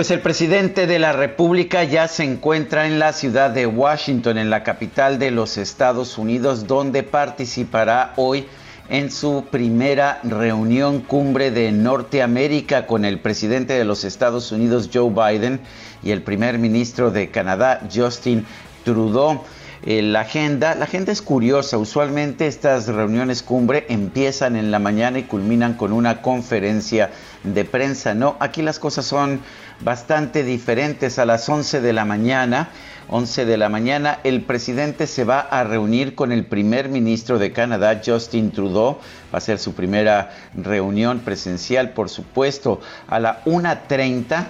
Pues el presidente de la República ya se encuentra en la ciudad de Washington, en la capital de los Estados Unidos, donde participará hoy en su primera reunión cumbre de Norteamérica con el presidente de los Estados Unidos, Joe Biden, y el primer ministro de Canadá, Justin Trudeau. Eh, la agenda, la agenda es curiosa. Usualmente estas reuniones cumbre empiezan en la mañana y culminan con una conferencia de prensa. No, aquí las cosas son bastante diferentes. A las 11 de la mañana, 11 de la mañana, el presidente se va a reunir con el primer ministro de Canadá, Justin Trudeau. Va a ser su primera reunión presencial, por supuesto, a la 1.30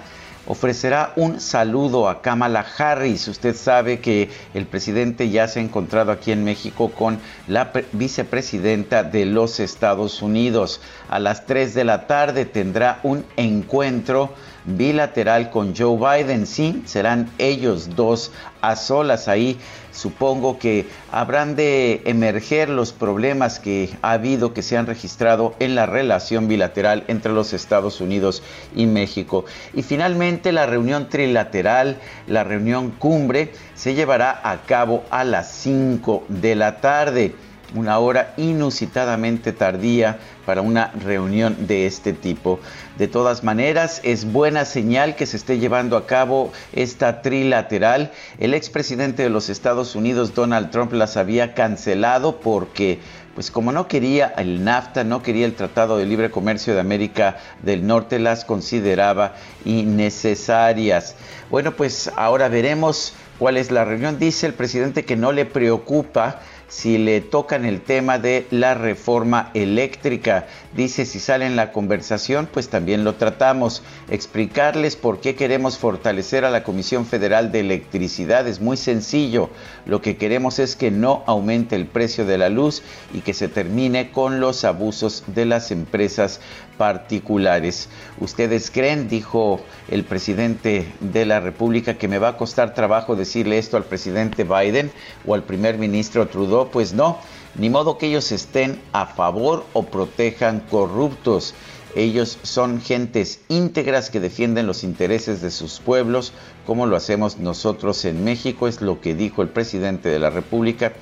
ofrecerá un saludo a Kamala Harris. Usted sabe que el presidente ya se ha encontrado aquí en México con la vicepresidenta de los Estados Unidos. A las 3 de la tarde tendrá un encuentro bilateral con Joe Biden. Sí, serán ellos dos a solas ahí. Supongo que habrán de emerger los problemas que ha habido, que se han registrado en la relación bilateral entre los Estados Unidos y México. Y finalmente la reunión trilateral, la reunión cumbre, se llevará a cabo a las 5 de la tarde una hora inusitadamente tardía para una reunión de este tipo. De todas maneras, es buena señal que se esté llevando a cabo esta trilateral. El expresidente de los Estados Unidos, Donald Trump, las había cancelado porque pues como no quería el NAFTA, no quería el Tratado de Libre Comercio de América del Norte, las consideraba innecesarias. Bueno, pues ahora veremos cuál es la reunión. Dice el presidente que no le preocupa si le tocan el tema de la reforma eléctrica. Dice, si sale en la conversación, pues también lo tratamos. Explicarles por qué queremos fortalecer a la Comisión Federal de Electricidad es muy sencillo. Lo que queremos es que no aumente el precio de la luz y que se termine con los abusos de las empresas particulares. ¿Ustedes creen, dijo el presidente de la República, que me va a costar trabajo decirle esto al presidente Biden o al primer ministro Trudeau? Pues no, ni modo que ellos estén a favor o protejan corruptos. Ellos son gentes íntegras que defienden los intereses de sus pueblos, como lo hacemos nosotros en México, es lo que dijo el presidente de la República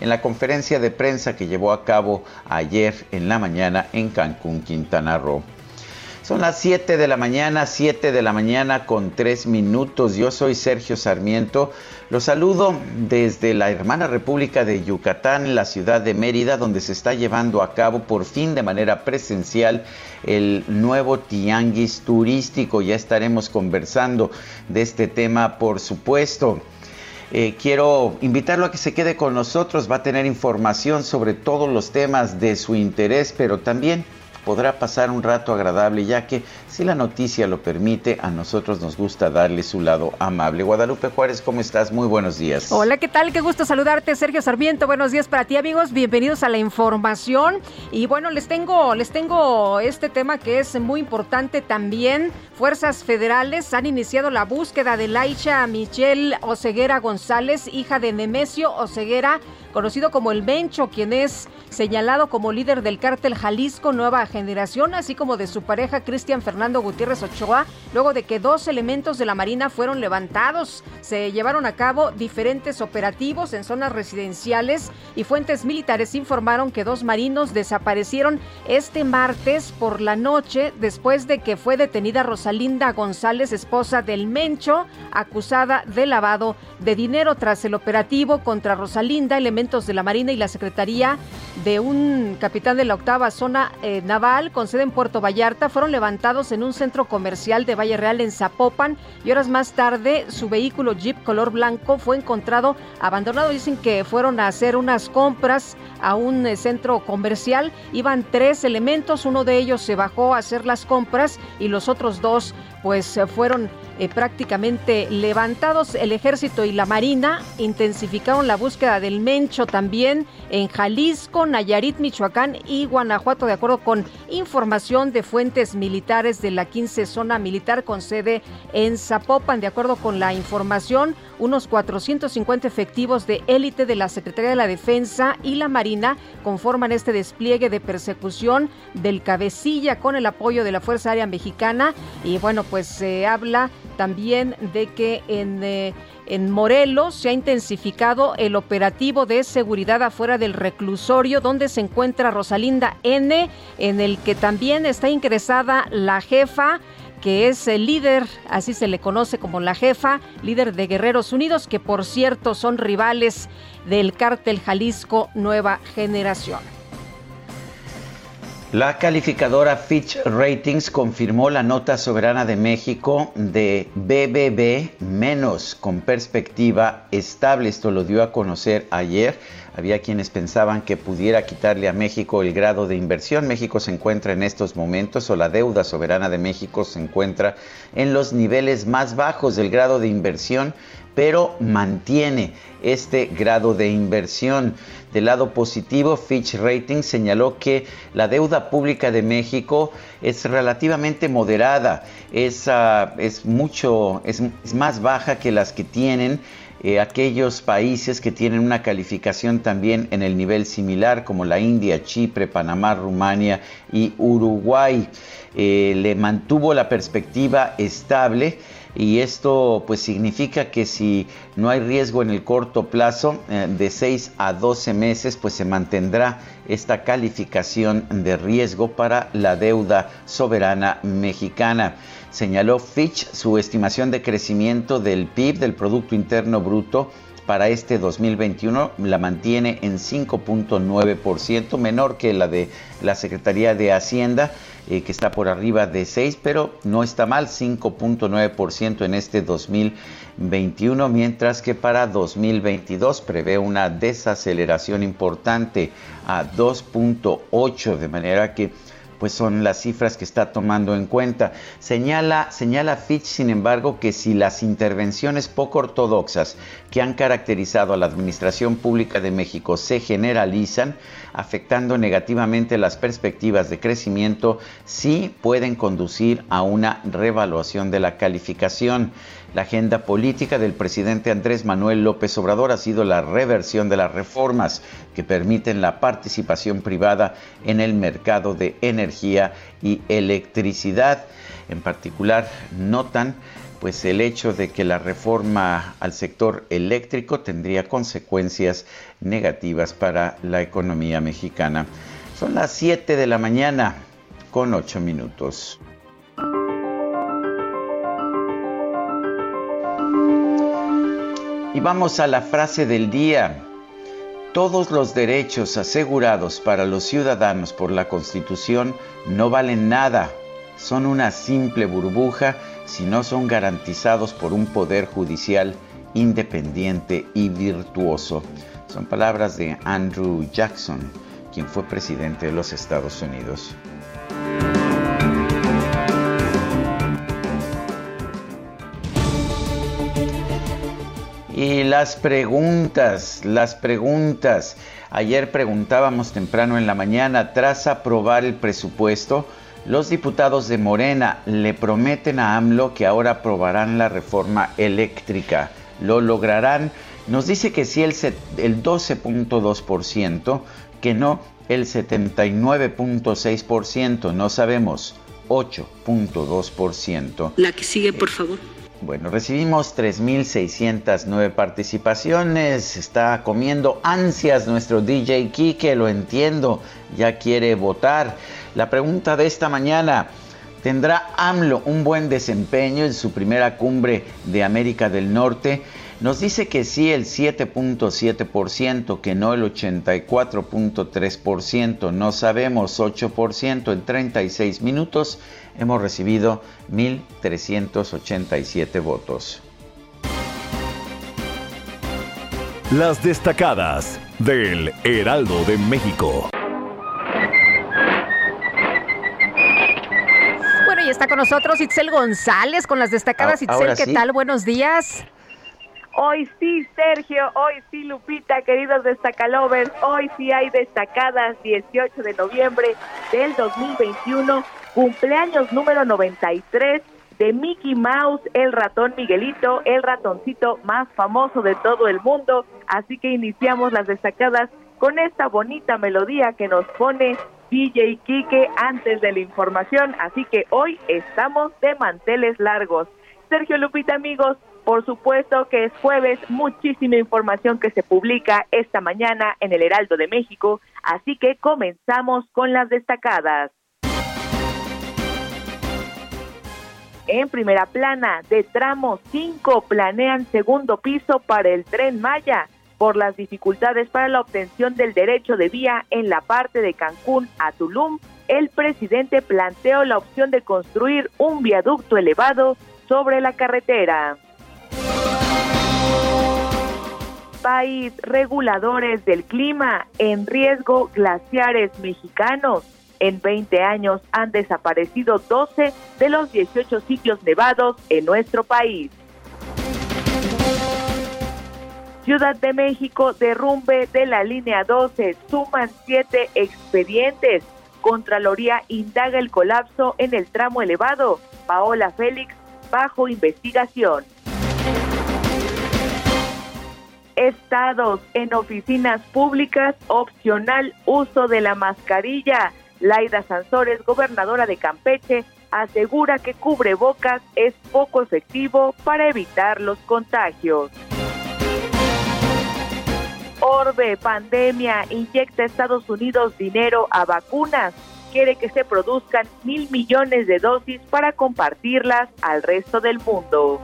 en la conferencia de prensa que llevó a cabo ayer en la mañana en Cancún, Quintana Roo. Son las 7 de la mañana, 7 de la mañana con 3 minutos. Yo soy Sergio Sarmiento. Los saludo desde la hermana República de Yucatán, la ciudad de Mérida, donde se está llevando a cabo por fin de manera presencial el nuevo tianguis turístico. Ya estaremos conversando de este tema, por supuesto. Eh, quiero invitarlo a que se quede con nosotros, va a tener información sobre todos los temas de su interés, pero también podrá pasar un rato agradable, ya que si la noticia lo permite, a nosotros nos gusta darle su lado amable. Guadalupe Juárez, ¿cómo estás? Muy buenos días. Hola, ¿qué tal? Qué gusto saludarte, Sergio Sarmiento. Buenos días para ti, amigos. Bienvenidos a la información. Y bueno, les tengo, les tengo este tema que es muy importante también. Fuerzas federales han iniciado la búsqueda de Laisha Michelle Oceguera González, hija de Nemesio Oceguera conocido como el Mencho, quien es señalado como líder del cártel Jalisco Nueva Generación, así como de su pareja Cristian Fernando Gutiérrez Ochoa, luego de que dos elementos de la Marina fueron levantados. Se llevaron a cabo diferentes operativos en zonas residenciales y fuentes militares informaron que dos marinos desaparecieron este martes por la noche después de que fue detenida Rosalinda González, esposa del Mencho, acusada de lavado de dinero tras el operativo contra Rosalinda. De la Marina y la Secretaría de un capitán de la octava zona eh, naval con sede en Puerto Vallarta fueron levantados en un centro comercial de Valle Real en Zapopan y horas más tarde su vehículo Jeep color blanco fue encontrado abandonado. Dicen que fueron a hacer unas compras a un eh, centro comercial. Iban tres elementos, uno de ellos se bajó a hacer las compras y los otros dos pues fueron eh, prácticamente levantados. El ejército y la marina intensificaron la búsqueda del Mencho también en Jalisco, Nayarit, Michoacán y Guanajuato, de acuerdo con información de fuentes militares de la 15 zona militar con sede en Zapopan. De acuerdo con la información, unos 450 efectivos de élite de la Secretaría de la Defensa y la Marina conforman este despliegue de persecución del cabecilla con el apoyo de la Fuerza Aérea Mexicana. Y bueno, pues se habla también de que en, eh, en Morelos se ha intensificado el operativo de seguridad afuera del reclusorio donde se encuentra Rosalinda N, en el que también está ingresada la jefa que es el líder, así se le conoce como la jefa, líder de Guerreros Unidos, que por cierto son rivales del cártel Jalisco Nueva Generación. La calificadora Fitch Ratings confirmó la nota soberana de México de BBB menos con perspectiva estable. Esto lo dio a conocer ayer. Había quienes pensaban que pudiera quitarle a México el grado de inversión. México se encuentra en estos momentos o la deuda soberana de México se encuentra en los niveles más bajos del grado de inversión pero mantiene este grado de inversión. Del lado positivo, Fitch Ratings señaló que la deuda pública de México es relativamente moderada, es, mucho, es, más baja que las que tienen eh, aquellos países que tienen una calificación también en el nivel similar, como la India, Chipre, Panamá, Rumania y Uruguay. Eh, le mantuvo la perspectiva estable y esto pues significa que si no hay riesgo en el corto plazo eh, de 6 a 12 meses pues se mantendrá esta calificación de riesgo para la deuda soberana mexicana. Señaló Fitch su estimación de crecimiento del PIB, del Producto Interno Bruto, para este 2021 la mantiene en 5.9%, menor que la de la Secretaría de Hacienda eh, que está por arriba de 6, pero no está mal, 5.9% en este 2021, mientras que para 2022 prevé una desaceleración importante a 2.8, de manera que pues son las cifras que está tomando en cuenta. Señala, señala Fitch, sin embargo, que si las intervenciones poco ortodoxas que han caracterizado a la Administración Pública de México se generalizan, afectando negativamente las perspectivas de crecimiento, sí pueden conducir a una revaluación de la calificación. La agenda política del presidente Andrés Manuel López Obrador ha sido la reversión de las reformas que permiten la participación privada en el mercado de energía y electricidad. En particular, notan pues el hecho de que la reforma al sector eléctrico tendría consecuencias negativas para la economía mexicana. Son las 7 de la mañana con 8 minutos. Y vamos a la frase del día. Todos los derechos asegurados para los ciudadanos por la Constitución no valen nada, son una simple burbuja si no son garantizados por un poder judicial independiente y virtuoso. Son palabras de Andrew Jackson, quien fue presidente de los Estados Unidos. Y las preguntas, las preguntas. Ayer preguntábamos temprano en la mañana, tras aprobar el presupuesto, los diputados de Morena le prometen a AMLO que ahora aprobarán la reforma eléctrica. ¿Lo lograrán? Nos dice que sí el, el 12.2%, que no el 79.6%, no sabemos 8.2%. La que sigue, por favor. Bueno, recibimos 3.609 participaciones. Está comiendo ansias nuestro DJ Kike, lo entiendo, ya quiere votar. La pregunta de esta mañana, ¿tendrá AMLO un buen desempeño en su primera cumbre de América del Norte? Nos dice que sí el 7.7%, que no el 84.3%, no sabemos 8% en 36 minutos. Hemos recibido 1.387 votos. Las destacadas del Heraldo de México. Bueno, y está con nosotros Itzel González con las destacadas. Itzel, ¿qué tal? Buenos días. Hoy sí, Sergio, hoy sí, Lupita, queridos destacalovers, hoy sí hay destacadas 18 de noviembre del 2021, cumpleaños número 93 de Mickey Mouse, el ratón Miguelito, el ratoncito más famoso de todo el mundo. Así que iniciamos las destacadas con esta bonita melodía que nos pone DJ Kike antes de la información. Así que hoy estamos de manteles largos. Sergio Lupita, amigos, por supuesto que es jueves, muchísima información que se publica esta mañana en el Heraldo de México, así que comenzamos con las destacadas. En primera plana, de tramo 5 planean segundo piso para el tren Maya por las dificultades para la obtención del derecho de vía en la parte de Cancún a Tulum. El presidente planteó la opción de construir un viaducto elevado sobre la carretera país, reguladores del clima, en riesgo glaciares mexicanos. En 20 años han desaparecido 12 de los 18 sitios nevados en nuestro país. Ciudad de México, derrumbe de la línea 12, suman 7 expedientes. Contraloría indaga el colapso en el tramo elevado. Paola Félix, bajo investigación estados en oficinas públicas, opcional uso de la mascarilla. Laida Sansores, gobernadora de Campeche, asegura que cubrebocas es poco efectivo para evitar los contagios. Orbe, pandemia, inyecta a Estados Unidos dinero a vacunas. Quiere que se produzcan mil millones de dosis para compartirlas al resto del mundo.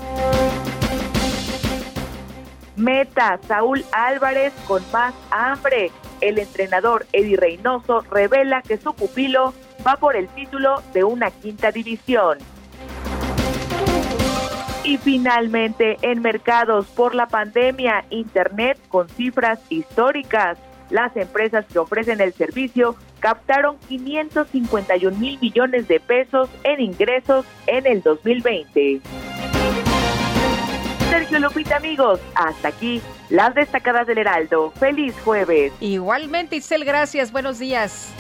Meta, Saúl Álvarez con más hambre. El entrenador Eddie Reynoso revela que su pupilo va por el título de una quinta división. Y finalmente, en mercados por la pandemia, Internet con cifras históricas. Las empresas que ofrecen el servicio captaron 551 mil millones de pesos en ingresos en el 2020. Sergio Lupita, amigos, hasta aquí las destacadas del Heraldo. Feliz jueves. Igualmente, Isel, gracias. Buenos días.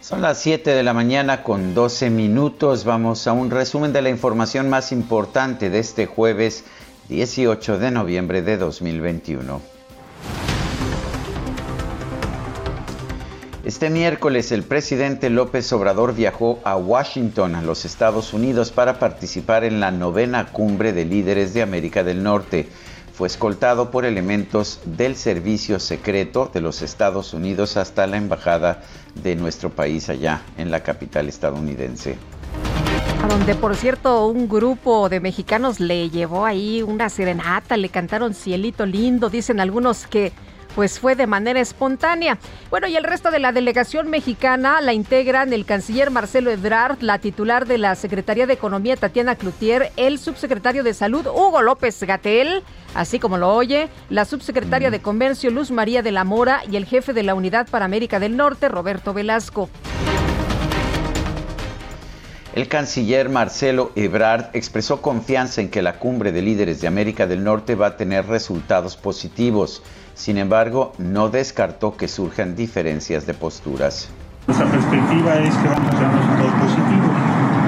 Son las 7 de la mañana con 12 minutos. Vamos a un resumen de la información más importante de este jueves 18 de noviembre de 2021. Este miércoles el presidente López Obrador viajó a Washington, a los Estados Unidos, para participar en la novena cumbre de líderes de América del Norte. Fue escoltado por elementos del servicio secreto de los Estados Unidos hasta la embajada de nuestro país allá en la capital estadounidense. A donde, por cierto, un grupo de mexicanos le llevó ahí una serenata, le cantaron Cielito Lindo, dicen algunos que pues fue de manera espontánea. Bueno, y el resto de la delegación mexicana la integran el canciller Marcelo Ebrard, la titular de la Secretaría de Economía Tatiana Cloutier, el subsecretario de Salud Hugo López Gatel, así como lo oye, la subsecretaria de Comercio Luz María de la Mora y el jefe de la Unidad para América del Norte, Roberto Velasco. El canciller Marcelo Ebrard expresó confianza en que la cumbre de líderes de América del Norte va a tener resultados positivos. Sin embargo, no descartó que surjan diferencias de posturas. Nuestra perspectiva es que vamos a tener resultados positivos.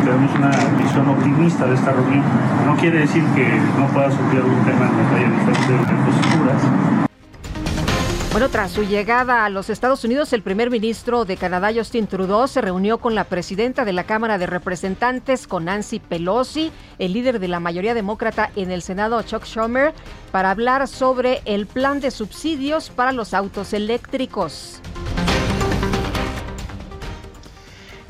tenemos una visión optimista de esta reunión. No quiere decir que no pueda surgir algún tema en la haya diferentes posturas. Bueno, tras su llegada a los Estados Unidos, el primer ministro de Canadá, Justin Trudeau, se reunió con la presidenta de la Cámara de Representantes, con Nancy Pelosi, el líder de la mayoría demócrata en el Senado, Chuck Schumer, para hablar sobre el plan de subsidios para los autos eléctricos.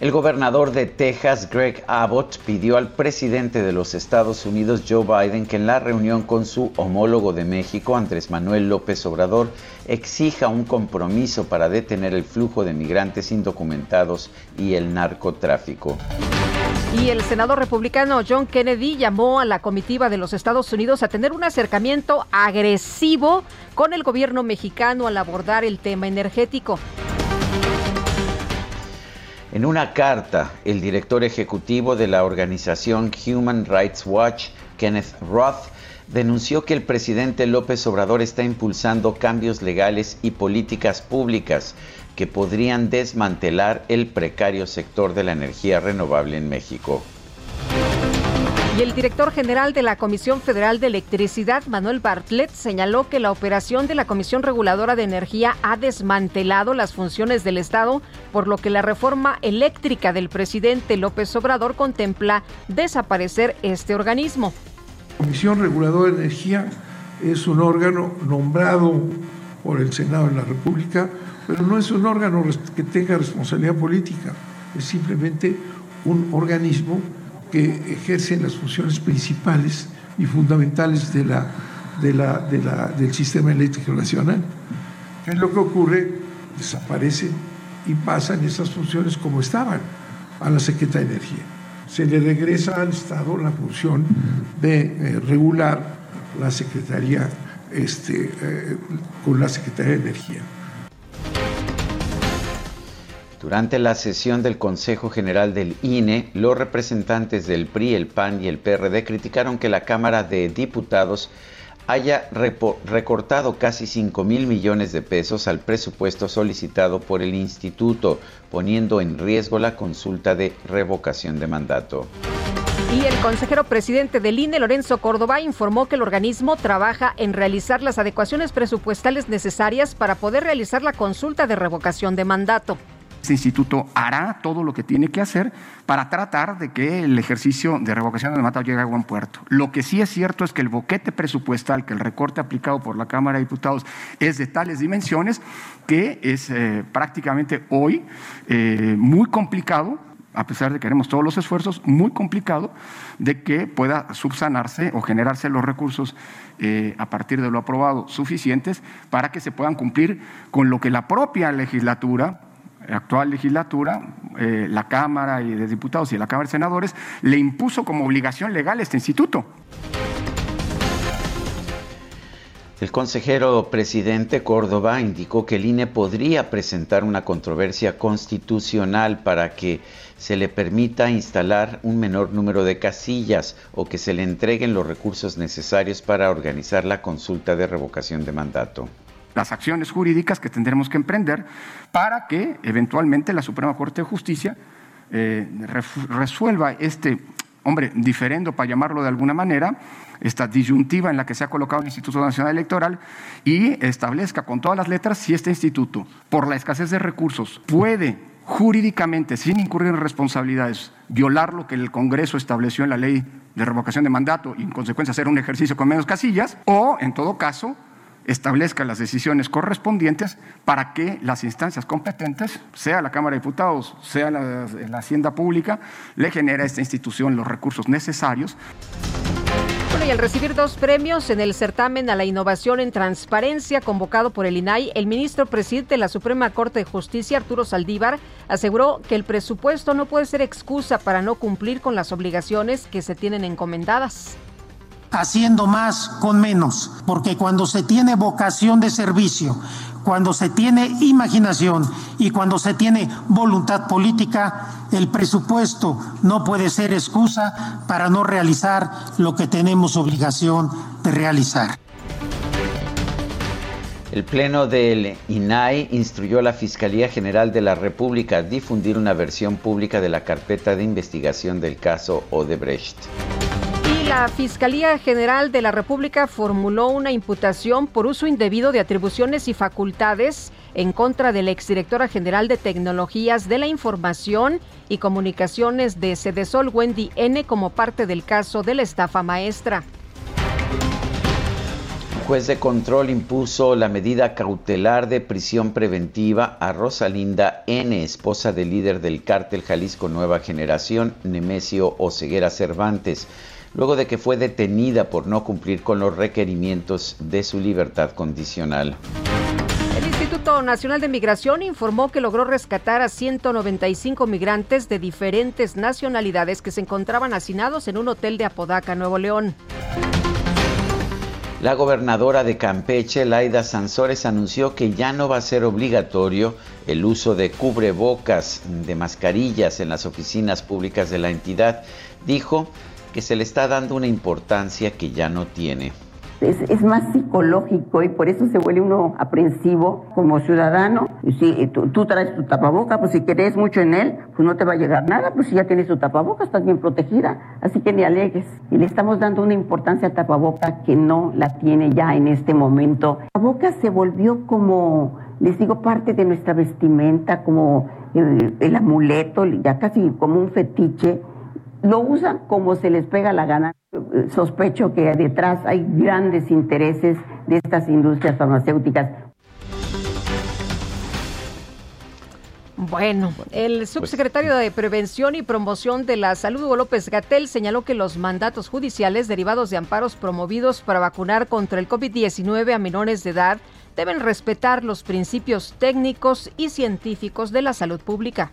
El gobernador de Texas, Greg Abbott, pidió al presidente de los Estados Unidos, Joe Biden, que en la reunión con su homólogo de México, Andrés Manuel López Obrador, exija un compromiso para detener el flujo de migrantes indocumentados y el narcotráfico. Y el senador republicano John Kennedy llamó a la comitiva de los Estados Unidos a tener un acercamiento agresivo con el gobierno mexicano al abordar el tema energético. En una carta, el director ejecutivo de la organización Human Rights Watch, Kenneth Roth, denunció que el presidente López Obrador está impulsando cambios legales y políticas públicas que podrían desmantelar el precario sector de la energía renovable en México. Y el director general de la Comisión Federal de Electricidad, Manuel Bartlett, señaló que la operación de la Comisión Reguladora de Energía ha desmantelado las funciones del Estado, por lo que la reforma eléctrica del presidente López Obrador contempla desaparecer este organismo. La Comisión Reguladora de Energía es un órgano nombrado por el Senado de la República, pero no es un órgano que tenga responsabilidad política, es simplemente un organismo que ejercen las funciones principales y fundamentales del sistema eléctrico nacional. ¿Qué es lo que ocurre? Desaparecen y pasan esas funciones como estaban a la Secretaría de Energía. Se le regresa al Estado la función de eh, regular la Secretaría este, eh, con la Secretaría de Energía. Durante la sesión del Consejo General del INE, los representantes del PRI, el PAN y el PRD criticaron que la Cámara de Diputados haya recortado casi 5 mil millones de pesos al presupuesto solicitado por el instituto, poniendo en riesgo la consulta de revocación de mandato. Y el consejero presidente del INE, Lorenzo Córdoba, informó que el organismo trabaja en realizar las adecuaciones presupuestales necesarias para poder realizar la consulta de revocación de mandato. Este instituto hará todo lo que tiene que hacer para tratar de que el ejercicio de revocación de mandato llegue a buen puerto. Lo que sí es cierto es que el boquete presupuestal, que el recorte aplicado por la Cámara de Diputados es de tales dimensiones que es eh, prácticamente hoy eh, muy complicado a pesar de que haremos todos los esfuerzos, muy complicado de que pueda subsanarse o generarse los recursos eh, a partir de lo aprobado suficientes para que se puedan cumplir con lo que la propia legislatura actual legislatura, eh, la Cámara de Diputados y la Cámara de Senadores, le impuso como obligación legal este instituto. El consejero presidente Córdoba indicó que el INE podría presentar una controversia constitucional para que se le permita instalar un menor número de casillas o que se le entreguen los recursos necesarios para organizar la consulta de revocación de mandato las acciones jurídicas que tendremos que emprender para que eventualmente la Suprema Corte de Justicia eh, resuelva este, hombre, diferendo, para llamarlo de alguna manera, esta disyuntiva en la que se ha colocado el Instituto Nacional Electoral y establezca con todas las letras si este instituto, por la escasez de recursos, puede jurídicamente, sin incurrir en responsabilidades, violar lo que el Congreso estableció en la ley de revocación de mandato y en consecuencia hacer un ejercicio con menos casillas, o en todo caso establezca las decisiones correspondientes para que las instancias competentes, sea la Cámara de Diputados, sea la, Hacienda Pública, le genere a esta institución los recursos necesarios. Y al recibir dos premios en el certamen a la innovación en transparencia convocado por el INAI, el ministro presidente de la Suprema Corte de Justicia, Arturo Saldívar, aseguró que el presupuesto no puede ser excusa para no cumplir con las obligaciones que se tienen encomendadas haciendo más con menos, porque cuando se tiene vocación de servicio, cuando se tiene imaginación y cuando se tiene voluntad política, el presupuesto no puede ser excusa para no realizar lo que tenemos obligación de realizar. El Pleno del INAI instruyó a la Fiscalía General de la República a difundir una versión pública de la carpeta de investigación del caso Odebrecht. La Fiscalía General de la República formuló una imputación por uso indebido de atribuciones y facultades en contra de la exdirectora general de Tecnologías de la Información y Comunicaciones de Cedesol, Wendy N., como parte del caso de la estafa maestra juez de control impuso la medida cautelar de prisión preventiva a Rosalinda N., esposa del líder del cártel Jalisco Nueva Generación, Nemesio Oceguera Cervantes, luego de que fue detenida por no cumplir con los requerimientos de su libertad condicional. El Instituto Nacional de Migración informó que logró rescatar a 195 migrantes de diferentes nacionalidades que se encontraban hacinados en un hotel de Apodaca, Nuevo León. La gobernadora de Campeche, Laida Sansores, anunció que ya no va a ser obligatorio el uso de cubrebocas, de mascarillas en las oficinas públicas de la entidad. Dijo que se le está dando una importancia que ya no tiene es, más psicológico y por eso se vuelve uno aprensivo como ciudadano. Si tú, traes tu tapaboca, pues si querés mucho en él, pues no te va a llegar nada, pues si ya tienes tu tapaboca, estás bien protegida, así que ni alegues. Y le estamos dando una importancia al tapaboca que no la tiene ya en este momento. La boca se volvió como, les digo, parte de nuestra vestimenta, como el, el amuleto, ya casi como un fetiche. Lo usan como se les pega la gana. Sospecho que detrás hay grandes intereses de estas industrias farmacéuticas. Bueno, el pues, subsecretario de Prevención y Promoción de la Salud, Hugo López Gatel, señaló que los mandatos judiciales derivados de amparos promovidos para vacunar contra el COVID-19 a menores de edad deben respetar los principios técnicos y científicos de la salud pública.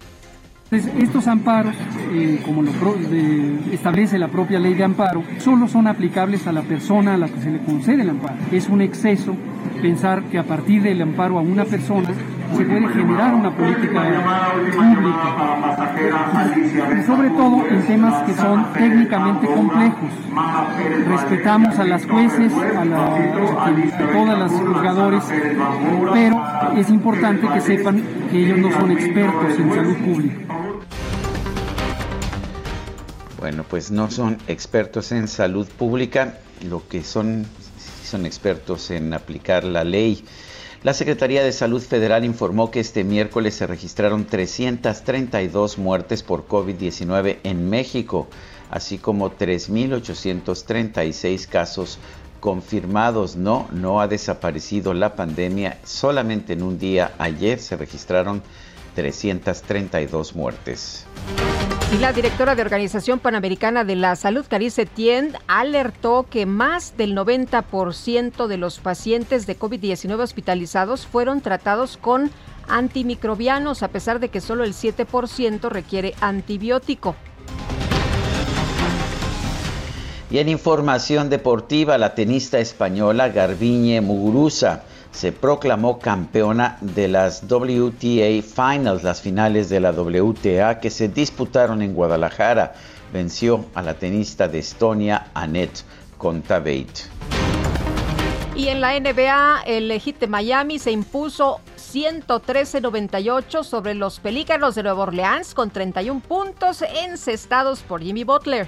Estos amparos, eh, como lo establece la propia ley de amparo, solo son aplicables a la persona a la que se le concede el amparo. Es un exceso pensar que a partir del amparo a una persona se puede generar una política pública. Y sobre todo en temas que son técnicamente complejos. Respetamos a las jueces, a, a todas las juzgadores, pero es importante que sepan que ellos no son expertos en salud pública. Bueno, pues no son expertos en salud pública, lo que son son expertos en aplicar la ley. La Secretaría de Salud Federal informó que este miércoles se registraron 332 muertes por COVID-19 en México, así como 3.836 casos confirmados. No, no ha desaparecido la pandemia. Solamente en un día, ayer, se registraron 332 muertes. Y la directora de Organización Panamericana de la Salud, Carice Tien, alertó que más del 90% de los pacientes de COVID-19 hospitalizados fueron tratados con antimicrobianos, a pesar de que solo el 7% requiere antibiótico. Y en información deportiva, la tenista española Garbiñe Muguruza se proclamó campeona de las WTA Finals, las finales de la WTA que se disputaron en Guadalajara. Venció a la tenista de Estonia, Annette Kontaveit. Y en la NBA, el Heat de Miami se impuso 113-98 sobre los Pelícanos de Nueva Orleans con 31 puntos encestados por Jimmy Butler.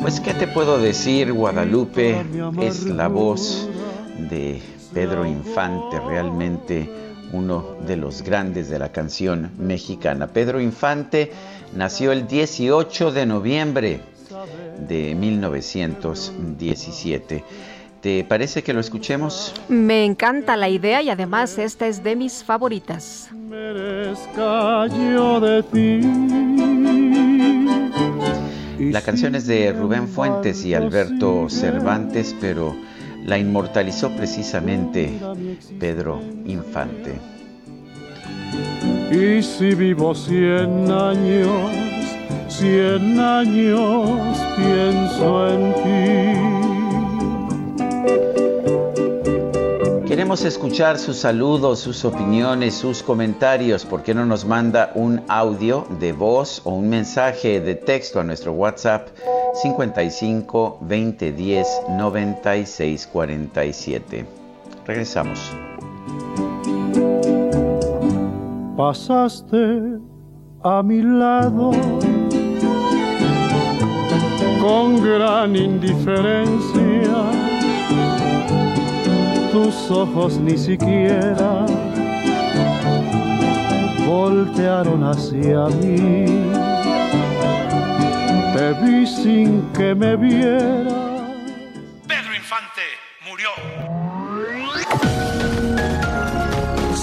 pues, ¿qué te puedo decir? Guadalupe es la voz de Pedro Infante, realmente uno de los grandes de la canción mexicana. Pedro Infante nació el 18 de noviembre de 1917. ¿Te parece que lo escuchemos? Me encanta la idea y además esta es de mis favoritas. de ti la canción es de Rubén Fuentes y Alberto Cervantes, pero la inmortalizó precisamente Pedro Infante. Y si vivo cien años, cien años pienso en ti. Queremos escuchar sus saludos, sus opiniones, sus comentarios. ¿Por qué no nos manda un audio de voz o un mensaje de texto a nuestro WhatsApp 55 20 10 96 47? Regresamos. Pasaste a mi lado con gran indiferencia. Tus ojos ni siquiera voltearon hacia mí. Te vi sin que me viera.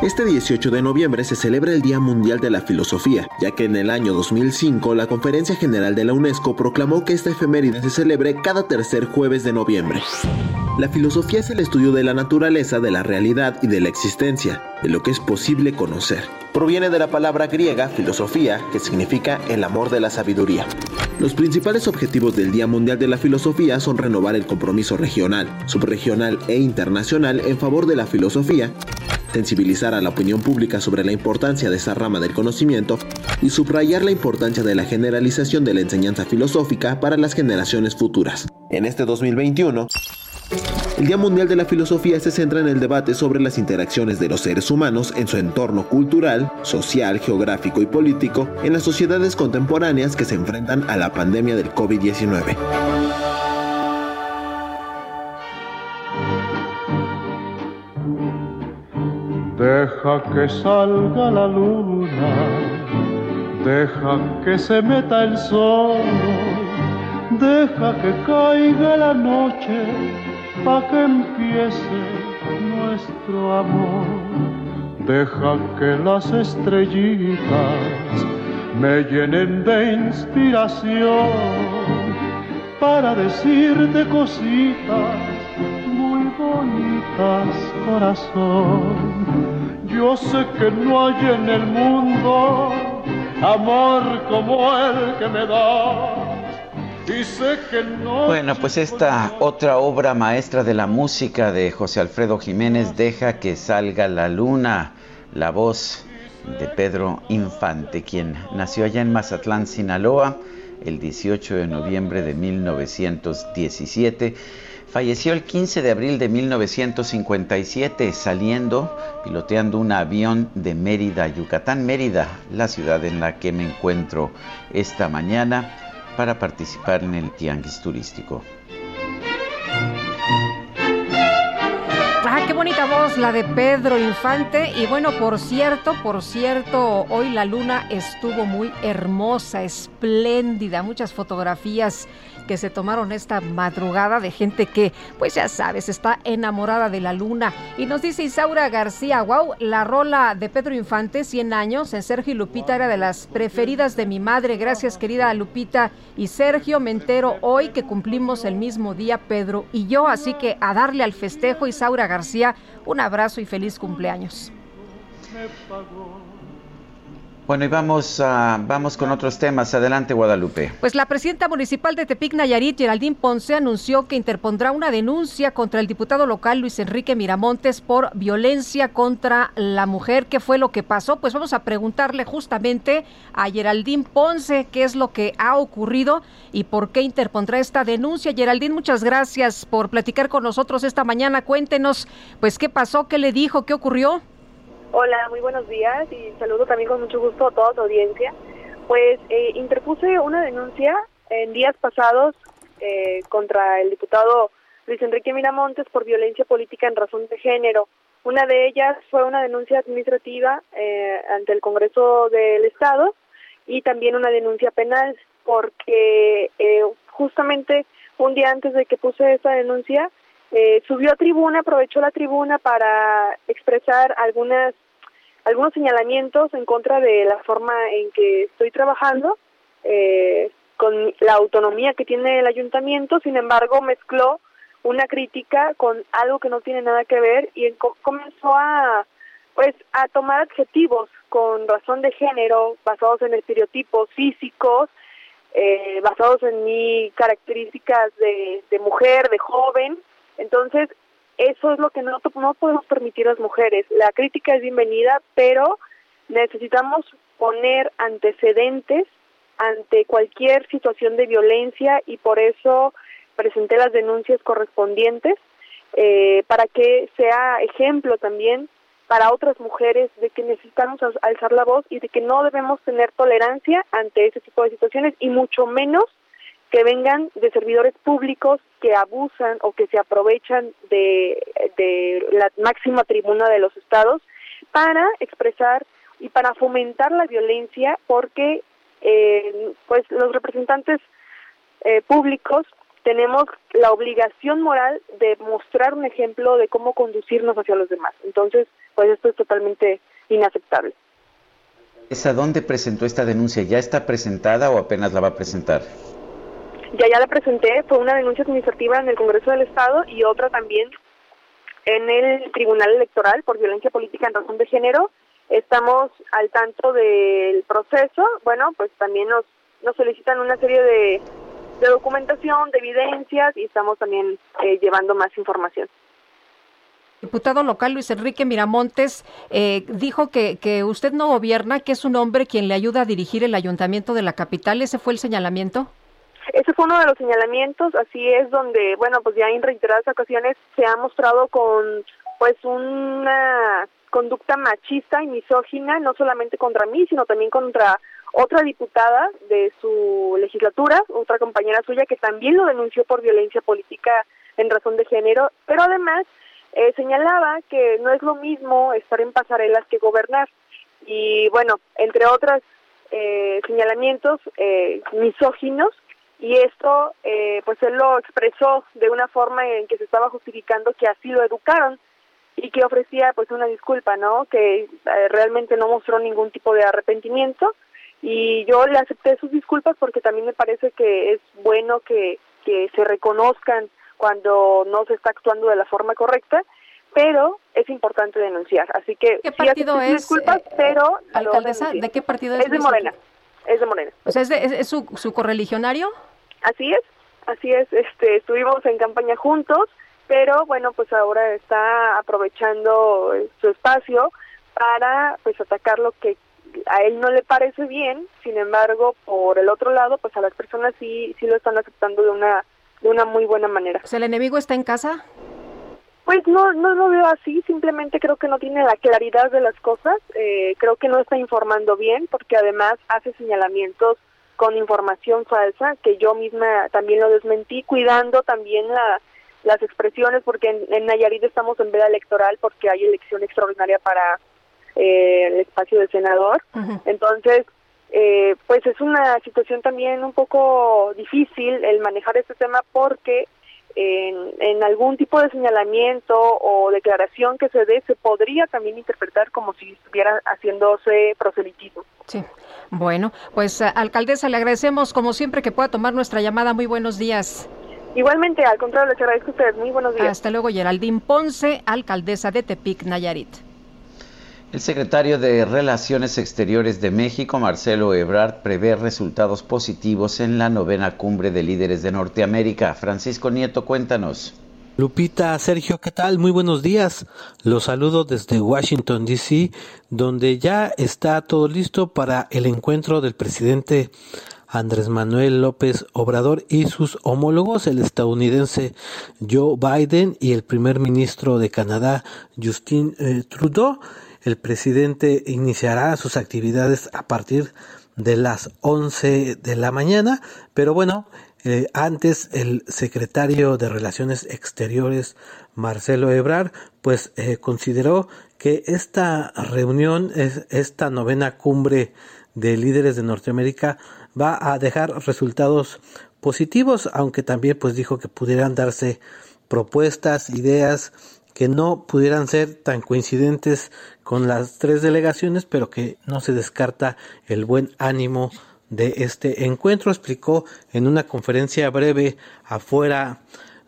Este 18 de noviembre se celebra el Día Mundial de la Filosofía, ya que en el año 2005 la Conferencia General de la UNESCO proclamó que esta efeméride se celebre cada tercer jueves de noviembre. La filosofía es el estudio de la naturaleza, de la realidad y de la existencia, de lo que es posible conocer. Proviene de la palabra griega filosofía, que significa el amor de la sabiduría. Los principales objetivos del Día Mundial de la Filosofía son renovar el compromiso regional, subregional e internacional en favor de la filosofía, sensibilizar a la opinión pública sobre la importancia de esa rama del conocimiento y subrayar la importancia de la generalización de la enseñanza filosófica para las generaciones futuras. En este 2021, el Día Mundial de la Filosofía se centra en el debate sobre las interacciones de los seres humanos en su entorno cultural, social, geográfico y político en las sociedades contemporáneas que se enfrentan a la pandemia del COVID-19. Deja que salga la luna, deja que se meta el sol, deja que caiga la noche, pa' que empiece nuestro amor. Deja que las estrellitas me llenen de inspiración para decirte cositas muy bonitas, corazón. Yo sé que no hay en el mundo amor como el que me das. Bueno, pues esta otra obra maestra de la música de José Alfredo Jiménez, Deja que salga la luna, la voz de Pedro Infante, quien nació allá en Mazatlán, Sinaloa, el 18 de noviembre de 1917 Falleció el 15 de abril de 1957 saliendo, piloteando un avión de Mérida, Yucatán, Mérida, la ciudad en la que me encuentro esta mañana para participar en el tianguis turístico. Ah, qué bonita voz la de Pedro Infante. Y bueno, por cierto, por cierto, hoy la luna estuvo muy hermosa, espléndida, muchas fotografías que se tomaron esta madrugada de gente que, pues ya sabes, está enamorada de la luna. Y nos dice Isaura García, wow, la rola de Pedro Infante, 100 años, en Sergio y Lupita era de las preferidas de mi madre. Gracias, querida Lupita y Sergio. Me entero hoy que cumplimos el mismo día, Pedro y yo. Así que a darle al festejo, Isaura García, un abrazo y feliz cumpleaños. Bueno, y vamos, a, vamos con otros temas. Adelante, Guadalupe. Pues la presidenta municipal de Tepic, Nayarit, Geraldine Ponce, anunció que interpondrá una denuncia contra el diputado local Luis Enrique Miramontes por violencia contra la mujer. ¿Qué fue lo que pasó? Pues vamos a preguntarle justamente a Geraldine Ponce qué es lo que ha ocurrido y por qué interpondrá esta denuncia. Geraldine, muchas gracias por platicar con nosotros esta mañana. Cuéntenos, pues, qué pasó, qué le dijo, qué ocurrió. Hola, muy buenos días y saludo también con mucho gusto a toda tu audiencia. Pues eh, interpuse una denuncia en días pasados eh, contra el diputado Luis Enrique Miramontes por violencia política en razón de género. Una de ellas fue una denuncia administrativa eh, ante el Congreso del Estado y también una denuncia penal porque justamente un día antes de que puse esa denuncia eh, subió a tribuna, aprovechó la tribuna para expresar algunas algunos señalamientos en contra de la forma en que estoy trabajando eh, con la autonomía que tiene el ayuntamiento, sin embargo mezcló una crítica con algo que no tiene nada que ver y comenzó a pues a tomar adjetivos con razón de género basados en estereotipos físicos eh, basados en mi características de mujer de joven entonces, eso es lo que no, no podemos permitir las mujeres. La crítica es bienvenida, pero necesitamos poner antecedentes ante cualquier situación de violencia y por eso presenté las denuncias correspondientes eh, para que sea ejemplo también para otras mujeres de que necesitamos alzar la voz y de que no debemos tener tolerancia ante ese tipo de situaciones y mucho menos que vengan de servidores públicos que abusan o que se aprovechan de, la máxima tribuna de los estados para expresar y para fomentar la violencia porque eh, pues los representantes eh, públicos tenemos la obligación moral de mostrar un ejemplo de cómo conducirnos hacia los demás. Entonces, pues esto es totalmente inaceptable. ¿A dónde presentó esta denuncia? ¿Ya está presentada o apenas la va a presentar? Ya ya la presenté, fue una denuncia administrativa en el Congreso del Estado y otra también en el Tribunal Electoral por violencia política en razón de género. Estamos al tanto del proceso. Bueno, pues también nos, nos solicitan una serie de, documentación, de evidencias y estamos también eh, llevando más información. Diputado local Luis Enrique Miramontes eh, dijo que, que usted no gobierna, que es un hombre quien le ayuda a dirigir el ayuntamiento de la capital. ¿Ese fue el señalamiento? Ese fue uno de los señalamientos, así es donde, bueno, pues ya en reiteradas ocasiones se ha mostrado con pues una conducta machista y misógina, no solamente contra mí, sino también contra otra diputada de su legislatura, otra compañera suya que también lo denunció por violencia política en razón de género, pero además eh, señalaba que no es lo mismo estar en pasarelas que gobernar. Y bueno, entre otros eh, señalamientos eh, misóginos, y esto eh, pues él lo expresó de una forma en que se estaba justificando que así lo educaron y que ofrecía pues una disculpa, ¿no? Que eh, realmente no mostró ningún tipo de arrepentimiento y yo le acepté sus disculpas porque también me parece que es bueno que, que se reconozcan cuando no se está actuando de la forma correcta, pero es importante denunciar. Así que ¿Qué partido es? Disculpas, pero alcaldesa, ¿de qué partido es? Es de Morena. Es de Morena. O sea, ¿es, es su, su correligionario? Así es, así es. Este, estuvimos en campaña juntos, pero bueno, pues ahora está aprovechando su espacio para pues atacar lo que a él no le parece bien, sin embargo, por el otro lado, pues a las personas sí sí lo están aceptando de una de una muy buena manera. ¿El enemigo está en casa? Pues no, no lo veo así, simplemente creo que no tiene la claridad de las cosas, eh, creo que no está informando bien, porque además hace señalamientos con información falsa, que yo misma también lo desmentí, cuidando también la, las expresiones, porque en, Nayarit estamos en veda electoral porque hay elección extraordinaria para eh, el espacio de senador. Entonces, eh, pues es una situación también un poco difícil el manejar este tema porque en, algún tipo de señalamiento o declaración que se dé se podría también interpretar como si estuviera haciéndose proselitismo. Sí. Bueno, pues alcaldesa, le agradecemos como siempre que pueda tomar nuestra llamada. Muy buenos días. Igualmente, al contrario, les agradezco a ustedes. Muy buenos días. Hasta luego, Geraldine Ponce, alcaldesa de Tepic, Nayarit. El secretario de Relaciones Exteriores de México, Marcelo Ebrard, prevé resultados positivos en la novena cumbre de líderes de Norteamérica. Francisco Nieto, cuéntanos. Lupita, Sergio, ¿qué tal? Muy buenos días. Los saludo desde Washington, D.C., donde ya está todo listo para el encuentro del presidente Andrés Manuel López Obrador y sus homólogos, el estadounidense Joe Biden y el primer ministro de Canadá, Justin eh, Trudeau. El presidente iniciará sus actividades a partir de las 11 de la mañana, pero bueno, eh, antes el secretario de Relaciones Exteriores, Marcelo Ebrard, pues eh, consideró que esta reunión, esta novena cumbre de líderes de Norteamérica, va a dejar resultados positivos, aunque también pues dijo que pudieran darse propuestas, ideas que no pudieran ser tan coincidentes con las tres delegaciones, pero que no se descarta el buen ánimo de este encuentro, explicó en una conferencia breve afuera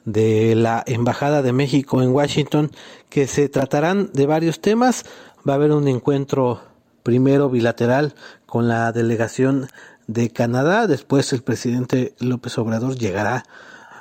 de la Embajada de México en Washington que se tratarán de varios temas. Va a haber un encuentro primero bilateral con la delegación de Canadá, después el presidente López Obrador llegará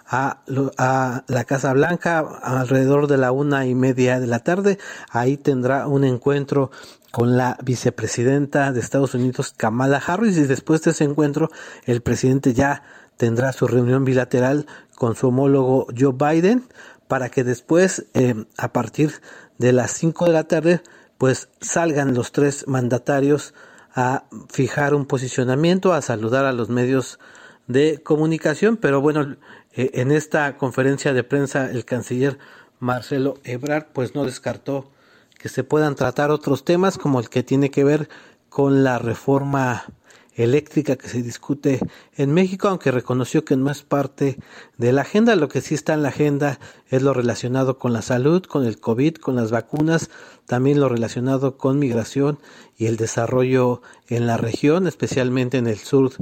a, la Casa Blanca alrededor de la una y media de la tarde. Ahí tendrá un encuentro con la vicepresidenta de Estados Unidos, Kamala Harris, y después de ese encuentro, el presidente ya tendrá su reunión bilateral con su homólogo Joe Biden para que después, eh, a partir de las cinco de la tarde, pues salgan los tres mandatarios a fijar un posicionamiento, a saludar a los medios de comunicación, pero bueno, eh, en esta conferencia de prensa el canciller Marcelo Ebrard pues no descartó que se puedan tratar otros temas como el que tiene que ver con la reforma eléctrica que se discute en México, aunque reconoció que no es parte de la agenda. Lo que sí está en la agenda es lo relacionado con la salud, con el COVID, con las vacunas, también lo relacionado con migración y el desarrollo en la región, especialmente en el sur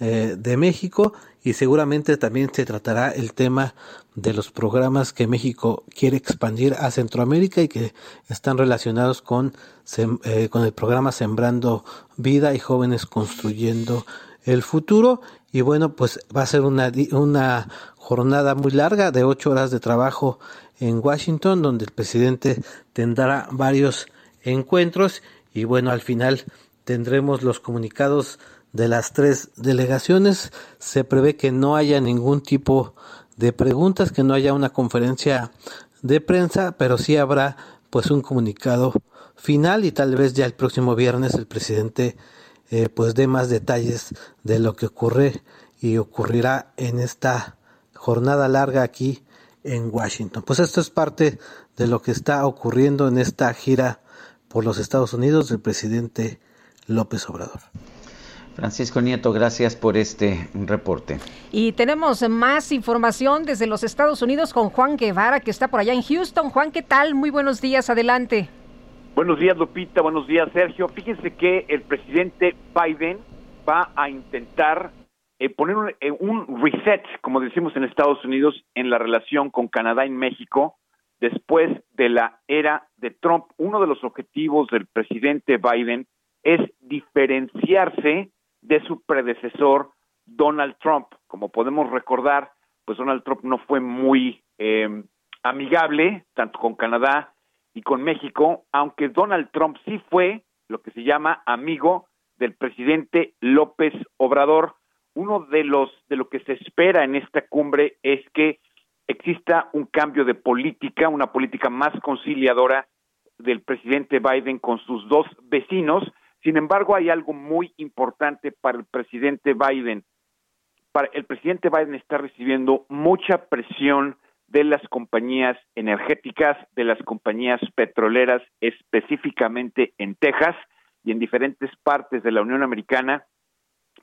eh, de México y seguramente también se tratará el tema de los programas que México quiere expandir a Centroamérica y que están relacionados con, eh, con el programa Sembrando Vida y Jóvenes Construyendo el Futuro. Y bueno, pues va a ser una, una jornada muy larga de ocho horas de trabajo en Washington, donde el presidente tendrá varios encuentros y bueno, al final tendremos los comunicados de las tres delegaciones. Se prevé que no haya ningún tipo de preguntas, que no haya una conferencia de prensa, pero sí habrá pues un comunicado final y tal vez ya el próximo viernes el presidente eh, pues dé más detalles de lo que ocurre y ocurrirá en esta jornada larga aquí en Washington. Pues esto es parte de lo que está ocurriendo en esta gira por los Estados Unidos del presidente López Obrador. Francisco Nieto, gracias por este reporte. Y tenemos más información desde los Estados Unidos con Juan Guevara, que está por allá en Houston. Juan, ¿qué tal? Muy buenos días, adelante. Buenos días, Lupita. Buenos días, Sergio. Fíjense que el presidente Biden va a intentar eh, poner un, eh, un, reset, como decimos en Estados Unidos, en la relación con Canadá y México después de la era de Trump. Uno de los objetivos del presidente Biden es diferenciarse de su predecesor Donald Trump. Como podemos recordar, pues Donald Trump no fue muy em, amigable tanto con Canadá y con México, aunque Donald Trump sí fue lo que se llama amigo del presidente López Obrador. Uno de los de lo que se espera en esta cumbre es que exista un cambio de política, una política más conciliadora del presidente Biden con sus dos vecinos sin embargo, hay algo muy importante para el presidente Biden. Para el presidente Biden está recibiendo mucha presión de las compañías energéticas, de las compañías petroleras, específicamente en Texas y en diferentes partes de la Unión Americana,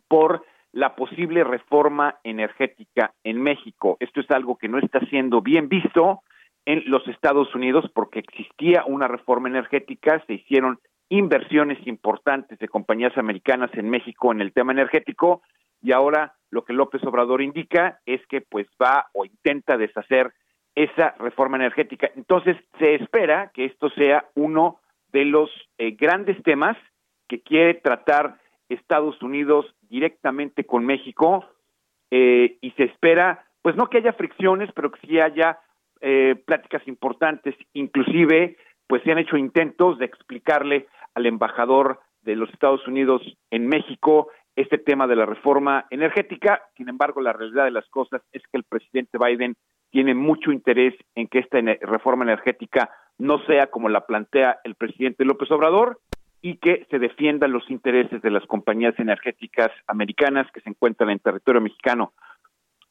por la posible reforma energética en México. Esto es algo que no está siendo bien visto en los Estados Unidos porque existía una reforma energética, se hicieron inversiones importantes de compañías americanas en México en el tema energético y ahora lo que López Obrador indica es que pues va o intenta deshacer esa reforma energética. Entonces, se espera que esto sea uno de los eh, grandes temas que quiere tratar Estados Unidos directamente con México eh, y se espera, pues no que haya fricciones, pero que sí haya eh, pláticas importantes, inclusive, pues se han hecho intentos de explicarle al embajador de los Estados Unidos en México este tema de la reforma energética. Sin embargo, la realidad de las cosas es que el presidente Biden tiene mucho interés en que esta reforma energética no sea como la plantea el presidente López Obrador y que se defiendan los intereses de las compañías energéticas americanas que se encuentran en territorio mexicano.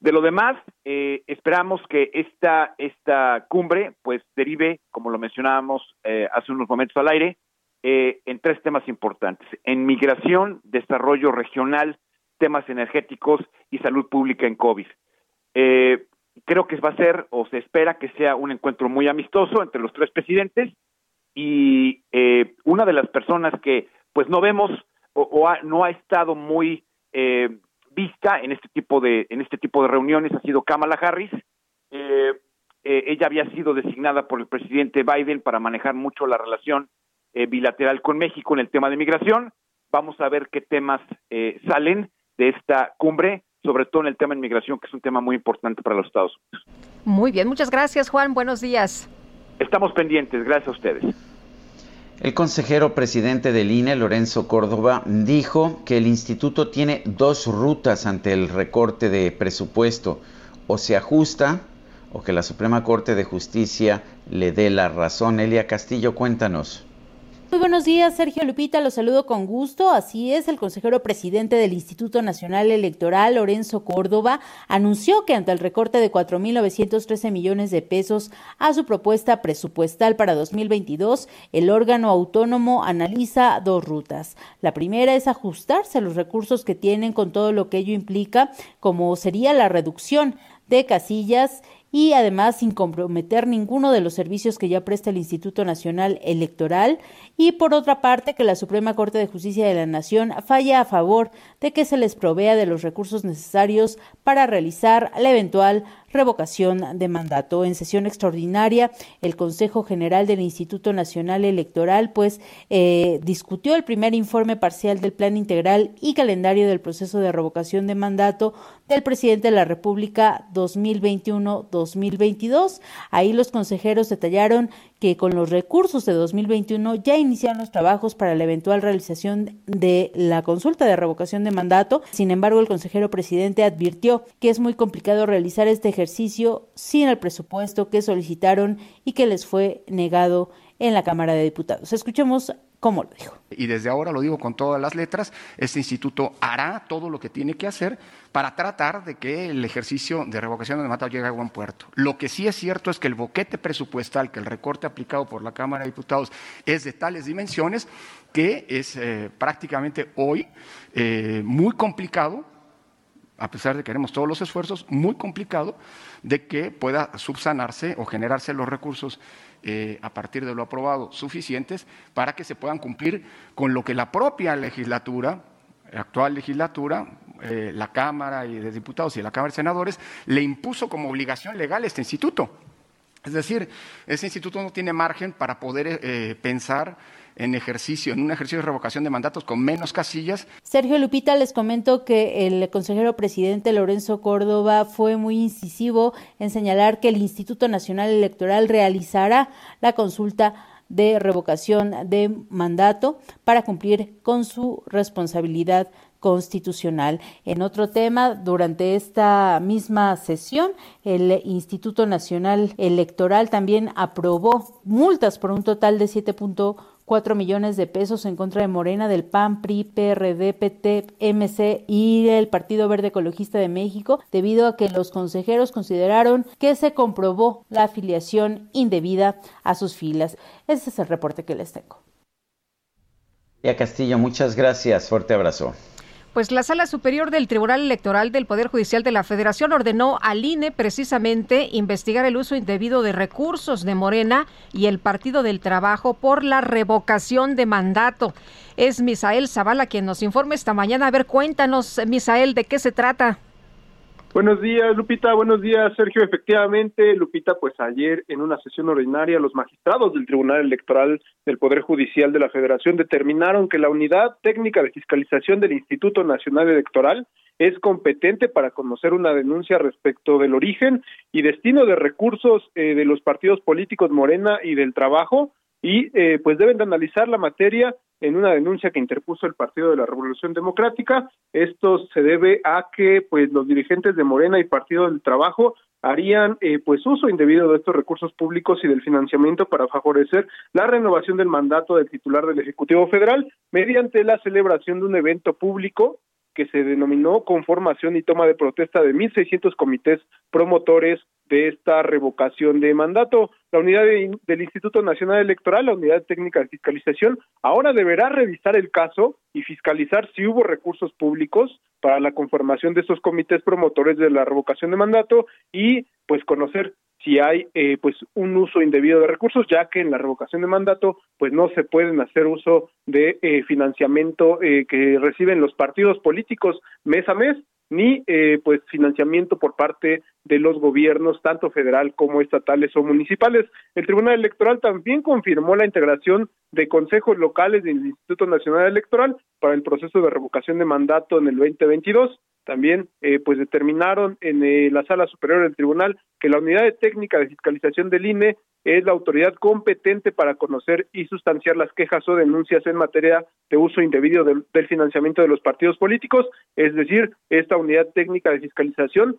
De lo demás, eh, esperamos que esta, esta cumbre pues derive, como lo mencionábamos eh, hace unos momentos al aire, eh, en tres temas importantes, en migración, desarrollo regional, temas energéticos y salud pública en COVID. creo que va a ser o se espera que sea un encuentro muy amistoso entre los tres presidentes y eh, una de las personas que pues no vemos o, no ha estado muy eh, vista en este tipo de en este tipo de reuniones ha sido Kamala Harris. Eh, ella había sido designada por el presidente Biden para manejar mucho la relación bilateral con México en el tema de migración. Vamos a ver qué temas salen de esta cumbre sobre todo en el tema de migración que es un tema muy importante para los Estados Unidos. Muy bien muchas gracias Juan. Buenos días. Estamos pendientes, gracias a ustedes. El consejero presidente del INE, Lorenzo Córdoba, dijo que el instituto tiene dos rutas ante el recorte de presupuesto. O se ajusta o que la Suprema Corte de Justicia le dé la razón. Elia Castillo, cuéntanos. Muy buenos días, Sergio Lupita, los saludo con gusto. Así es, el consejero presidente del Instituto Nacional Electoral, Lorenzo Córdoba, anunció que ante el recorte de 4.913 millones de pesos a su propuesta presupuestal para 2022, el órgano autónomo analiza dos rutas. La primera es ajustarse a los recursos que tienen con todo lo que ello implica, como sería la reducción de casillas y además sin comprometer ninguno de los servicios que ya presta el Instituto Nacional Electoral. Y por otra parte que la Suprema Corte de Justicia de la Nación falla a favor de que se les provea de los recursos necesarios para realizar la eventual revocación de mandato. En sesión extraordinaria, el Consejo General del Instituto Nacional Electoral, pues, eh, discutió el primer informe parcial del Plan Integral y calendario del proceso de revocación de mandato del presidente de la República 2021-2022. Ahí los consejeros detallaron que con los recursos de 2021 ya iniciaron los trabajos para la eventual realización de la consulta de revocación de mandato. Sin embargo, el consejero presidente advirtió que es muy complicado realizar este ejercicio sin el presupuesto que solicitaron y que les fue negado en la Cámara de Diputados. Escuchemos cómo lo dijo. Y desde ahora lo digo con todas las letras, este instituto hará todo lo que tiene que hacer para tratar de que el ejercicio de revocación de mandato llegue a buen puerto. Lo que sí es cierto es que el boquete presupuestal, que el recorte aplicado por la Cámara de Diputados es de tales dimensiones que es eh, prácticamente hoy eh, muy complicado a pesar de que haremos todos los esfuerzos, muy complicado de que pueda subsanarse o generarse los recursos eh, a partir de lo aprobado suficientes para que se puedan cumplir con lo que la propia legislatura, actual legislatura, eh, la Cámara de Diputados y la Cámara de Senadores, le impuso como obligación legal a este instituto. Es decir, ese instituto no tiene margen para poder eh, pensar en ejercicio, en un ejercicio de revocación de mandatos con menos casillas. Sergio Lupita, les comento que el consejero presidente Lorenzo Córdoba fue muy incisivo en señalar que el Instituto Nacional Electoral realizará la consulta de revocación de mandato para cumplir con su responsabilidad constitucional. En otro tema, durante esta misma sesión, el Instituto Nacional Electoral también aprobó multas por un total de 7.1 4 millones de pesos en contra de Morena, del PAN, PRI, PRD, PT, MC y el Partido Verde Ecologista de México, debido a que los consejeros consideraron que se comprobó la afiliación indebida a sus filas. Ese es el reporte que les tengo. Ya Castillo, muchas gracias. Fuerte abrazo. Pues la Sala Superior del Tribunal Electoral del Poder Judicial de la Federación ordenó al INE precisamente investigar el uso indebido de recursos de Morena y el Partido del Trabajo por la revocación de mandato. Es Misael Zavala quien nos informa esta mañana. A ver, cuéntanos, Misael, ¿de qué se trata? Buenos días, Lupita. Buenos días, Sergio. Efectivamente, Lupita, pues ayer en una sesión ordinaria, los magistrados del Tribunal Electoral del Poder Judicial de la Federación determinaron que la Unidad Técnica de Fiscalización del Instituto Nacional Electoral es competente para conocer una denuncia respecto del origen y destino de recursos eh, de los partidos políticos Morena y del Trabajo y eh, pues deben de analizar la materia en una denuncia que interpuso el Partido de la Revolución Democrática. Esto se debe a que pues los dirigentes de Morena y Partido del Trabajo harían eh, pues uso indebido de estos recursos públicos y del financiamiento para favorecer la renovación del mandato del titular del Ejecutivo Federal mediante la celebración de un evento público que se denominó conformación y toma de protesta de 1.600 comités promotores de esta revocación de mandato. La unidad del Instituto Nacional Electoral, la unidad técnica de fiscalización, ahora deberá revisar el caso y fiscalizar si hubo recursos públicos para la conformación de estos comités promotores de la revocación de mandato y pues conocer si hay eh, pues un uso indebido de recursos, ya que en la revocación de mandato pues no se pueden hacer uso de eh, financiamiento eh, que reciben los partidos políticos mes a mes, ni eh, pues financiamiento por parte de los gobiernos tanto federal como estatales o municipales. El Tribunal Electoral también confirmó la integración de consejos locales del Instituto Nacional Electoral para el proceso de revocación de mandato en el 2022 también eh, pues determinaron en eh, la sala superior del tribunal que la unidad técnica de fiscalización del INE es la autoridad competente para conocer y sustanciar las quejas o denuncias en materia de uso indebido del financiamiento de los partidos políticos, es decir, esta unidad técnica de fiscalización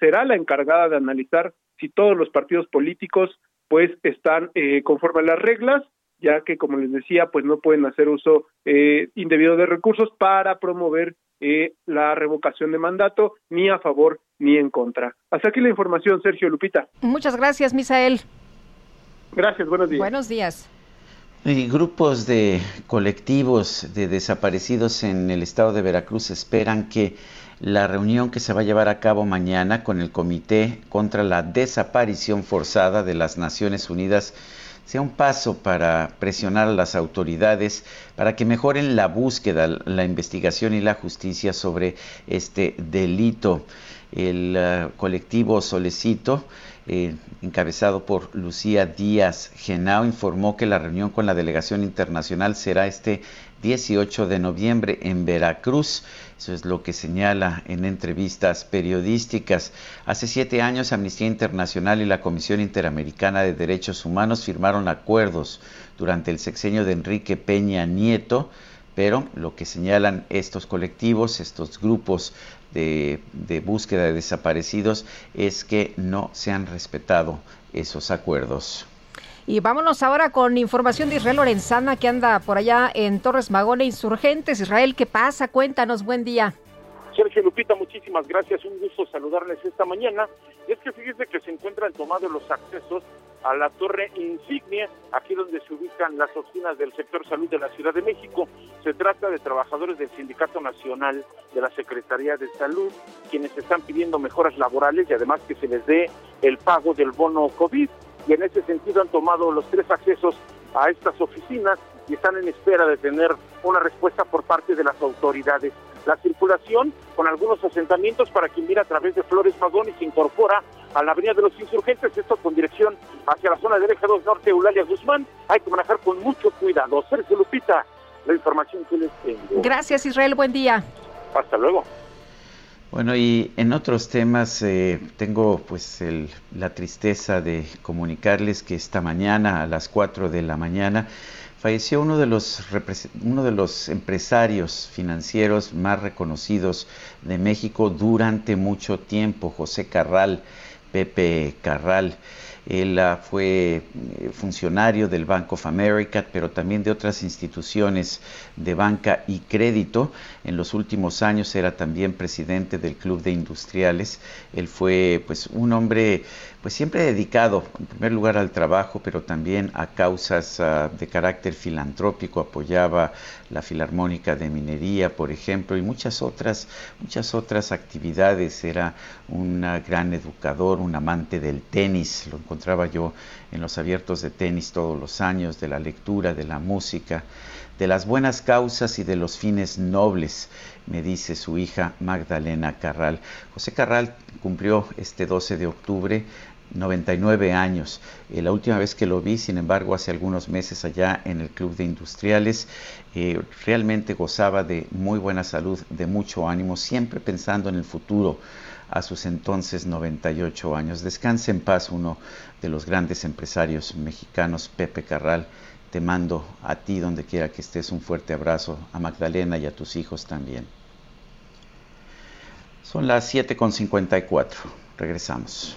será la encargada de analizar si todos los partidos políticos pues están eh, conforme a las reglas ya que como les decía pues no pueden hacer uso eh, indebido de recursos para promover eh, la revocación de mandato ni a favor ni en contra. Hasta aquí la información, Sergio Lupita. Muchas gracias, Misael. Gracias, buenos días. Buenos días. Y grupos de colectivos de desaparecidos en el estado de Veracruz esperan que la reunión que se va a llevar a cabo mañana con el Comité contra la Desaparición Forzada de las Naciones Unidas sea un paso para presionar a las autoridades para que mejoren la búsqueda, la investigación y la justicia sobre este delito. El uh, colectivo Solecito, eh, encabezado por Lucía Díaz Genao, informó que la reunión con la delegación internacional será este 18 de noviembre en Veracruz. Eso es lo que señala en entrevistas periodísticas. Hace siete años Amnistía Internacional y la Comisión Interamericana de Derechos Humanos firmaron acuerdos durante el sexenio de Enrique Peña Nieto, pero lo que señalan estos colectivos, estos grupos de, de búsqueda de desaparecidos, es que no se han respetado esos acuerdos. Y vámonos ahora con información de Israel Lorenzana que anda por allá en Torres Magone Insurgentes. Israel, ¿qué pasa? Cuéntanos, buen día. Sergio Lupita, muchísimas gracias. Un gusto saludarles esta mañana. Es que fíjese que se encuentran tomados los accesos a la torre insignia, aquí donde se ubican las oficinas del sector salud de la Ciudad de México. Se trata de trabajadores del Sindicato Nacional de la Secretaría de Salud, quienes están pidiendo mejoras laborales y además que se les dé el pago del bono COVID y en ese sentido han tomado los tres accesos a estas oficinas y están en espera de tener una respuesta por parte de las autoridades. La circulación con algunos asentamientos para quien mira a través de Flores Magón y se incorpora a la Avenida de los Insurgentes, esto con dirección hacia la zona Eje 2 Norte, Eulalia Guzmán. Hay que manejar con mucho cuidado. Sergio Lupita, la información que les tengo. Gracias, Israel. Buen día. Hasta luego. Bueno, y en otros temas eh, tengo pues el, la tristeza de comunicarles que esta mañana a las 4 de la mañana falleció uno de los uno de los empresarios financieros más reconocidos de México durante mucho tiempo, José Carral, Pepe Carral. Él ah, fue eh, funcionario del Bank of America, pero también de otras instituciones de banca y crédito. En los últimos años era también presidente del Club de Industriales. Él fue pues un hombre pues siempre dedicado en primer lugar al trabajo, pero también a causas ah, de carácter filantrópico, apoyaba la Filarmónica de Minería, por ejemplo, y muchas otras, muchas otras actividades. Era un gran educador, un amante del tenis, lo encontraba yo en los abiertos de tenis todos los años, de la lectura, de la música, de las buenas causas y de los fines nobles me dice su hija Magdalena Carral. José Carral cumplió este 12 de octubre 99 años. Eh, la última vez que lo vi, sin embargo, hace algunos meses allá en el Club de Industriales, eh, realmente gozaba de muy buena salud, de mucho ánimo, siempre pensando en el futuro a sus entonces 98 años. Descanse en paz uno de los grandes empresarios mexicanos, Pepe Carral. Te mando a ti donde quiera que estés un fuerte abrazo, a Magdalena y a tus hijos también. Son las 7.54. Regresamos.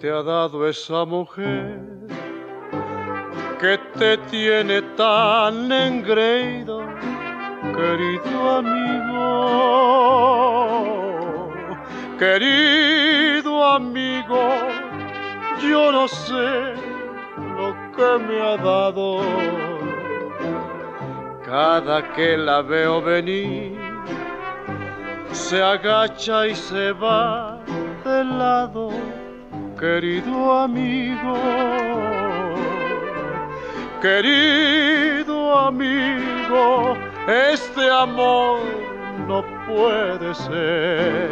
Te ha dado esa mujer que te tiene tan engreído, querido amigo? Querido amigo, yo no sé lo que me ha dado. Cada que la veo venir, se agacha y se va de lado querido amigo, querido amigo, este amor no puede ser.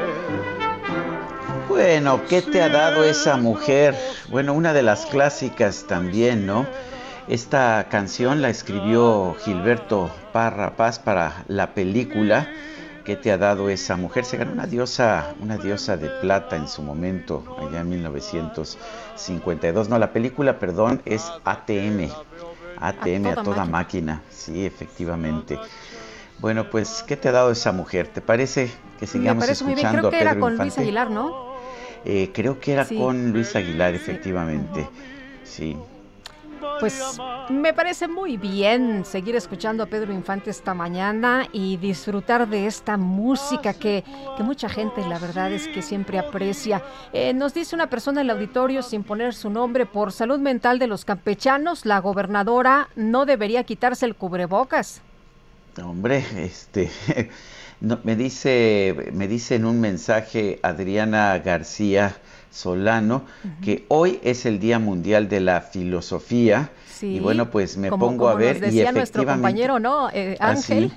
Bueno, ¿qué te ha dado esa mujer? Bueno, una de las clásicas también, ¿no? Esta canción la escribió Gilberto Parra Paz para la película ¿Qué te ha dado esa mujer? Se ganó una diosa, una diosa de plata en su momento, allá en 1952. No, la película, perdón, es ATM. ATM a toda, máquina. Sí, efectivamente. Bueno, pues, ¿qué te ha dado esa mujer? ¿Te parece que sigamos Me parece muy bien. Creo que era con Luis Aguilar, ¿no? Eh, creo que era con Luis Aguilar, efectivamente. Sí. Pues me parece muy bien seguir escuchando a Pedro Infante esta mañana y disfrutar de esta música que, mucha gente la verdad es que siempre aprecia. Eh, nos dice una persona en el auditorio sin poner su nombre, por salud mental de los campechanos, la gobernadora no debería quitarse el cubrebocas. Hombre, este... me dice, me dice en un mensaje Adriana García, Solano, que hoy es el Día Mundial de la Filosofía. Y bueno, pues me pongo a ver. Nos decía nuestro compañero, ¿no? Eh, ¿Ah, Ángel.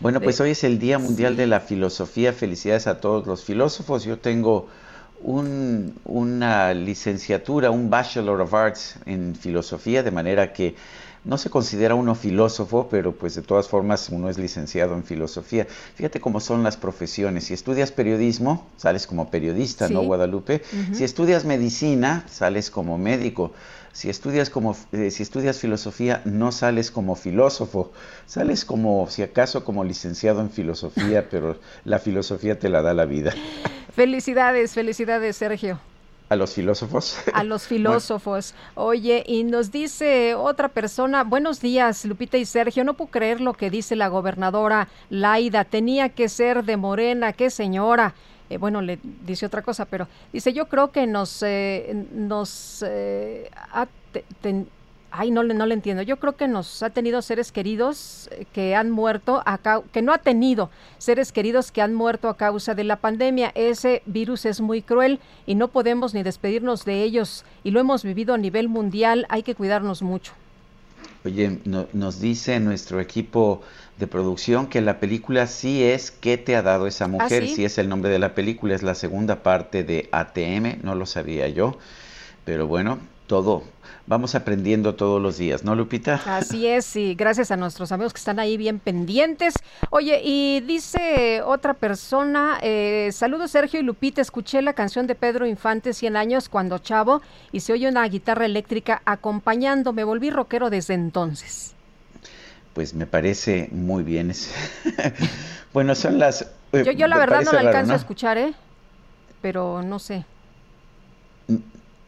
Bueno, pues hoy es el Día Mundial de la Filosofía. Felicidades a todos los filósofos. Yo tengo un, una licenciatura, un Bachelor of Arts en filosofía, de manera que no se considera uno filósofo, pero pues de todas formas uno es licenciado en filosofía. Fíjate cómo son las profesiones. Si estudias periodismo, sales como periodista, ¿no, Guadalupe? Si estudias medicina, sales como médico. Si estudias, como, eh, si estudias filosofía, no sales como filósofo, sales como, si acaso, como licenciado en filosofía, pero la filosofía te la da la vida. Felicidades, felicidades, Sergio. A los filósofos. A los filósofos. Oye, y nos dice otra persona, buenos días, Lupita y Sergio, no puedo creer lo que dice la gobernadora Laida, tenía que ser de Morena, qué señora. Eh, bueno, le dice otra cosa, pero dice, yo creo que nos, eh, nos eh, Ay, no, no le entiendo. Yo creo que nos ha tenido seres queridos que han muerto, a que no ha tenido seres queridos que han muerto a causa de la pandemia. Ese virus es muy cruel y no podemos ni despedirnos de ellos. Y lo hemos vivido a nivel mundial. Hay que cuidarnos mucho. Oye, nos dice nuestro equipo de producción que la película sí es ¿Qué te ha dado esa mujer? ¿Ah, sí? es el nombre de la película, es la segunda parte de ATM, no lo sabía yo. Pero bueno, todo vamos aprendiendo todos los días, ¿no, Lupita? Así es, y gracias a nuestros amigos que están ahí bien pendientes. Oye, y dice otra persona, eh, saludos Sergio y Lupita, escuché la canción de Pedro Infante, 100 años, cuando chavo, y se oye una guitarra eléctrica acompañando, me volví rockero desde entonces. Pues me parece muy bien. bueno, son las... Eh, yo, la verdad no la alcanzo a escuchar, ¿eh? Pero no sé.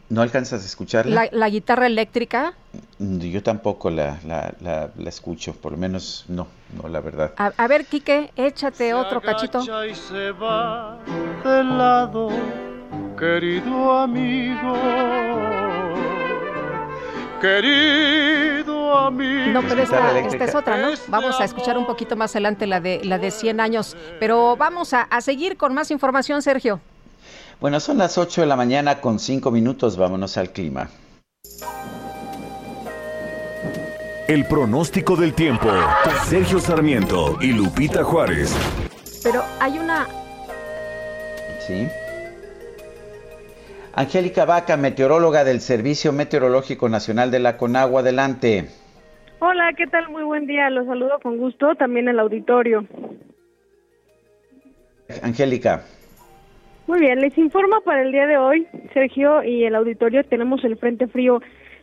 ¿No alcanzas a escucharla? La, guitarra eléctrica. Mm, yo tampoco la, la, escucho, por lo menos no, no, la verdad. A, ver, Quique, échate otro cachito. Y se va de lado, querido amigo. Querido amigo. No, pero esta, esta, es otra, ¿no? Vamos a escuchar un poquito más adelante la de, la de 100 años. Pero vamos a, a seguir con más información, Sergio. Bueno, son las 8 de la mañana con 5 minutos. Vámonos al clima. El pronóstico del tiempo. Sergio Sarmiento y Lupita Juárez. Pero hay una... Sí. Angélica Vaca, meteoróloga del Servicio Meteorológico Nacional de la Conagua. Adelante. Hola, ¿qué tal? Muy buen día. Los saludo con gusto. También el auditorio. Angélica. Muy bien, les informo para el día de hoy, Sergio y el auditorio, tenemos el Frente Frío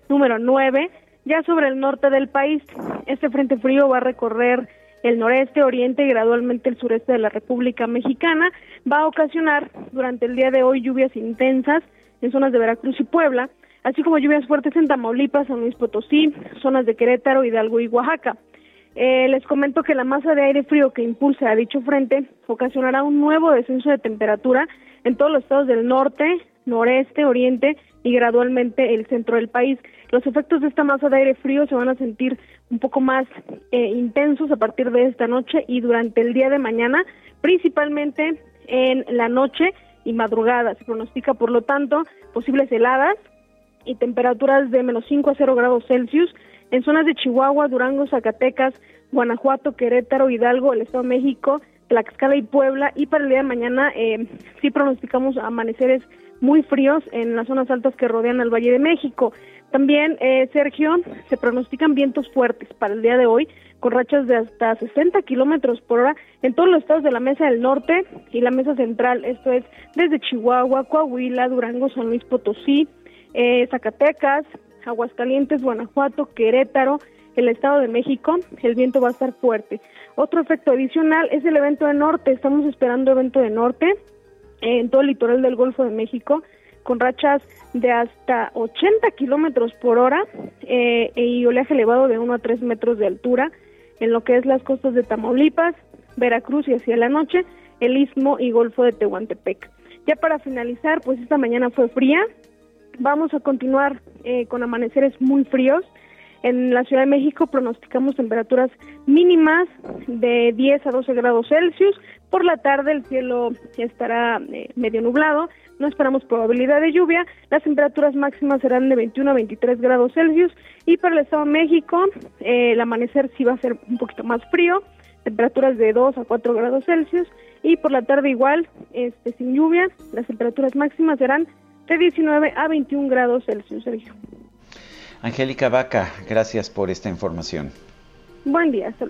número 9, ya sobre el norte del país. Este Frente Frío va a recorrer el noreste, oriente y gradualmente el sureste de la República Mexicana. Va a ocasionar durante el día de hoy lluvias intensas en zonas de Veracruz y Puebla, así como lluvias fuertes en Tamaulipas, San Luis Potosí, zonas de Querétaro, Hidalgo y Oaxaca. Eh, les comento que la masa de aire frío que impulsa a dicho frente ocasionará un nuevo descenso de temperatura en todos los estados del norte, noreste, oriente y gradualmente el centro del país. Los efectos de esta masa de aire frío se van a sentir un poco más eh, intensos a partir de esta noche y durante el día de mañana, principalmente en la noche y madrugada. Se pronostica, por lo tanto, posibles heladas y temperaturas de menos 5 a 0 grados Celsius en zonas de Chihuahua, Durango, Zacatecas, Guanajuato, Querétaro, Hidalgo, el Estado de México, Tlaxcala y Puebla. Y para el día de mañana eh, sí pronosticamos amaneceres muy fríos en las zonas altas que rodean al Valle de México. También, eh, Sergio, se pronostican vientos fuertes para el día de hoy, con rachas de hasta 60 kilómetros por hora en todos los estados de la Mesa del Norte y la Mesa Central, esto es desde Chihuahua, Coahuila, Durango, San Luis Potosí, eh, Zacatecas, Aguascalientes, Guanajuato, Querétaro, el Estado de México, el viento va a estar fuerte. Otro efecto adicional es el evento de norte. Estamos esperando evento de norte en todo el litoral del Golfo de México con rachas de hasta 80 kilómetros por hora eh, y oleaje elevado de 1 a 3 metros de altura en lo que es las costas de Tamaulipas, Veracruz y hacia la noche, el Istmo y Golfo de Tehuantepec. Ya para finalizar, pues esta mañana fue fría, vamos a continuar eh, con amaneceres muy fríos. En la Ciudad de México pronosticamos temperaturas mínimas de 10 a 12 grados Celsius. Por la tarde el cielo estará eh, medio nublado. No esperamos probabilidad de lluvia. Las temperaturas máximas serán de 21 a 23 grados Celsius. Y para el Estado de México eh, el amanecer sí va a ser un poquito más frío. Temperaturas de 2 a 4 grados Celsius. Y por la tarde igual, este, sin lluvia, las temperaturas máximas serán de 19 a 21 grados Celsius, Sergio. Angélica Vaca, gracias por esta información. Buen día, hasta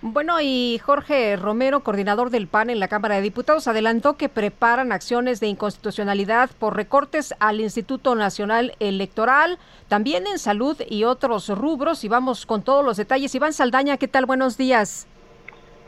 Bueno, y Jorge Romero, coordinador del PAN en la Cámara de Diputados, adelantó que preparan acciones de inconstitucionalidad por recortes al Instituto Nacional Electoral, también en salud y otros rubros. Y vamos con todos los detalles. Iván Saldaña, ¿qué tal? Buenos días.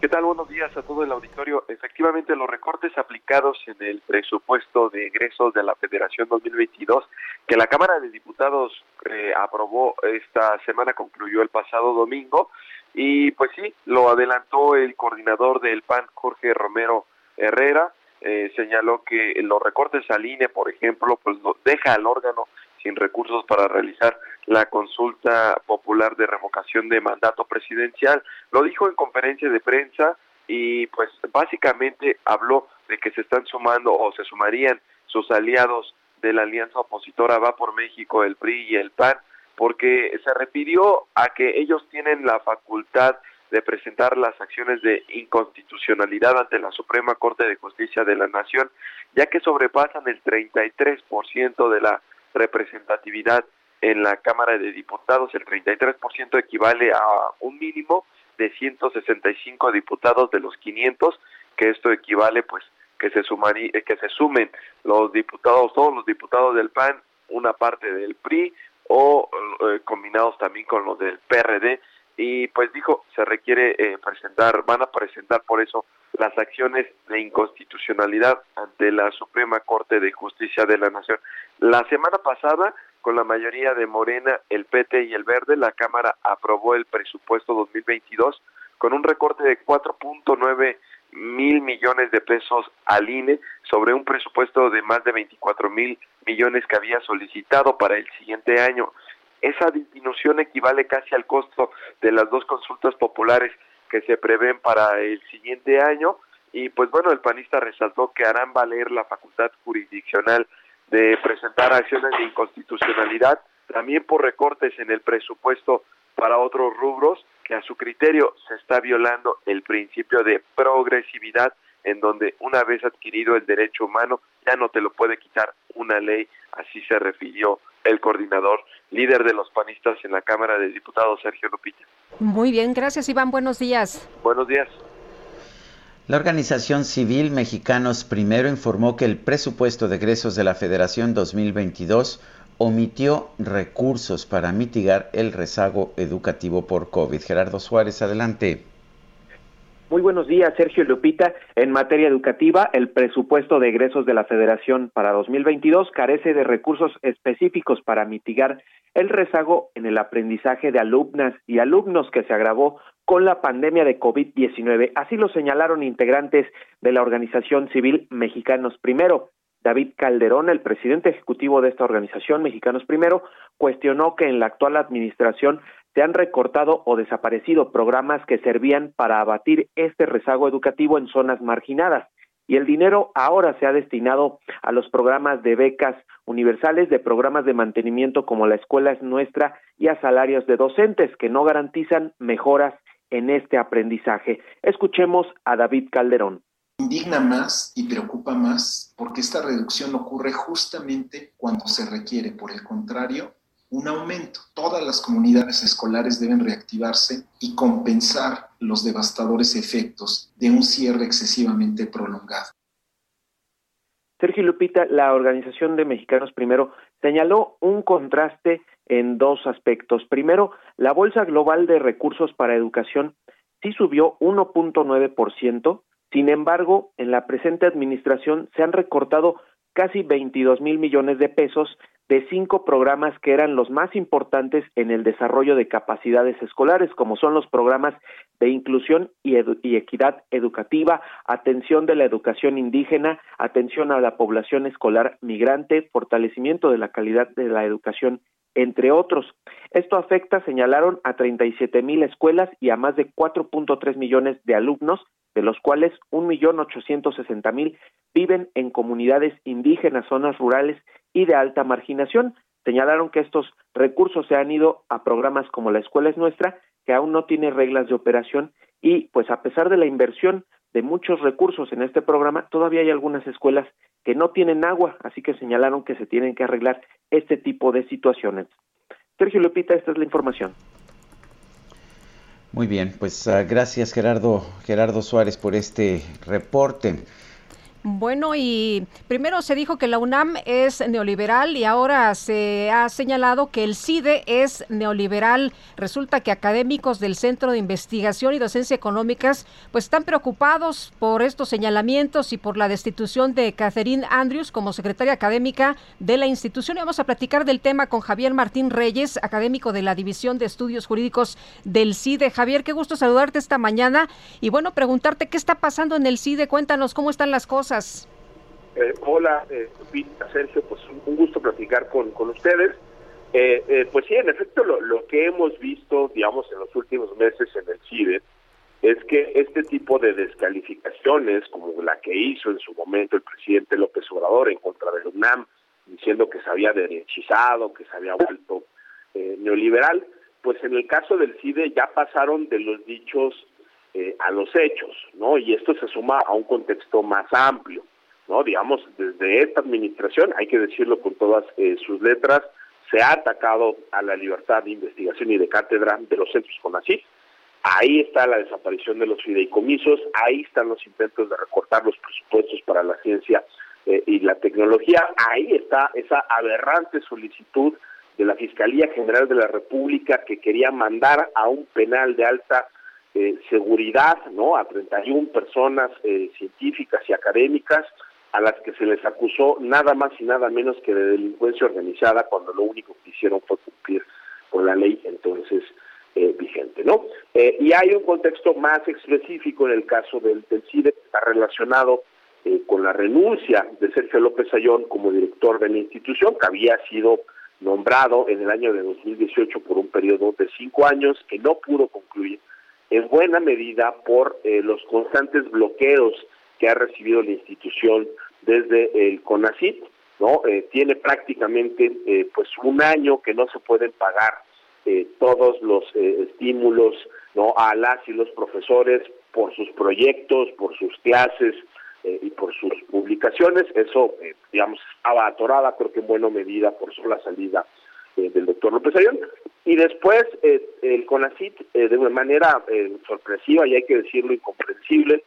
¿Qué tal? Buenos días a todo el auditorio. Efectivamente, los recortes aplicados en el presupuesto de ingresos de la Federación 2022 que la Cámara de Diputados eh, aprobó esta semana concluyó el pasado domingo y pues sí, lo adelantó el coordinador del PAN, Jorge Romero Herrera, eh, señaló que los recortes al INE, por ejemplo, pues deja al órgano sin recursos para realizar la consulta popular de revocación de mandato presidencial. Lo dijo en conferencia de prensa y pues básicamente habló de que se están sumando o se sumarían sus aliados de la alianza opositora Va por México, el PRI y el PAN, porque se refirió a que ellos tienen la facultad de presentar las acciones de inconstitucionalidad ante la Suprema Corte de Justicia de la Nación, ya que sobrepasan el 33% de la representatividad en la Cámara de Diputados. El 33% equivale a un mínimo de 165 diputados de los 500, que esto equivale pues que se sumaría, que se sumen los diputados, todos los diputados del PAN, una parte del PRI o eh, combinados también con los del PRD y pues dijo se requiere eh, presentar, van a presentar por eso las acciones de inconstitucionalidad ante la Suprema Corte de Justicia de la Nación. La semana pasada, con la mayoría de Morena, el PT y el Verde, la Cámara aprobó el presupuesto 2022 con un recorte de 4.9 mil millones de pesos al INE sobre un presupuesto de más de 24 mil millones que había solicitado para el siguiente año. Esa disminución equivale casi al costo de las dos consultas populares que se prevén para el siguiente año y pues bueno, el panista resaltó que harán valer la facultad jurisdiccional de presentar acciones de inconstitucionalidad, también por recortes en el presupuesto para otros rubros, que a su criterio se está violando el principio de progresividad, en donde una vez adquirido el derecho humano ya no te lo puede quitar una ley, así se refirió el coordinador líder de los panistas en la Cámara de Diputados, Sergio Lupita. Muy bien, gracias Iván, buenos días. Buenos días. La organización civil Mexicanos Primero informó que el presupuesto de egresos de la Federación 2022 omitió recursos para mitigar el rezago educativo por COVID. Gerardo Suárez, adelante. Muy buenos días, Sergio Lupita. En materia educativa, el presupuesto de egresos de la Federación para 2022 carece de recursos específicos para mitigar el rezago en el aprendizaje de alumnas y alumnos que se agravó con la pandemia de COVID-19. Así lo señalaron integrantes de la organización civil Mexicanos Primero. David Calderón, el presidente ejecutivo de esta organización, Mexicanos Primero, cuestionó que en la actual administración se han recortado o desaparecido programas que servían para abatir este rezago educativo en zonas marginadas y el dinero ahora se ha destinado a los programas de becas universales, de programas de mantenimiento como la escuela es nuestra y a salarios de docentes que no garantizan mejoras en este aprendizaje. Escuchemos a David Calderón indigna más y preocupa más porque esta reducción ocurre justamente cuando se requiere, por el contrario, un aumento. Todas las comunidades escolares deben reactivarse y compensar los devastadores efectos de un cierre excesivamente prolongado. Sergio Lupita, la Organización de Mexicanos Primero señaló un contraste en dos aspectos. Primero, la Bolsa Global de Recursos para Educación sí subió 1.9%, sin embargo, en la presente administración se han recortado casi 22 mil millones de pesos de cinco programas que eran los más importantes en el desarrollo de capacidades escolares, como son los programas de inclusión y, equidad educativa, atención de la educación indígena, atención a la población escolar migrante, fortalecimiento de la calidad de la educación, entre otros. Esto afecta, señalaron, a 37 mil escuelas y a más de 4.3 millones de alumnos de los cuales un millón ochocientos sesenta mil viven en comunidades indígenas, zonas rurales y de alta marginación. Señalaron que estos recursos se han ido a programas como La Escuela es Nuestra, que aún no tiene reglas de operación y pues a pesar de la inversión de muchos recursos en este programa, todavía hay algunas escuelas que no tienen agua, así que señalaron que se tienen que arreglar este tipo de situaciones. Sergio Lupita, esta es la información. Muy bien, pues uh, gracias Gerardo, Gerardo Suárez por este reporte. Bueno, y primero se dijo que la UNAM es neoliberal y ahora se ha señalado que el CIDE es neoliberal. Resulta que académicos del Centro de Investigación y Docencia Económicas pues están preocupados por estos señalamientos y por la destitución de Catherine Andrews como secretaria académica de la institución. Y vamos a platicar del tema con Javier Martín Reyes, académico de la División de Estudios Jurídicos del CIDE. Javier, qué gusto saludarte esta mañana y bueno, preguntarte qué está pasando en el CIDE. Cuéntanos cómo están las cosas. Eh, hola, eh, Sergio, pues un gusto platicar con, con ustedes. Eh, eh, pues sí, en efecto, lo, que hemos visto, digamos, en los últimos meses en el CIDE es que este tipo de descalificaciones, como la que hizo en su momento el presidente López Obrador en contra del UNAM, diciendo que se había derechizado, que se había vuelto eh, neoliberal, pues en el caso del CIDE ya pasaron de los dichos eh, a los hechos, ¿no? Y esto se suma a un contexto más amplio, ¿no? Digamos, desde esta administración, hay que decirlo con todas eh, sus letras, se ha atacado a la libertad de investigación y de cátedra de los centros CONACYT, ahí está la desaparición de los fideicomisos, ahí están los intentos de recortar los presupuestos para la ciencia eh, y la tecnología, ahí está esa aberrante solicitud de la Fiscalía General de la República que quería mandar a un penal de alta eh, seguridad, ¿no? A 31 personas eh, científicas y académicas a las que se les acusó nada más y nada menos que de delincuencia organizada cuando lo único que hicieron fue cumplir con la ley entonces eh, vigente, ¿no? Eh, y hay un contexto más específico en el caso del, del CIDE que está relacionado eh, con la renuncia de Sergio López Ayón como director de la institución, que había sido nombrado en el año de 2018 por un periodo de cinco años que no pudo concluir en buena medida por los constantes bloqueos que ha recibido la institución desde el CONACIT, ¿no? tiene prácticamente pues un año que no se pueden pagar eh, todos los eh, estímulos no a las y los profesores por sus proyectos, por sus clases eh, y por sus publicaciones. Eso, digamos, estaba atorada, creo que en buena medida por la salida del doctor López Ayón. Y después el CONACIT, de una manera sorpresiva y hay que decirlo incomprensible,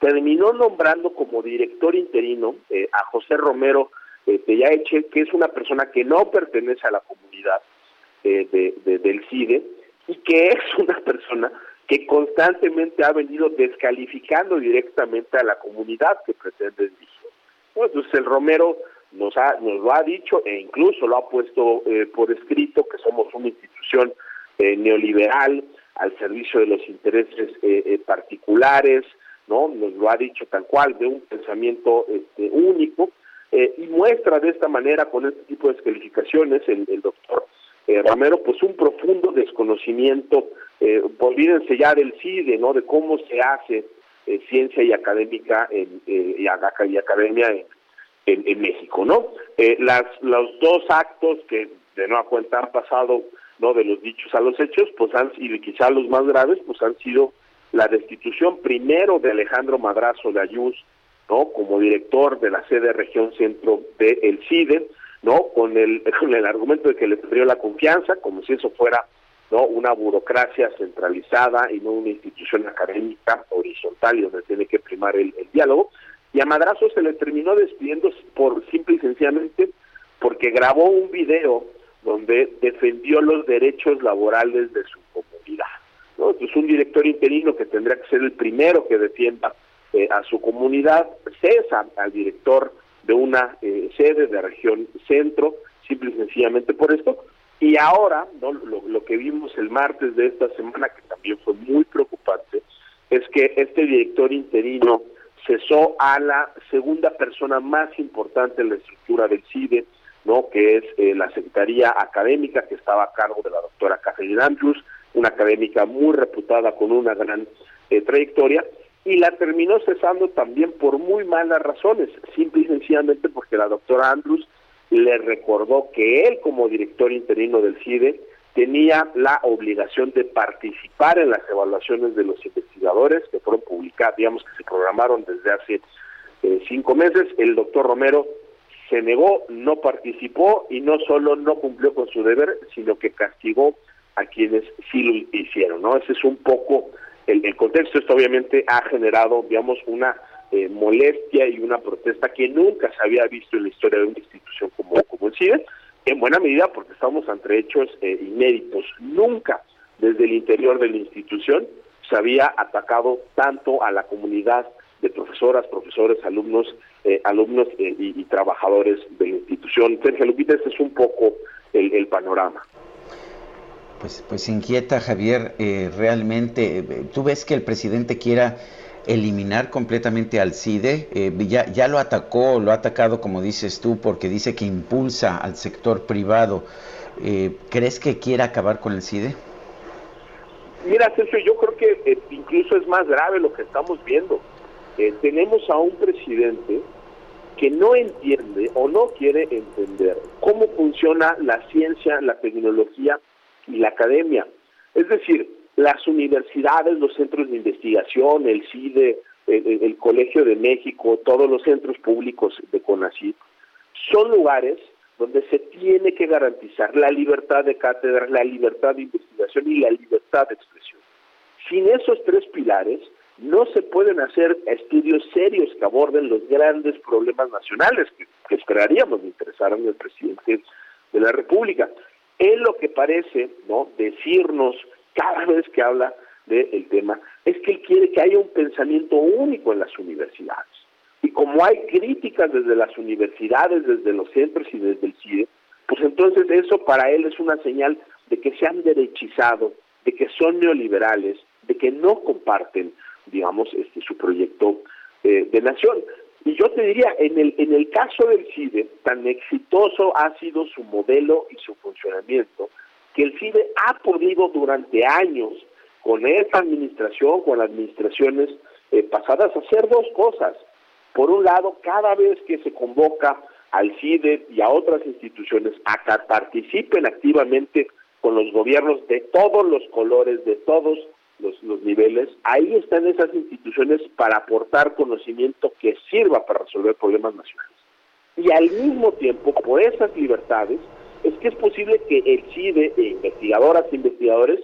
terminó nombrando como director interino a José Romero Pellaeche, que es una persona que no pertenece a la comunidad, de, del CIDE y que es una persona que constantemente ha venido descalificando directamente a la comunidad que pretende dirigir. Entonces el Romero nos, ha, nos lo ha dicho e incluso lo ha puesto eh, por escrito que somos una institución eh, neoliberal al servicio de los intereses eh, particulares, no nos lo ha dicho tal cual de un pensamiento este, único y muestra de esta manera con este tipo de descalificaciones el, el doctor eh, Romero, pues un profundo desconocimiento, eh, olvídense ya del CIDE, ¿no? De cómo se hace eh, ciencia y académica en, eh, y, academia en, en, México, ¿no? Eh, las, los dos actos que de nueva cuenta han pasado, ¿no? De los dichos a los hechos, pues han sido, quizá los más graves, pues han sido la destitución primero de Alejandro Madrazo de Ayuz, ¿no? Como director de la sede región centro del el CIDE, ¿no? Con el, con el argumento de que le perdió la confianza, como si eso fuera no una burocracia centralizada y no una institución académica horizontal y donde tiene que primar el, diálogo. Y a Madrazo se le terminó despidiendo por simple y sencillamente porque grabó un video donde defendió los derechos laborales de su comunidad. Entonces un director interino que tendría que ser el primero que defienda eh, a su comunidad cesa al director de una eh, sede de región centro, simple y sencillamente por esto. Y ahora, ¿no? lo, que vimos el martes de esta semana, que también fue muy preocupante, es que este director interino cesó a la segunda persona más importante en la estructura del CIDE, ¿no? que es eh, la Secretaría Académica, que estaba a cargo de la doctora Catherine Andrews, una académica muy reputada con una gran eh, trayectoria, y la terminó cesando también por muy malas razones, simple y sencillamente porque la doctora Andrews le recordó que él como director interino del CIDE tenía la obligación de participar en las evaluaciones de los investigadores que fueron publicadas, digamos que se programaron desde hace eh, cinco meses. El doctor Romero se negó, no participó y no solo no cumplió con su deber, sino que castigó a quienes sí lo hicieron, ¿no? Ese es un poco el, contexto esto obviamente ha generado, digamos, una eh, molestia y una protesta que nunca se había visto en la historia de una institución como, como el CIDE, en buena medida porque estamos ante hechos eh, inéditos. Nunca desde el interior de la institución se había atacado tanto a la comunidad de profesoras, profesores, alumnos, eh, alumnos y, trabajadores de la institución. Sergio Lupita, este es un poco el panorama. Pues, pues inquieta, Javier, eh, realmente. Eh, ¿Tú ves que el presidente quiera eliminar completamente al CIDE? Eh, ya, ya lo atacó, lo ha atacado, como dices tú, porque dice que impulsa al sector privado. Eh, ¿Crees que quiere acabar con el CIDE? Mira, Sergio, yo creo que eh, incluso es más grave lo que estamos viendo. Eh, tenemos a un presidente que no entiende o no quiere entender cómo funciona la ciencia, la tecnología y la academia. Es decir, las universidades, los centros de investigación, el CIDE, el, Colegio de México, todos los centros públicos de CONACYT, son lugares donde se tiene que garantizar la libertad de cátedra, la libertad de investigación y la libertad de expresión. Sin esos tres pilares, no se pueden hacer estudios serios que aborden los grandes problemas nacionales que, esperaríamos de interesaran al presidente de la República. Es lo que parece no decirnos cada vez que habla del tema es que él quiere que haya un pensamiento único en las universidades. Y como hay críticas desde las universidades, desde los centros y desde el CIDE, pues entonces eso para él es una señal de que se han derechizado, de que son neoliberales, de que no comparten, digamos, este su proyecto eh, de nación. Y yo te diría, en el, en el caso del CIDE, tan exitoso ha sido su modelo y su funcionamiento, que el CIDE ha podido durante años, con esta administración, con administraciones eh, pasadas, hacer dos cosas. Por un lado, cada vez que se convoca al CIDE y a otras instituciones a que participen activamente con los gobiernos de todos los colores, de todos los, los, niveles, ahí están esas instituciones para aportar conocimiento que sirva para resolver problemas nacionales. Y al mismo tiempo, por esas libertades, es que es posible que el CIDE e investigadoras e investigadores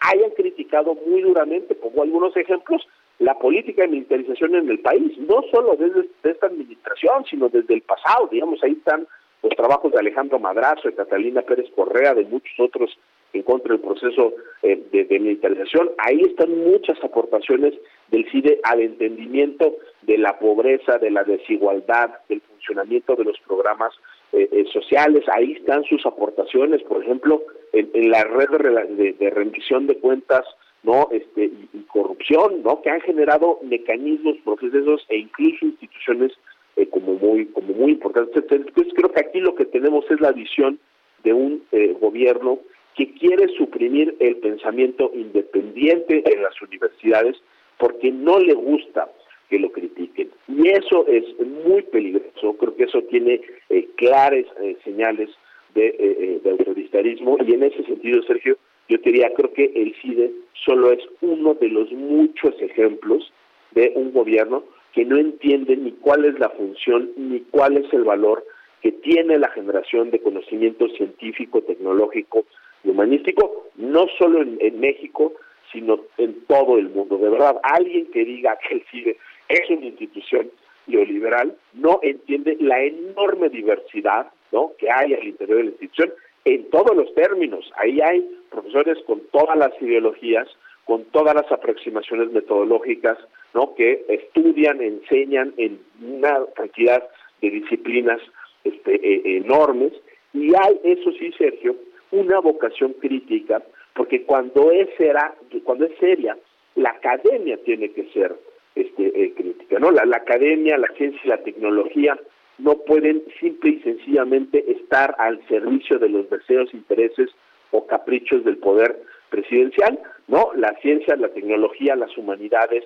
hayan criticado muy duramente, pongo algunos ejemplos, la política de militarización en el país, no solo desde esta administración, sino desde el pasado, digamos, ahí están los trabajos de Alejandro Madrazo, de Catalina Pérez Correa, de muchos otros en contra del proceso eh, de, militarización. Ahí están muchas aportaciones del CIDE al entendimiento de la pobreza, de la desigualdad, del funcionamiento de los programas eh, eh, sociales. Ahí están sus aportaciones, por ejemplo, en, la red de, rendición de cuentas no este y, corrupción no que han generado mecanismos procesos e incluso instituciones eh, como muy como muy importantes entonces creo que aquí lo que tenemos es la visión de un eh, gobierno que quiere suprimir el pensamiento independiente en las universidades porque no le gusta que lo critiquen. Y eso es muy peligroso, creo que eso tiene eh, claras señales de, de autoritarismo y en ese sentido, Sergio, yo te diría, creo que el CIDE solo es uno de los muchos ejemplos de un gobierno que no entiende ni cuál es la función ni cuál es el valor que tiene la generación de conocimiento científico, tecnológico y humanístico, no solo en, México, sino en todo el mundo. De verdad, alguien que diga que el CIDE es una institución neoliberal no entiende la enorme diversidad ¿no? que hay al interior de la institución en todos los términos. Ahí hay profesores con todas las ideologías, con todas las aproximaciones metodológicas, ¿no? que estudian, enseñan en una cantidad de disciplinas este, e, enormes. Y hay, eso sí, Sergio, una vocación crítica, porque cuando es, era, cuando es seria, la academia tiene que ser este, eh, crítica, ¿no? La, academia, la ciencia y la tecnología no pueden simple y sencillamente estar al servicio de los deseos, intereses o caprichos del poder presidencial, ¿no? La ciencia, la tecnología, las humanidades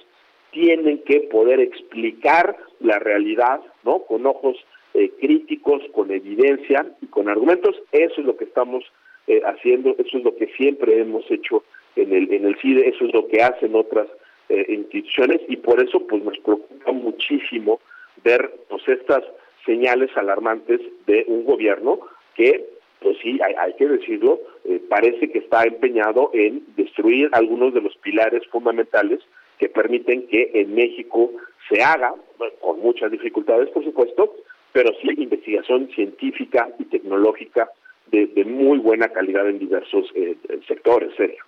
tienen que poder explicar la realidad, ¿no? Con ojos eh, críticos, con evidencia y con argumentos. Eso es lo que estamos eh, haciendo, eso es lo que siempre hemos hecho en el en el CIDE, eso es lo que hacen otras eh, instituciones y por eso pues nos preocupa muchísimo ver pues estas señales alarmantes de un gobierno que, pues sí, hay, que decirlo, eh, parece que está empeñado en destruir algunos de los pilares fundamentales que permiten que en México se haga, con muchas dificultades por supuesto, pero sí investigación científica y tecnológica de, muy buena calidad en diversos eh, sectores, serio.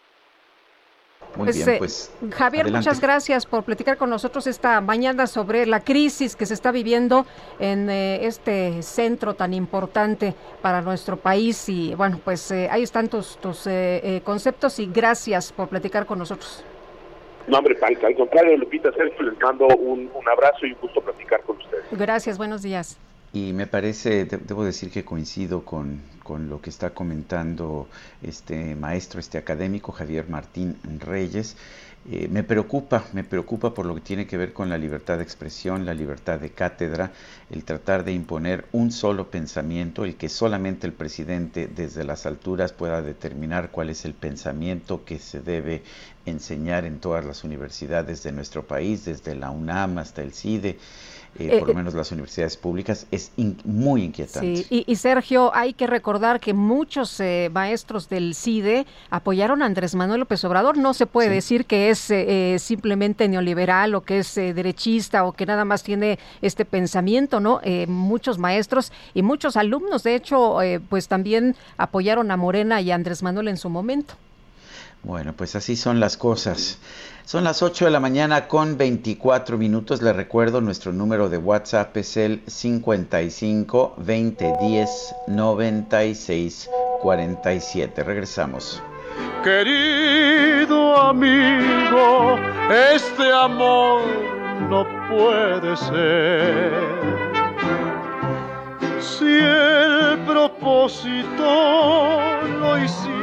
Muy pues, bien, eh. Javier, muchas gracias por platicar con nosotros esta mañana sobre la crisis que se está viviendo en eh, este centro tan importante para nuestro país. Y bueno, pues eh, ahí están tus, tus conceptos y gracias por platicar con nosotros. No, hombre, al, al contrario, Lupita, Sergio, les mando un, un abrazo y un gusto platicar con ustedes. Gracias, buenos días. Y me parece, debo decir que coincido con, con, lo que está comentando este maestro, este académico Javier Martín Reyes. Eh, me preocupa, me preocupa por lo que tiene que ver con la libertad de expresión, la libertad de cátedra, el tratar de imponer un solo pensamiento, el que solamente el presidente desde las alturas pueda determinar cuál es el pensamiento que se debe enseñar en todas las universidades de nuestro país, desde la UNAM hasta el CIDE. Eh, eh, por lo menos las universidades públicas, es muy inquietante. Sí, y, Sergio, hay que recordar que muchos eh, maestros del CIDE apoyaron a Andrés Manuel López Obrador. No se puede decir que es simplemente neoliberal o que es derechista o que nada más tiene este pensamiento, ¿no? muchos maestros y muchos alumnos, de hecho, pues también apoyaron a Morena y a Andrés Manuel en su momento. Bueno, pues así son las cosas. Son las 8 de la mañana con 24 minutos. Les recuerdo, nuestro número de WhatsApp es el 55 20 10 96 47. Regresamos. Querido amigo, este amor no puede ser. Si el propósito lo hiciera.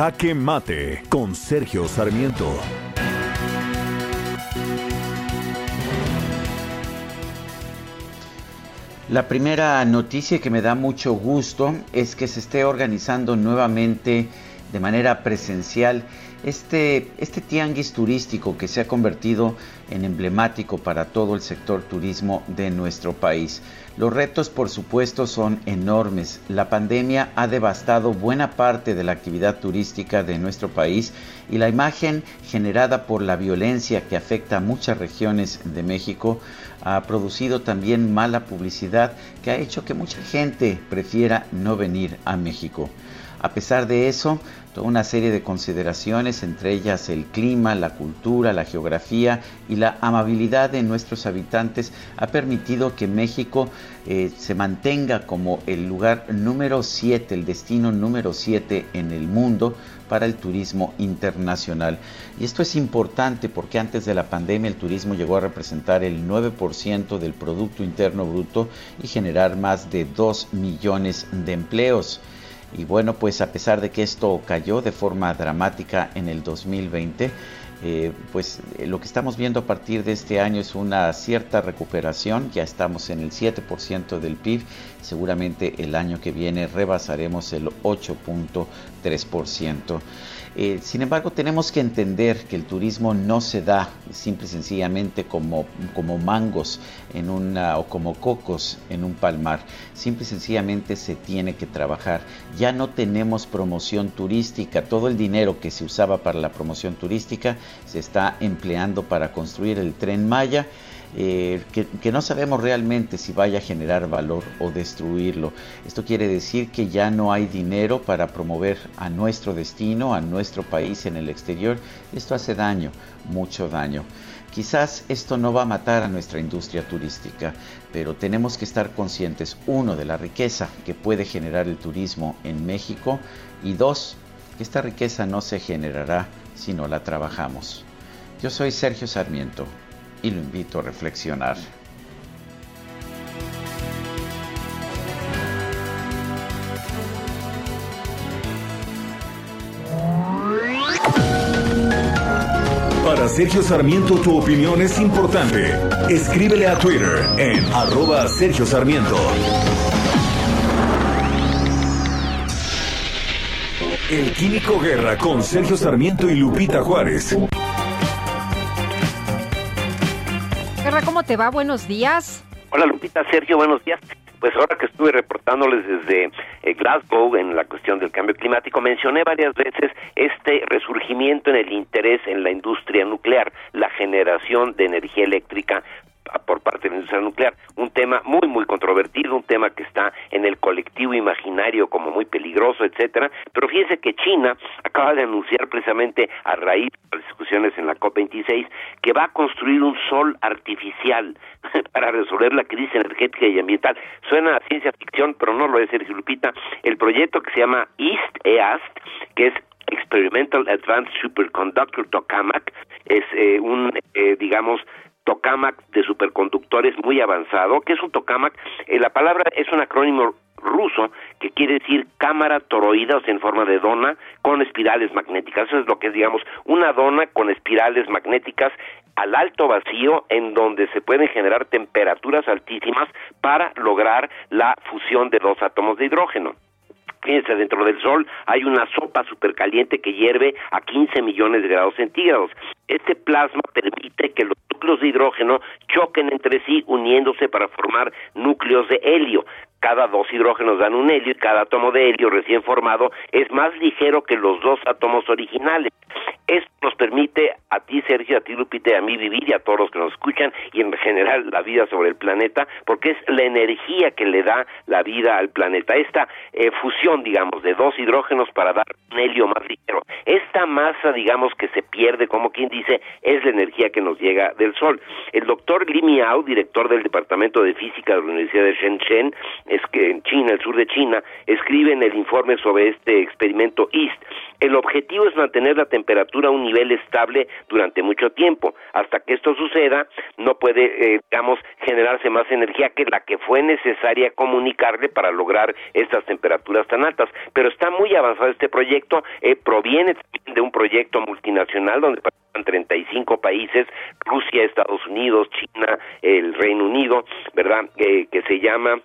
Jaque Mate con Sergio Sarmiento. La primera noticia que me da mucho gusto es que se esté organizando nuevamente de manera presencial este, este tianguis turístico que se ha convertido en emblemático para todo el sector turismo de nuestro país. Los retos, por supuesto, son enormes. La pandemia ha devastado buena parte de la actividad turística de nuestro país y la imagen generada por la violencia que afecta a muchas regiones de México ha producido también mala publicidad que ha hecho que mucha gente prefiera no venir a México. A pesar de eso, toda una serie de consideraciones, entre ellas el clima, la cultura, la geografía y la amabilidad de nuestros habitantes, ha permitido que México eh, se mantenga como el lugar número 7, el destino número 7 en el mundo para el turismo internacional. Y esto es importante porque antes de la pandemia el turismo llegó a representar el 9% del Producto Interno Bruto y generar más de 2 millones de empleos. Y bueno, pues a pesar de que esto cayó de forma dramática en el 2020, eh, pues eh, lo que estamos viendo a partir de este año es una cierta recuperación, ya estamos en el 7% del PIB, seguramente el año que viene rebasaremos el 8.3%. Eh, sin embargo, tenemos que entender que el turismo no se da simple y sencillamente como, como mangos en una, o como cocos en un palmar. Simple y sencillamente se tiene que trabajar. Ya no tenemos promoción turística. Todo el dinero que se usaba para la promoción turística se está empleando para construir el tren Maya eh, que, no sabemos realmente si vaya a generar valor o destruirlo. Esto quiere decir que ya no hay dinero para promover a nuestro destino, a nuestro país en el exterior. Esto hace daño, mucho daño. Quizás esto no va a matar a nuestra industria turística, pero tenemos que estar conscientes, uno, de la riqueza que puede generar el turismo en México y dos, que esta riqueza no se generará si no la trabajamos. Yo soy Sergio Sarmiento y lo invito a reflexionar. Sergio Sarmiento tu opinión es importante. Escríbele a Twitter en arroba Sergio Sarmiento. El Químico Guerra con Sergio Sarmiento y Lupita Juárez. ¿Cómo te va? Buenos días. Hola Lupita, Sergio, buenos días. Pues ahora que estuve reportándoles desde eh, Glasgow en la cuestión del cambio climático, mencioné varias veces este resurgimiento en el interés en la industria nuclear, la generación de energía eléctrica por parte de la industria nuclear. Un tema muy, muy controvertido, un tema que está en el colectivo imaginario como muy peligroso, etcétera. Pero fíjense que China acaba de anunciar precisamente a raíz de las discusiones en la COP26 que va a construir un sol artificial para resolver la crisis energética y ambiental. Suena a ciencia ficción, pero no lo es, Sergio Lupita. El proyecto que se llama East EAST, que es Experimental Advanced Superconductor Tokamak, es eh, un, eh, digamos, tokamak de superconductores muy avanzado. ¿Qué es un tokamak? Eh, la palabra es un acrónimo ruso que quiere decir cámara toroida, o en forma de dona, con espirales magnéticas. Eso es lo que es, digamos, una dona con espirales magnéticas al alto vacío en donde se pueden generar temperaturas altísimas para lograr la fusión de dos átomos de hidrógeno. Fíjense, dentro del Sol hay una sopa supercaliente que hierve a 15 millones de grados centígrados. Este plasma permite que los núcleos de hidrógeno choquen entre sí uniéndose para formar núcleos de helio cada dos hidrógenos dan un helio y cada átomo de helio recién formado es más ligero que los dos átomos originales. Esto nos permite Sergio, a ti, Lupita, a mí vivir y a todos los que nos escuchan y en general la vida sobre el planeta, porque es la energía que le da la vida al planeta. Esta eh, fusión, digamos, de dos hidrógenos para dar un helio más ligero. Esta masa, digamos, que se pierde, como quien dice, es la energía que nos llega del Sol. El doctor Li Miao, director del Departamento de Física de la Universidad de Shenzhen, es que en China, el sur de China, escribe en el informe sobre este experimento EAST. El objetivo es mantener la temperatura a un nivel estable durante mucho tiempo. Hasta que esto suceda, no puede, eh, digamos, generarse más energía que la que fue necesaria comunicarle para lograr estas temperaturas tan altas. Pero está muy avanzado este proyecto, eh, proviene también de un proyecto multinacional donde participan 35 países, Rusia, Estados Unidos, China, el Reino Unido, ¿verdad? Eh, que se llama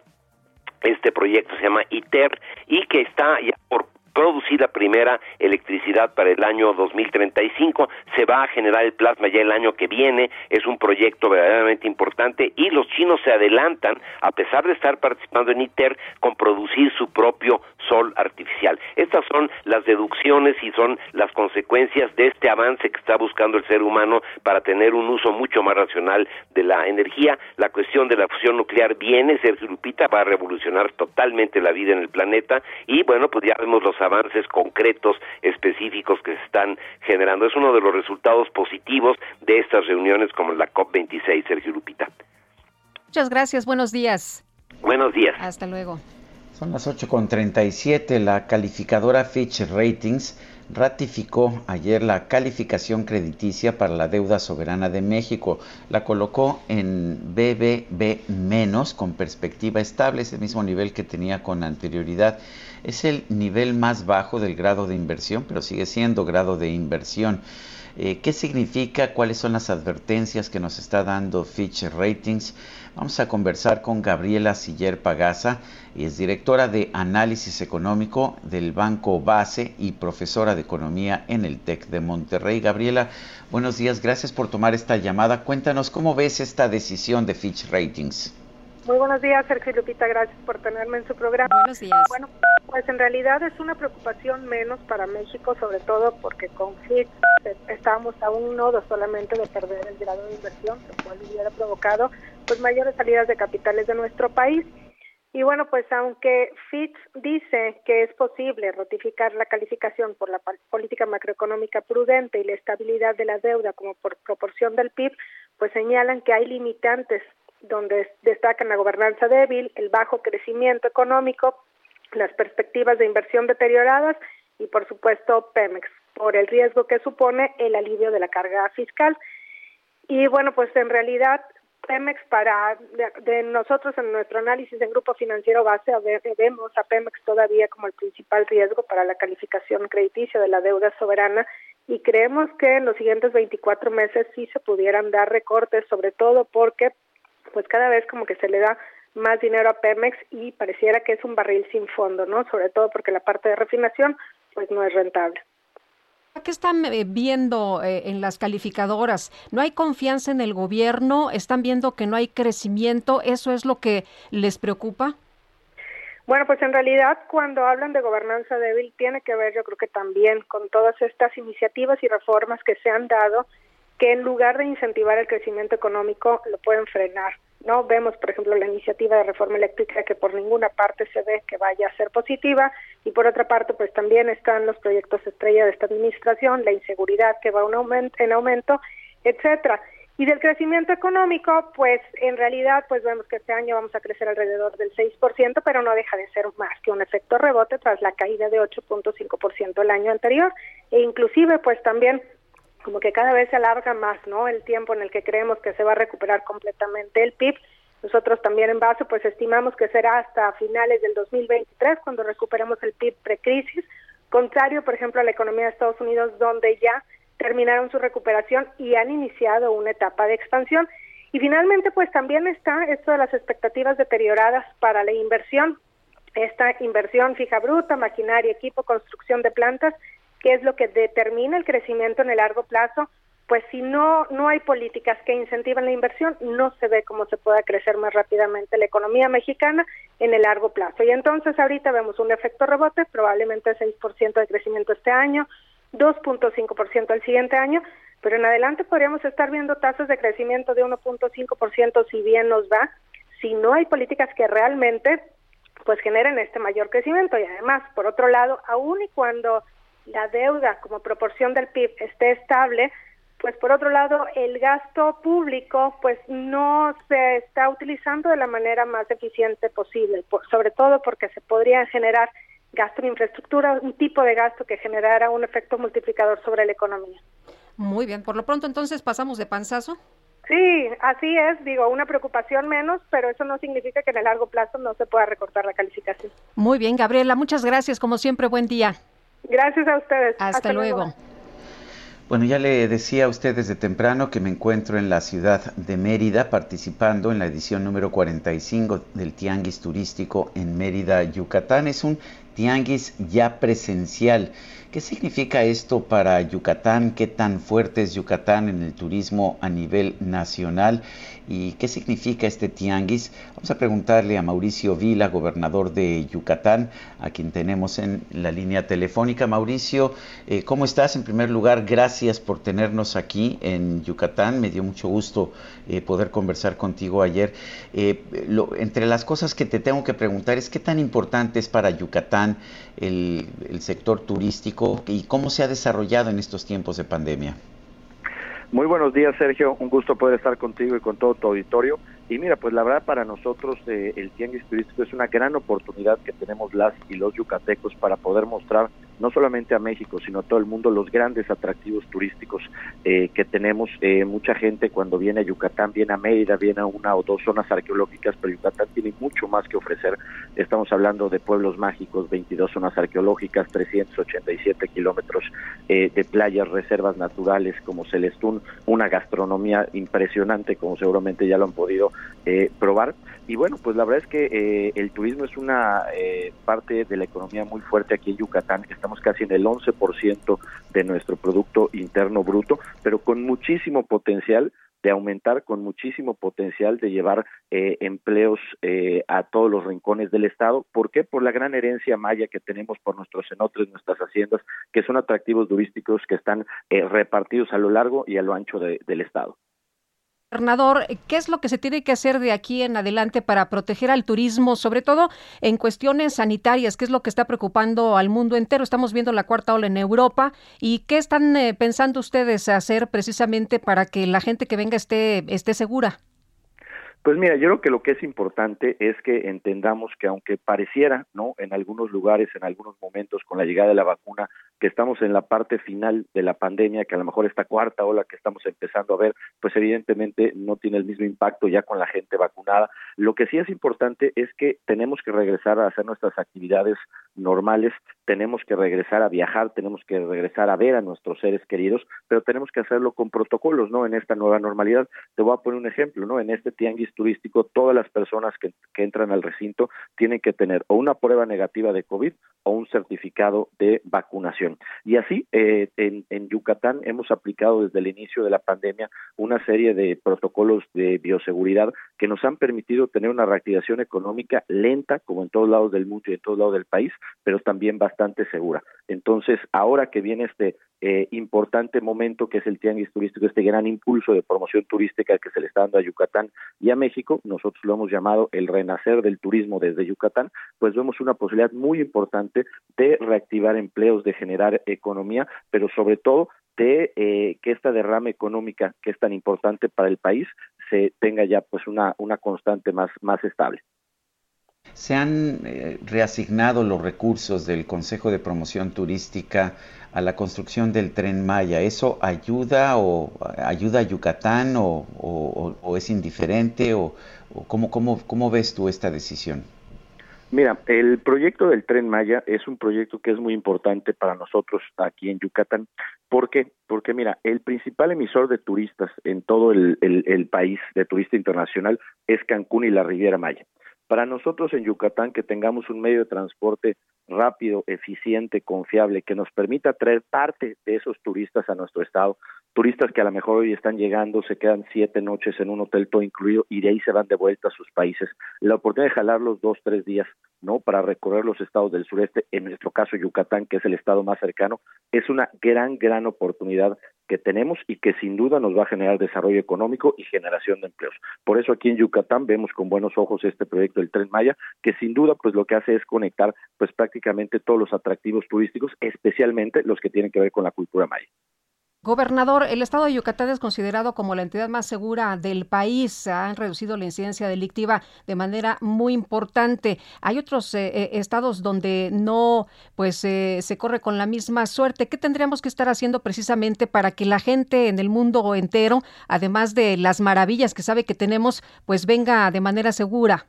este proyecto se llama ITER y que está ya por producir la primera electricidad para el año 2035. Se va a generar el plasma ya el año que viene. Es un proyecto verdaderamente importante y los chinos se adelantan, a pesar de estar participando en ITER, con producir su propio sol artificial. Estas son las deducciones y son las consecuencias de este avance que está buscando el ser humano para tener un uso mucho más racional de la energía. La cuestión de la fusión nuclear viene, Sergio Lupita, va a revolucionar totalmente la vida en el planeta y bueno, pues ya vemos los avances concretos, específicos que se están generando. Es uno de los resultados positivos de estas reuniones como la COP26, Sergio Lupita. Muchas gracias, buenos días. Buenos días. Hasta luego. Son las 8.37. La calificadora Fitch Ratings ratificó ayer la calificación crediticia para la deuda soberana de México. La colocó en BBB menos con perspectiva estable, ese mismo nivel que tenía con anterioridad. Es el nivel más bajo del grado de inversión, pero sigue siendo grado de inversión. Eh, ¿Qué significa? ¿Cuáles son las advertencias que nos está dando Fitch Ratings? Vamos a conversar con Gabriela Siller Pagaza, es directora de Análisis Económico del Banco Base y profesora de Economía en el TEC de Monterrey. Gabriela, buenos días, gracias por tomar esta llamada. Cuéntanos cómo ves esta decisión de Fitch Ratings. Muy buenos días, Sergio y Lupita, gracias por tenerme en su programa. Buenos días. Bueno, pues en realidad es una preocupación menos para México, sobre todo porque con Fitch estábamos a un nodo solamente de perder el grado de inversión, lo cual hubiera provocado pues mayores salidas de capitales de nuestro país. Y bueno, pues aunque Fitch dice que es posible ratificar la calificación por la política macroeconómica prudente y la estabilidad de la deuda como por proporción del PIB, pues señalan que hay limitantes donde destacan la gobernanza débil, el bajo crecimiento económico, las perspectivas de inversión deterioradas y, por supuesto, Pemex, por el riesgo que supone el alivio de la carga fiscal. Y bueno, pues en realidad Pemex para de, nosotros en nuestro análisis en grupo financiero base vemos a Pemex todavía como el principal riesgo para la calificación crediticia de la deuda soberana y creemos que en los siguientes 24 meses sí se pudieran dar recortes, sobre todo porque pues cada vez como que se le da más dinero a Pemex y pareciera que es un barril sin fondo, ¿no? Sobre todo porque la parte de refinación pues no es rentable. ¿Qué están eh, viendo eh, en las calificadoras? ¿No hay confianza en el gobierno? ¿Están viendo que no hay crecimiento? ¿Eso es lo que les preocupa? Bueno, pues en realidad cuando hablan de gobernanza débil tiene que ver yo creo que también con todas estas iniciativas y reformas que se han dado que en lugar de incentivar el crecimiento económico lo pueden frenar. No vemos, por ejemplo, la iniciativa de reforma eléctrica que por ninguna parte se ve que vaya a ser positiva y por otra parte, pues también están los proyectos estrella de esta administración, la inseguridad que va en aumento, etcétera. Y del crecimiento económico, pues en realidad pues vemos que este año vamos a crecer alrededor del 6%, pero no deja de ser más que un efecto rebote tras la caída de 8.5% el año anterior e inclusive pues también como que cada vez se alarga más, ¿no? El tiempo en el que creemos que se va a recuperar completamente el PIB. Nosotros también en base pues estimamos que será hasta finales del 2023 cuando recuperemos el PIB precrisis, contrario por ejemplo a la economía de Estados Unidos donde ya terminaron su recuperación y han iniciado una etapa de expansión. Y finalmente, pues también está esto de las expectativas deterioradas para la inversión, esta inversión fija bruta, maquinaria, equipo, construcción de plantas, que es lo que determina el crecimiento en el largo plazo, pues si no no hay políticas que incentivan la inversión, no se ve cómo se pueda crecer más rápidamente la economía mexicana en el largo plazo. Y entonces ahorita vemos un efecto rebote, probablemente 6% de crecimiento este año, 2.5% el siguiente año, pero en adelante podríamos estar viendo tasas de crecimiento de 1.5% si bien nos va, si no hay políticas que realmente pues generen este mayor crecimiento y además, por otro lado, aun y cuando la deuda como proporción del PIB esté estable, pues por otro lado el gasto público pues no se está utilizando de la manera más eficiente posible, sobre todo porque se podría generar gasto en infraestructura, un tipo de gasto que generara un efecto multiplicador sobre la economía. Muy bien, por lo pronto entonces pasamos de panzazo. Sí, así es, digo, una preocupación menos, pero eso no significa que en el largo plazo no se pueda recortar la calificación. Muy bien, Gabriela, muchas gracias, como siempre, buen día. Gracias a ustedes. Hasta, luego. Bueno, ya le decía a usted desde temprano que me encuentro en la ciudad de Mérida participando en la edición número 45 del Tianguis Turístico en Mérida, Yucatán. Es un tianguis ya presencial. ¿Qué significa esto para Yucatán? ¿Qué tan fuerte es Yucatán en el turismo a nivel nacional? ¿Y qué significa este tianguis? Vamos a preguntarle a Mauricio Vila, gobernador de Yucatán, a quien tenemos en la línea telefónica. Mauricio, eh, ¿cómo estás? En primer lugar, gracias por tenernos aquí en Yucatán. Me dio mucho gusto eh, poder conversar contigo ayer. Eh, entre las cosas que te tengo que preguntar es qué tan importante es para Yucatán el, el sector turístico y cómo se ha desarrollado en estos tiempos de pandemia. Muy buenos días, Sergio. Un gusto poder estar contigo y con todo tu auditorio. Y mira, pues la verdad para nosotros eh, el tianguis turístico es una gran oportunidad que tenemos las y los yucatecos para poder mostrar no solamente a México, sino a todo el mundo los grandes atractivos turísticos eh, que tenemos. Eh, mucha gente cuando viene a Yucatán viene a Mérida, viene a una o dos zonas arqueológicas, pero Yucatán tiene mucho más que ofrecer. Estamos hablando de pueblos mágicos, 22 zonas arqueológicas, 387 kilómetros eh, de playas, reservas naturales como Celestún, una gastronomía impresionante como seguramente ya lo han podido probar. Y bueno, pues la verdad es que el turismo es una parte de la economía muy fuerte aquí en Yucatán estamos casi en el 11% de nuestro Producto Interno Bruto, pero con muchísimo potencial de aumentar con muchísimo potencial de llevar eh, empleos eh, a todos los rincones del estado. ¿Por qué? Por la gran herencia maya que tenemos por nuestros cenotes, nuestras haciendas, que son atractivos turísticos que están eh, repartidos a lo largo y a lo ancho del estado. Gobernador, ¿qué es lo que se tiene que hacer de aquí en adelante para proteger al turismo, sobre todo en cuestiones sanitarias? ¿Qué es lo que está preocupando al mundo entero? Estamos viendo la cuarta ola en Europa. ¿Y qué están eh, pensando ustedes hacer precisamente para que la gente que venga esté, esté segura? Pues mira, yo creo que lo que es importante es que entendamos que aunque pareciera, ¿no? En algunos lugares, en algunos momentos con la llegada de la vacuna, que estamos en la parte final de la pandemia, que a lo mejor esta cuarta ola que estamos empezando a ver, pues evidentemente no tiene el mismo impacto ya con la gente vacunada. Lo que sí es importante es que tenemos que regresar a hacer nuestras actividades normales tenemos que regresar a viajar, tenemos que regresar a ver a nuestros seres queridos, pero tenemos que hacerlo con protocolos, ¿no? En esta nueva normalidad. Te voy a poner un ejemplo, ¿no? En este tianguis turístico, todas las personas que, entran al recinto tienen que tener o una prueba negativa de COVID o un certificado de vacunación. Y así, eh, en Yucatán hemos aplicado desde el inicio de la pandemia una serie de protocolos de bioseguridad que nos han permitido tener una reactivación económica lenta, como en todos lados del mundo y en todos lados del país, pero también bastante segura. Entonces, ahora que viene este eh, importante momento que es el tianguis turístico, este gran impulso de promoción turística que se le está dando a Yucatán y a México, nosotros lo hemos llamado el renacer del turismo desde Yucatán, pues vemos una posibilidad muy importante de reactivar empleos, de generar economía, pero sobre todo de eh, que esta derrama económica que es tan importante para el país se tenga ya pues una, una constante más, más estable. ¿Se han eh, reasignado los recursos del Consejo de Promoción Turística a la construcción del tren Maya? ¿Eso ayuda o ayuda a Yucatán o, es indiferente o, cómo ves tú esta decisión? Mira, el proyecto del tren Maya es un proyecto que es muy importante para nosotros aquí en Yucatán. ¿Por qué? Porque mira, el principal emisor de turistas en todo el, el país de turista internacional es Cancún y la Riviera Maya. Para nosotros en Yucatán que tengamos un medio de transporte rápido, eficiente, confiable, que nos permita traer parte de esos turistas a nuestro estado, turistas que a lo mejor hoy están llegando, se quedan siete noches en un hotel todo incluido y de ahí se van de vuelta a sus países. La oportunidad de jalarlos dos, tres días, ¿no? Para recorrer los estados del sureste, en nuestro caso Yucatán, que es el estado más cercano, es una gran, gran oportunidad que tenemos y que sin duda nos va a generar desarrollo económico y generación de empleos. Por eso aquí en Yucatán vemos con buenos ojos este proyecto del Tren Maya, que sin duda pues lo que hace es conectar pues prácticamente todos los atractivos turísticos, especialmente los que tienen que ver con la cultura maya. Gobernador, el estado de Yucatán es considerado como la entidad más segura del país. Han reducido la incidencia delictiva de manera muy importante. Hay otros eh, eh, estados donde no, pues, eh, se corre con la misma suerte. ¿Qué tendríamos que estar haciendo precisamente para que la gente en el mundo entero, además de las maravillas que sabe que tenemos, pues venga de manera segura?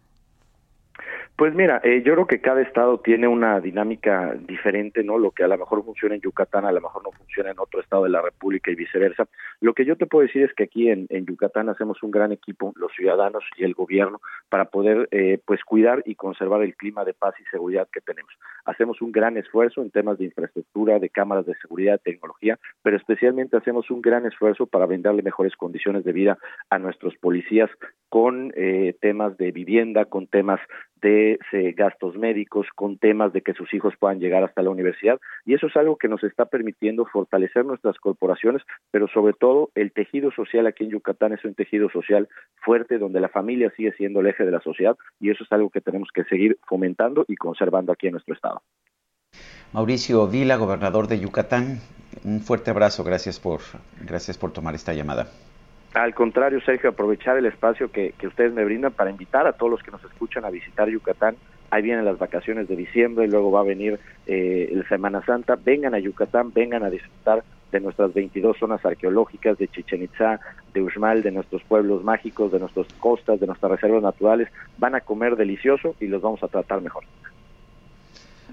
Pues mira, eh, yo creo que cada estado tiene una dinámica diferente, ¿no? Lo que a lo mejor funciona en Yucatán, a lo mejor no funciona en otro estado de la República y viceversa. Lo que yo te puedo decir es que aquí en, en Yucatán hacemos un gran equipo, los ciudadanos y el gobierno, para poder, eh, pues, cuidar y conservar el clima de paz y seguridad que tenemos. Hacemos un gran esfuerzo en temas de infraestructura, de cámaras de seguridad, tecnología, pero especialmente hacemos un gran esfuerzo para brindarle mejores condiciones de vida a nuestros policías con eh, temas de vivienda, con temas de gastos médicos, con temas de que sus hijos puedan llegar hasta la universidad. Y eso es algo que nos está permitiendo fortalecer nuestras corporaciones, pero sobre todo el tejido social aquí en Yucatán es un tejido social fuerte, donde la familia sigue siendo el eje de la sociedad, y eso es algo que tenemos que seguir fomentando y conservando aquí en nuestro estado. Mauricio Vila, gobernador de Yucatán, un fuerte abrazo, gracias por, gracias por tomar esta llamada. Al contrario, Sergio, aprovechar el espacio que, ustedes me brindan para invitar a todos los que nos escuchan a visitar Yucatán. Ahí vienen las vacaciones de diciembre y luego va a venir eh, la Semana Santa. Vengan a Yucatán, vengan a disfrutar de nuestras 22 zonas arqueológicas, de Chichen Itza, de Uxmal, de nuestros pueblos mágicos, de nuestras costas, de nuestras reservas naturales. Van a comer delicioso y los vamos a tratar mejor.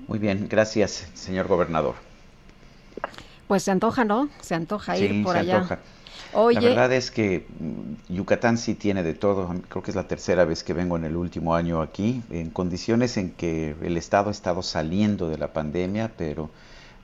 Muy bien, gracias, señor gobernador. Pues se antoja, ¿no? Se antoja ir por allá. Antoja. La verdad es que mm, Yucatán sí tiene de todo. Creo que es la tercera vez que vengo en el último año aquí, en condiciones en que el Estado ha estado saliendo de la pandemia, pero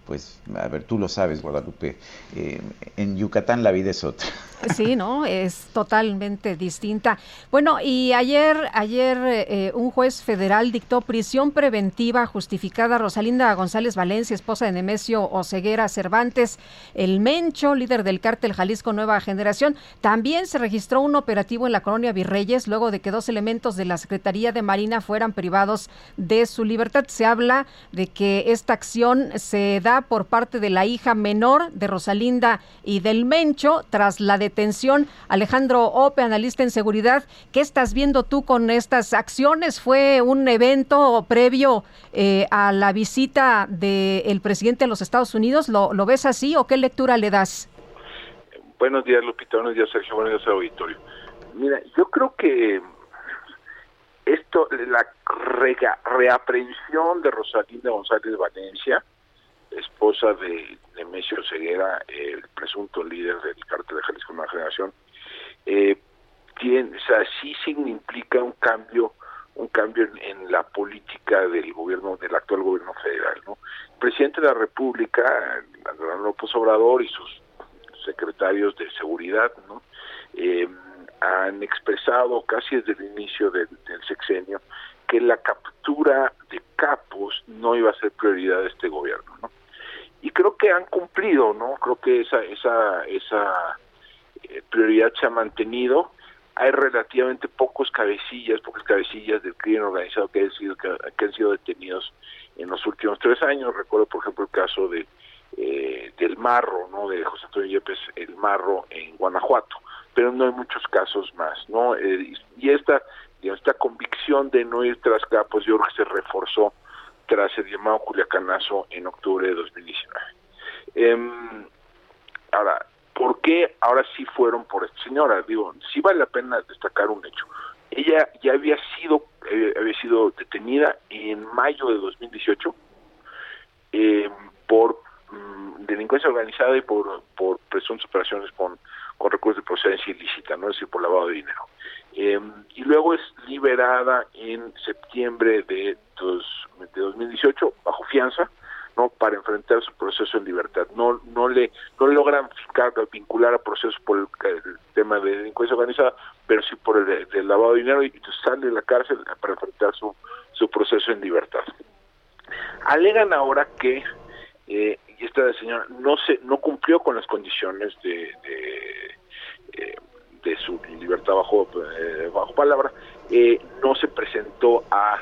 pues, a ver, tú lo sabes, Guadalupe, eh, en Yucatán la vida es otra. Sí, ¿no? Es totalmente distinta. Bueno, y ayer, ayer eh, un juez federal dictó prisión preventiva justificada a Rosalinda González Valencia, esposa de Nemesio Oceguera Cervantes, el Mencho, líder del cártel Jalisco Nueva Generación. También se registró un operativo en la colonia Virreyes luego de que dos elementos de la Secretaría de Marina fueran privados de su libertad. Se habla de que esta acción se da por parte de la hija menor de Rosalinda y del Mencho tras la detención. Alejandro Ope, analista en seguridad, ¿qué estás viendo tú con estas acciones? ¿Fue un evento previo eh, a la visita del presidente de los Estados Unidos? ¿Lo, ¿Lo ves así o qué lectura le das? Buenos días, Lupita. Buenos días, Sergio. Buenos días, auditorio. Mira, yo creo que insisto, la reaprensión de Rosalinda González Valencia, esposa de Nemesio Ceguera, el presunto líder del cártel de Jalisco Nueva Generación, eh, tiene, o sea, sí implica un cambio un cambio en, la política del gobierno del actual gobierno federal no el presidente de la república Andrés López Obrador y sus secretarios de seguridad no eh, han expresado casi desde el inicio del, sexenio que la captura de capos no iba a ser prioridad de este gobierno, ¿no? Y creo que han cumplido, ¿no? Creo que esa esa esa eh, prioridad se ha mantenido. Hay relativamente pocos cabecillas, pocas cabecillas del crimen organizado que han sido que, han sido detenidos en los últimos tres años. Recuerdo, por ejemplo, el caso de eh, del Marro, ¿no? De José Antonio Yepes, el Marro en Guanajuato pero no hay muchos casos más, ¿no? Eh, y esta, esta convicción de no ir tras capos, yo creo que se reforzó tras el llamado Culiacanazo en octubre de 2019. Em, ahora, ¿por qué ahora sí fueron por esta señora? Digo, sí vale la pena destacar un hecho. Ella ya había sido eh, había sido detenida en mayo de 2018 em, por mm, delincuencia organizada y por por presuntas operaciones con con recursos de procedencia ilícita, no es decir, por lavado de dinero. Em, y luego es liberada en septiembre de, dos, de 2018 bajo fianza, no para enfrentar su proceso en libertad. No no le no logran vincular a procesos por el, tema de delincuencia organizada, pero sí por el, lavado de dinero y sale de la cárcel para enfrentar su, su proceso en libertad. Alegan ahora que eh, y esta señora no se no cumplió con las condiciones de de, eh, su libertad bajo eh, bajo palabra eh, no se presentó a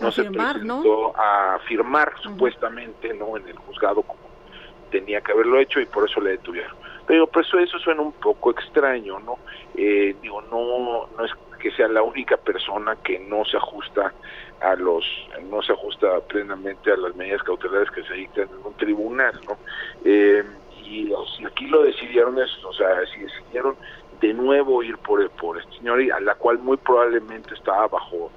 no se presentó a firmar supuestamente no en el juzgado como tenía que haberlo hecho y por eso le detuvieron. Pero pues eso suena un poco extraño no digo no no es que sea la única persona que no se ajusta a los no se ajusta plenamente a las medidas cautelares que se dictan en un tribunal no eh, y aquí lo decidieron es o sea si decidieron de nuevo ir por por este señor a la cual muy probablemente estaba bajo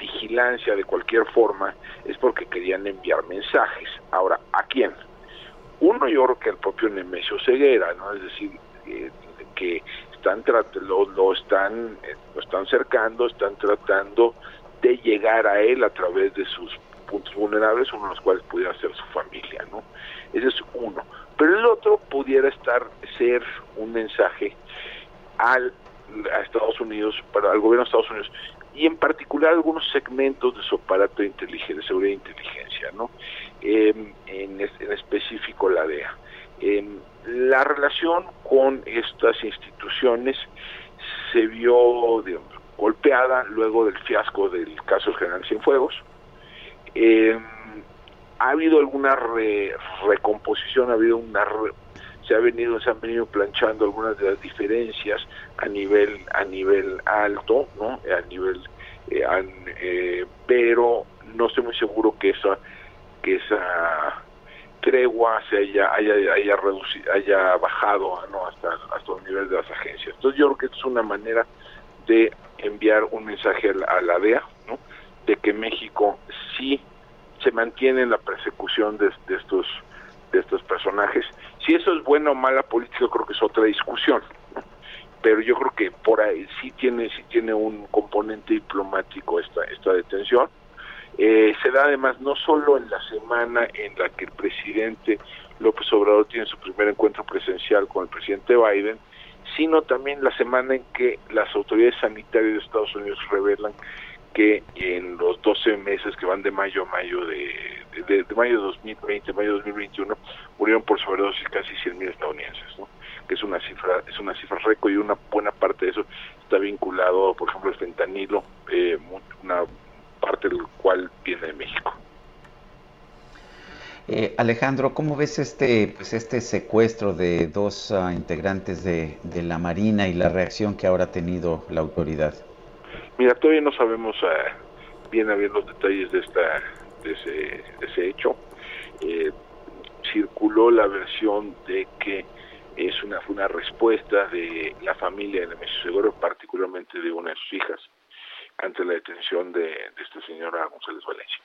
vigilancia de cualquier forma es porque querían enviar mensajes. Ahora a quién uno yo creo que el propio Nemesio Ceguera no es decir que están lo, lo están eh, lo están cercando están tratando de llegar a él a través de sus puntos vulnerables, uno de los cuales pudiera ser su familia, ¿no? Ese es uno. Pero el otro pudiera estar, ser un mensaje al, a Estados Unidos, para el gobierno de Estados Unidos, y en particular algunos segmentos de su aparato de inteligencia, de seguridad e inteligencia, ¿no? Em, en, en, específico la DEA. Em, la relación con estas instituciones se vio, golpeada luego del fiasco del caso General Cienfuegos. Eh, ha habido alguna recomposición, ha habido una se ha venido se han venido planchando algunas de las diferencias a nivel a nivel alto, ¿no? A nivel eh, eh, pero no estoy muy seguro que esa que esa tregua se haya haya haya reducido, haya bajado ¿no? hasta hasta el nivel de las agencias. Entonces yo creo que es una manera de enviar un mensaje a la, DEA, ¿no? de que México sí se mantiene en la persecución de, estos de estos personajes. Si eso es buena o mala política, creo que es otra discusión. Pero yo creo que por ahí sí tiene sí tiene un componente diplomático esta esta detención. Eh, se da además no solo en la semana en la que el presidente López Obrador tiene su primer encuentro presencial con el presidente Biden, sino también la semana en que las autoridades sanitarias de Estados Unidos revelan que en los 12 meses que van de mayo a mayo de, de, mayo de 2020, mayo de 2021, murieron por sobredosis casi 100.000 estadounidenses, ¿no? que es una cifra es una cifra récord y una buena parte de eso está vinculado, por ejemplo, al fentanilo, eh, una parte del cual viene de México. Eh, Alejandro, ¿cómo ves este, pues este secuestro de dos ah, integrantes de, la Marina y la reacción que ahora ha tenido la autoridad? Mira, todavía no sabemos uh, bien a bien los detalles de, esta, de, ese, ese hecho. Eh, circuló la versión de que es una, una respuesta de la familia de Messi Seguro, particularmente de una de sus hijas, ante la detención de, de esta señora González Valencia.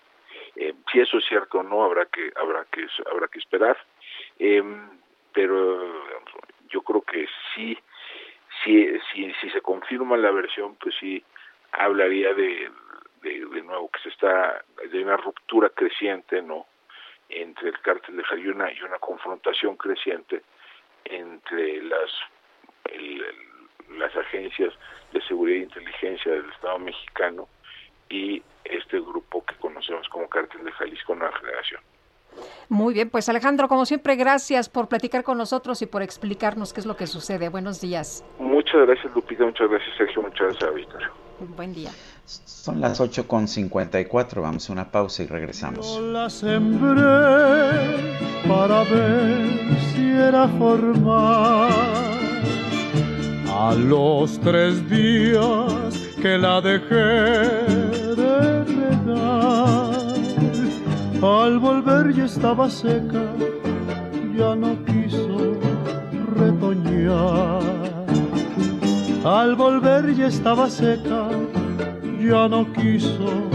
Eh, si eso es cierto o no, habrá que, habrá que, habrá que esperar. Eh, pero yo creo que sí, sí, sí, si se confirma la versión, pues sí hablaría de, de, de nuevo que se está de una ruptura creciente, ¿no? entre el cártel de Jalisco y una confrontación creciente entre las el, las agencias de seguridad e inteligencia del Estado mexicano y este grupo que conocemos como Cártel de Jalisco Nueva Generación. Muy bien, pues Alejandro, como siempre, gracias por platicar con nosotros y por explicarnos qué es lo que sucede. Buenos días. Muchas gracias, Lupita, muchas gracias, Sergio, muchas gracias, Víctor. Buen día. Son las 8.54, vamos a una pausa y regresamos. Yo la sembré para ver si era formal. A los tres días que la dejé de regar, al volver ya estaba seca, ya no quiso retoñar. Al volver ya estaba seca, ya no quiso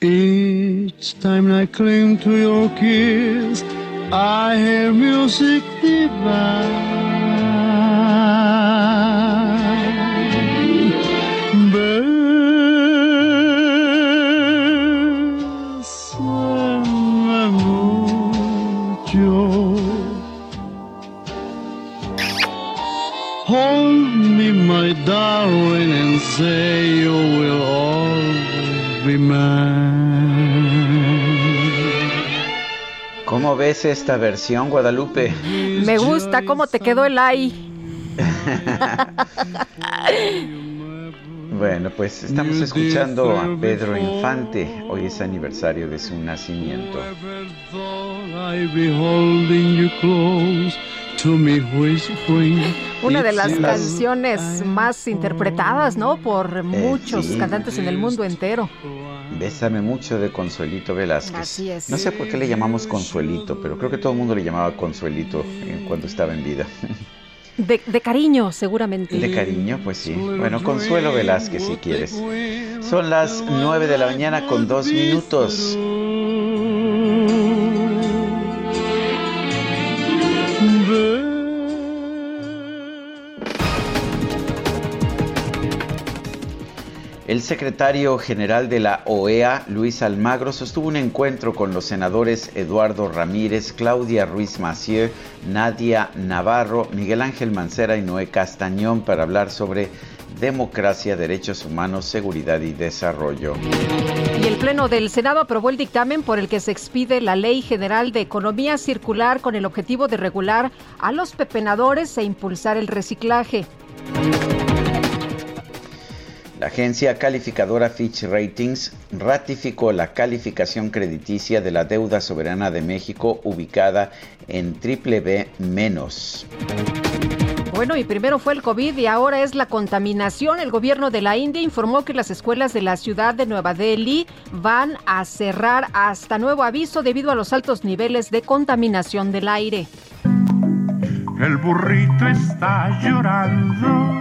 Each time I cling to your kiss, I hear music divine. Me, my darling, and say you will always be mine. ¿Cómo ves esta versión, Guadalupe? Me gusta cómo te quedó el ay. Bueno, pues estamos escuchando a Pedro Infante. Hoy es aniversario de su nacimiento. Una de las canciones más interpretadas, ¿no? Por muchos sí. cantantes en el mundo entero. Bésame mucho de Consuelito Velázquez. Así es. No sé por qué le llamamos Consuelito, pero creo que todo el mundo le llamaba Consuelito eh, cuando estaba en vida. De, de cariño, seguramente. De cariño, pues sí. Bueno, Consuelo Velázquez, si quieres. Son las 9 de la mañana con dos minutos. El secretario general de la OEA, Luis Almagro, sostuvo un encuentro con los senadores Eduardo Ramírez, Claudia Ruiz Massieu, Nadia Navarro, Miguel Ángel Mancera y Noé Castañón para hablar sobre democracia, derechos humanos, seguridad y desarrollo. Y el Pleno del Senado aprobó el dictamen por el que se expide la Ley General de Economía Circular con el objetivo de regular a los pepenadores e impulsar el reciclaje. La agencia calificadora Fitch Ratings ratificó la calificación crediticia de la deuda soberana de México ubicada en triple B menos. Bueno, y primero fue el COVID y ahora es la contaminación. El gobierno de la India informó que las escuelas de la ciudad de Nueva Delhi van a cerrar hasta nuevo aviso debido a los altos niveles de contaminación del aire. El burrito está llorando.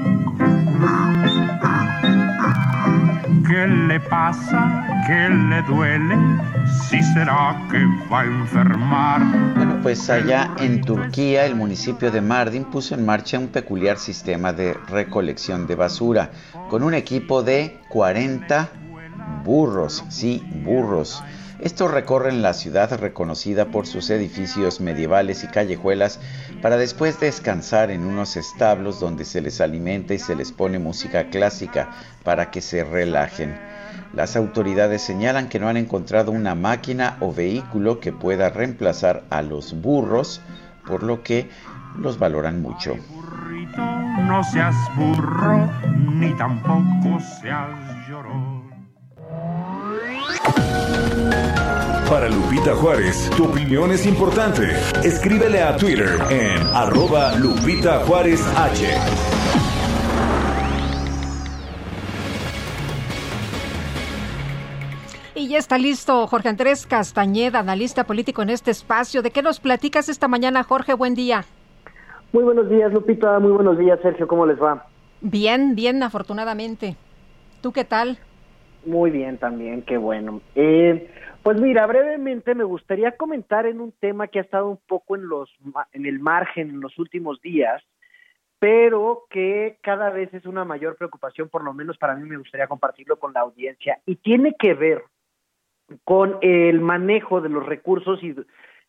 ¿Qué le pasa? ¿Qué le duele? ¿Si será que va a enfermar? Bueno, pues allá en Turquía, el municipio de Mardin puso en marcha un peculiar sistema de recolección de basura con un equipo de 40 burros, sí, burros. Estos recorren la ciudad reconocida por sus edificios medievales y callejuelas para después descansar en unos establos donde se les alimenta y se les pone música clásica para que se relajen. Las autoridades señalan que no han encontrado una máquina o vehículo que pueda reemplazar a los burros, por lo que los valoran mucho. No seas burro, ni tampoco seas llorón. Para Lupita Juárez, tu opinión es importante. Escríbele a Twitter en arroba Lupita Juárez H. Y ya está listo Jorge Andrés Castañeda, analista político en este espacio. ¿De qué nos platicas esta mañana, Jorge? Buen día. Muy buenos días, Lupita. Muy buenos días, Sergio. ¿Cómo les va? Bien, bien, afortunadamente. ¿Tú qué tal? Muy bien también, qué bueno. Eh, pues mira, brevemente me gustaría comentar en un tema que ha estado un poco en los en el margen en los últimos días, pero que cada vez es una mayor preocupación, por lo menos para mí me gustaría compartirlo con la audiencia y tiene que ver con el manejo de los recursos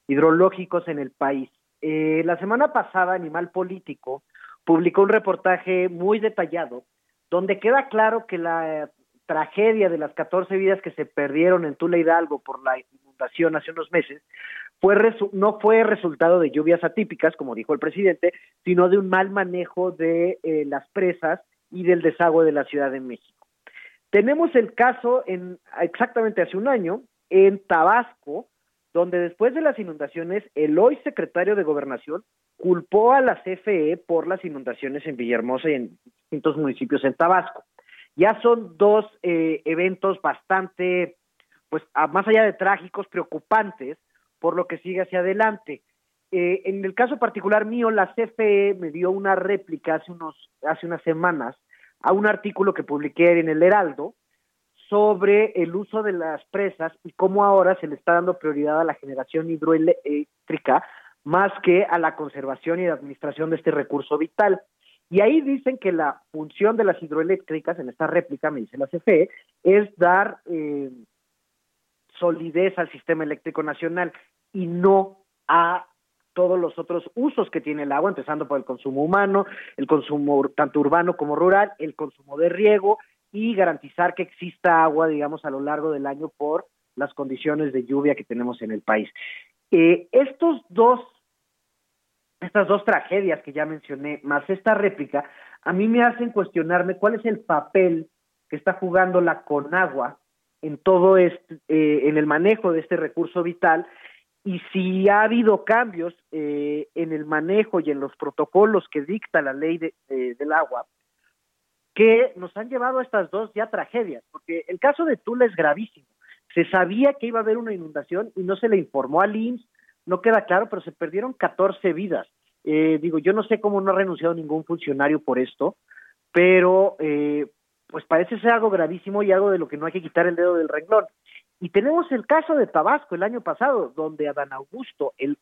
hidrológicos en el país. Eh, la semana pasada, Animal Político publicó un reportaje muy detallado donde queda claro que la tragedia de las 14 vidas que se perdieron en Tula Hidalgo por la inundación hace unos meses fue no fue resultado de lluvias atípicas, como dijo el presidente, sino de un mal manejo de eh, las presas y del desagüe de la Ciudad de México. Tenemos el caso en exactamente hace un año en Tabasco, donde después de las inundaciones, el hoy secretario de Gobernación culpó a la CFE por las inundaciones en Villahermosa y en distintos municipios en Tabasco. Ya son dos eh, eventos bastante, pues más allá de trágicos, preocupantes por lo que sigue hacia adelante. Eh, en el caso particular mío, la CFE me dio una réplica hace, unos, hace unas semanas a un artículo que publiqué en el Heraldo sobre el uso de las presas y cómo ahora se le está dando prioridad a la generación hidroeléctrica más que a la conservación y la administración de este recurso vital. Y ahí dicen que la función de las hidroeléctricas, en esta réplica, me dice la CFE, es dar eh, solidez al sistema eléctrico nacional y no a todos los otros usos que tiene el agua, empezando por el consumo humano, el consumo tanto urbano como rural, el consumo de riego y garantizar que exista agua, digamos, a lo largo del año por las condiciones de lluvia que tenemos en el país. Eh, estos dos, estas dos tragedias que ya mencioné, más esta réplica, a mí me hacen cuestionarme cuál es el papel que está jugando la Conagua en todo este, eh, en el manejo de este recurso vital y si ha habido cambios eh, en el manejo y en los protocolos que dicta la ley de, del agua que nos han llevado a estas dos ya tragedias, porque el caso de Tula es gravísimo. Se sabía que iba a haber una inundación y no se le informó al IMSS, no queda claro, pero se perdieron 14 vidas. Eh, digo, yo no sé cómo no ha renunciado ningún funcionario por esto, pero eh, pues parece ser algo gravísimo y algo de lo que no hay que quitar el dedo del renglón. Y tenemos el caso de Tabasco el año pasado, donde Adán Augusto el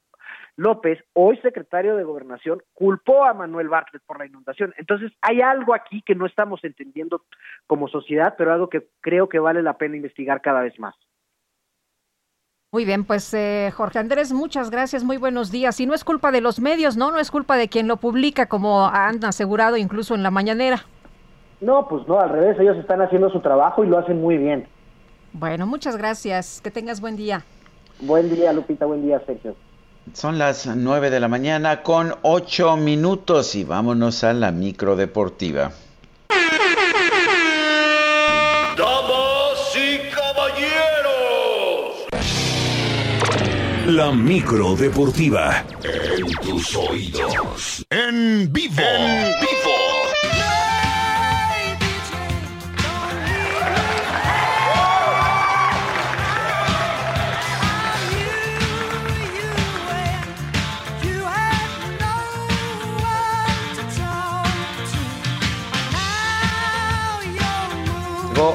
López, hoy secretario de Gobernación, culpó a Manuel Bartlett por la inundación. Entonces, hay algo aquí que no estamos entendiendo como sociedad, pero algo que creo que vale la pena investigar cada vez más. Muy bien, pues eh, Jorge Andrés, muchas gracias, muy buenos días. Y no es culpa de los medios, ¿no? No es culpa de quien lo publica, como han asegurado incluso en la mañanera. No, pues no, al revés, ellos están haciendo su trabajo y lo hacen muy bien. Bueno, muchas gracias, que tengas buen día. Buen día, Lupita, buen día, Sergio. Son las 9 de la mañana con 8 minutos y vámonos a la micro deportiva. La micro deportiva. En tus oídos. En vivo. En vivo.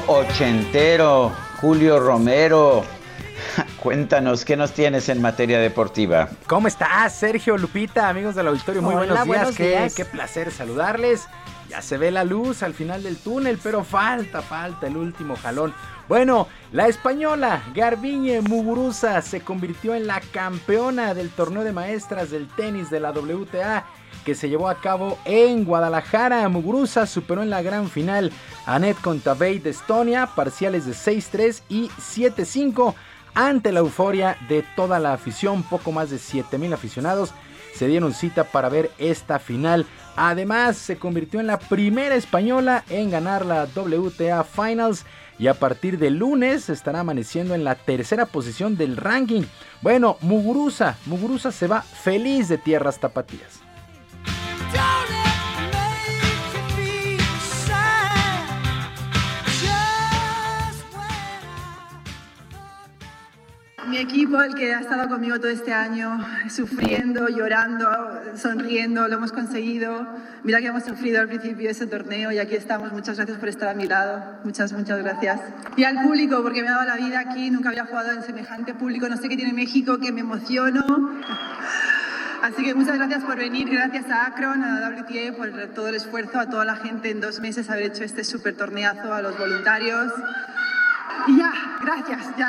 ochentero, Julio Romero. Cuéntanos, ¿qué nos tienes en materia deportiva? ¿Cómo estás, Sergio Lupita, amigos del auditorio? Muy Hola, buenos días. buenos qué, días. qué placer saludarles. Ya se ve la luz al final del túnel, pero falta, falta el último jalón. Bueno, la española Garbiñe Muguruza se convirtió en la campeona del torneo de maestras del tenis de la WTA que se llevó a cabo en Guadalajara. Muguruza superó en la gran final a Net Kontaveit de Estonia, parciales de 6-3 y 7-5 ante la euforia de toda la afición, poco más de 7000 aficionados se dieron cita para ver esta final. Además, se convirtió en la primera española en ganar la WTA Finals y a partir de lunes estará amaneciendo en la tercera posición del ranking. Bueno, Muguruza, Muguruza se va feliz de tierras tapatías. Mi equipo, el que ha estado conmigo todo este año, sufriendo, llorando, sonriendo, lo hemos conseguido. Mira que hemos sufrido al principio ese torneo y aquí estamos. Muchas gracias por estar a mi lado. Muchas, muchas gracias. Y al público, porque me ha dado la vida aquí. Nunca había jugado en semejante público. No sé qué tiene México, que me emociono. Así que muchas gracias por venir, gracias a Akron, a WTA por todo el esfuerzo, a toda la gente en dos meses haber hecho este súper torneazo, a los voluntarios. Y ya, gracias, ya.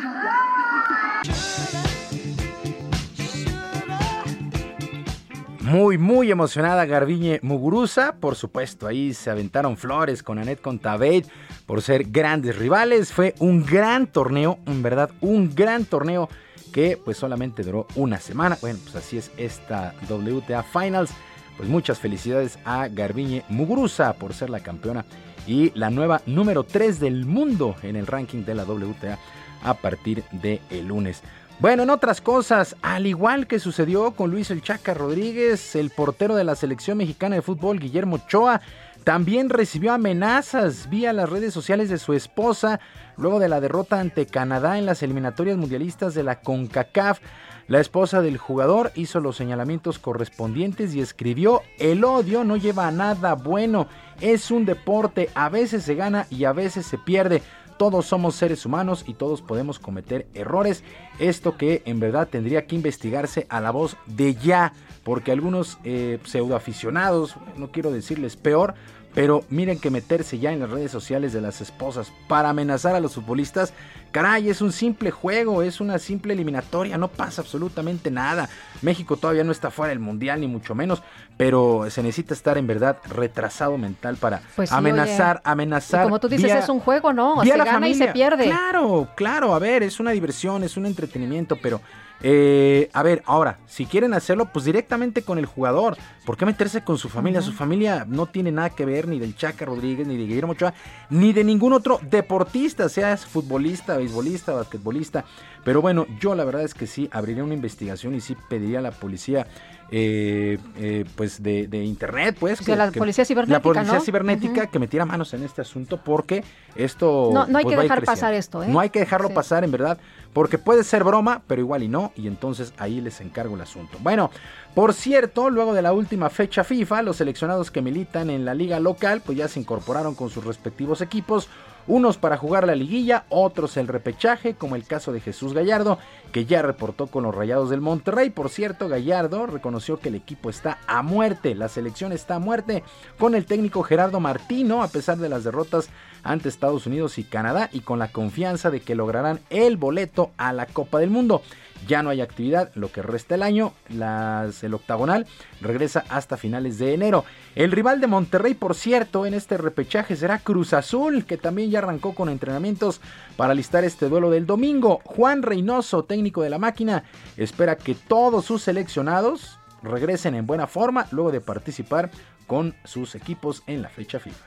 Muy, muy emocionada Garbiñe Muguruza. Por supuesto, ahí se aventaron flores con Anet Contaveit por ser grandes rivales. Fue un gran torneo, en verdad, un gran torneo que pues solamente duró una semana. Bueno, pues así es esta WTA Finals. Pues muchas felicidades a Garbiñe Muguruza por ser la campeona y la nueva número 3 del mundo en el ranking de la WTA a partir de el lunes. Bueno, en otras cosas, al igual que sucedió con Luis El Chaca Rodríguez, el portero de la selección mexicana de fútbol, Guillermo Ochoa, también recibió amenazas vía las redes sociales de su esposa luego de la derrota ante Canadá en las eliminatorias mundialistas de la CONCACAF. La esposa del jugador hizo los señalamientos correspondientes y escribió, el odio no lleva a nada bueno, es un deporte, a veces se gana y a veces se pierde. Todos somos seres humanos y todos podemos cometer errores. Esto que en verdad tendría que investigarse a la voz de ya, porque algunos eh, pseudoaficionados, no quiero decirles peor, pero miren que meterse ya en las redes sociales de las esposas para amenazar a los futbolistas, caray, es un simple juego, es una simple eliminatoria, no pasa absolutamente nada. México todavía no está fuera del mundial, ni mucho menos, pero se necesita estar en verdad retrasado mental para Pues sí, amenazar, oye. amenazar. Y como tú dices, vía- es un juego, ¿no? Se la gana y se familia. pierde. Claro, claro, a ver, es una diversión, es un entretenimiento, pero eh, a ver, ahora, si quieren hacerlo, pues directamente con el jugador. ¿Por qué meterse con su familia? Su familia no tiene nada que ver ni del Chaca Rodríguez, ni de Guillermo Ochoa, ni de ningún otro deportista, seas futbolista, beisbolista, basquetbolista. Pero bueno, yo la verdad es que sí abriría una investigación y sí pediría a la policía, eh, eh, pues de, de internet, pues. O sea, la policía cibernética, La policía ¿no? cibernética que metiera manos en este asunto porque esto... No- no hay pues, que dejar pasar esto, ¿eh? No hay que dejarlo Sí. pasar, en verdad, porque puede ser broma, pero igual y no, y entonces ahí les encargo el asunto. Bueno, por cierto, luego de la última fecha FIFA, los seleccionados que militan en la liga local, pues ya se incorporaron con sus respectivos equipos, unos para jugar la liguilla, otros el repechaje, como el caso de Jesús Gallardo, que ya reportó con los Rayados del Monterrey. Por cierto, Gallardo reconoció que el equipo está a muerte, la selección está a muerte con el técnico Gerardo Martino, a pesar de las derrotas ante Estados Unidos y Canadá, y con la confianza de que lograrán el boleto a la Copa del Mundo. Ya no hay actividad lo que resta el año. Las- el octagonal regresa hasta finales de enero. El rival de Monterrey, por cierto, en este repechaje será Cruz Azul, que también ya arrancó con entrenamientos para listar este duelo del domingo. Juan Reynoso, técnico de la máquina, espera que todos sus seleccionados regresen en buena forma luego de participar con sus equipos en la fecha FIFA.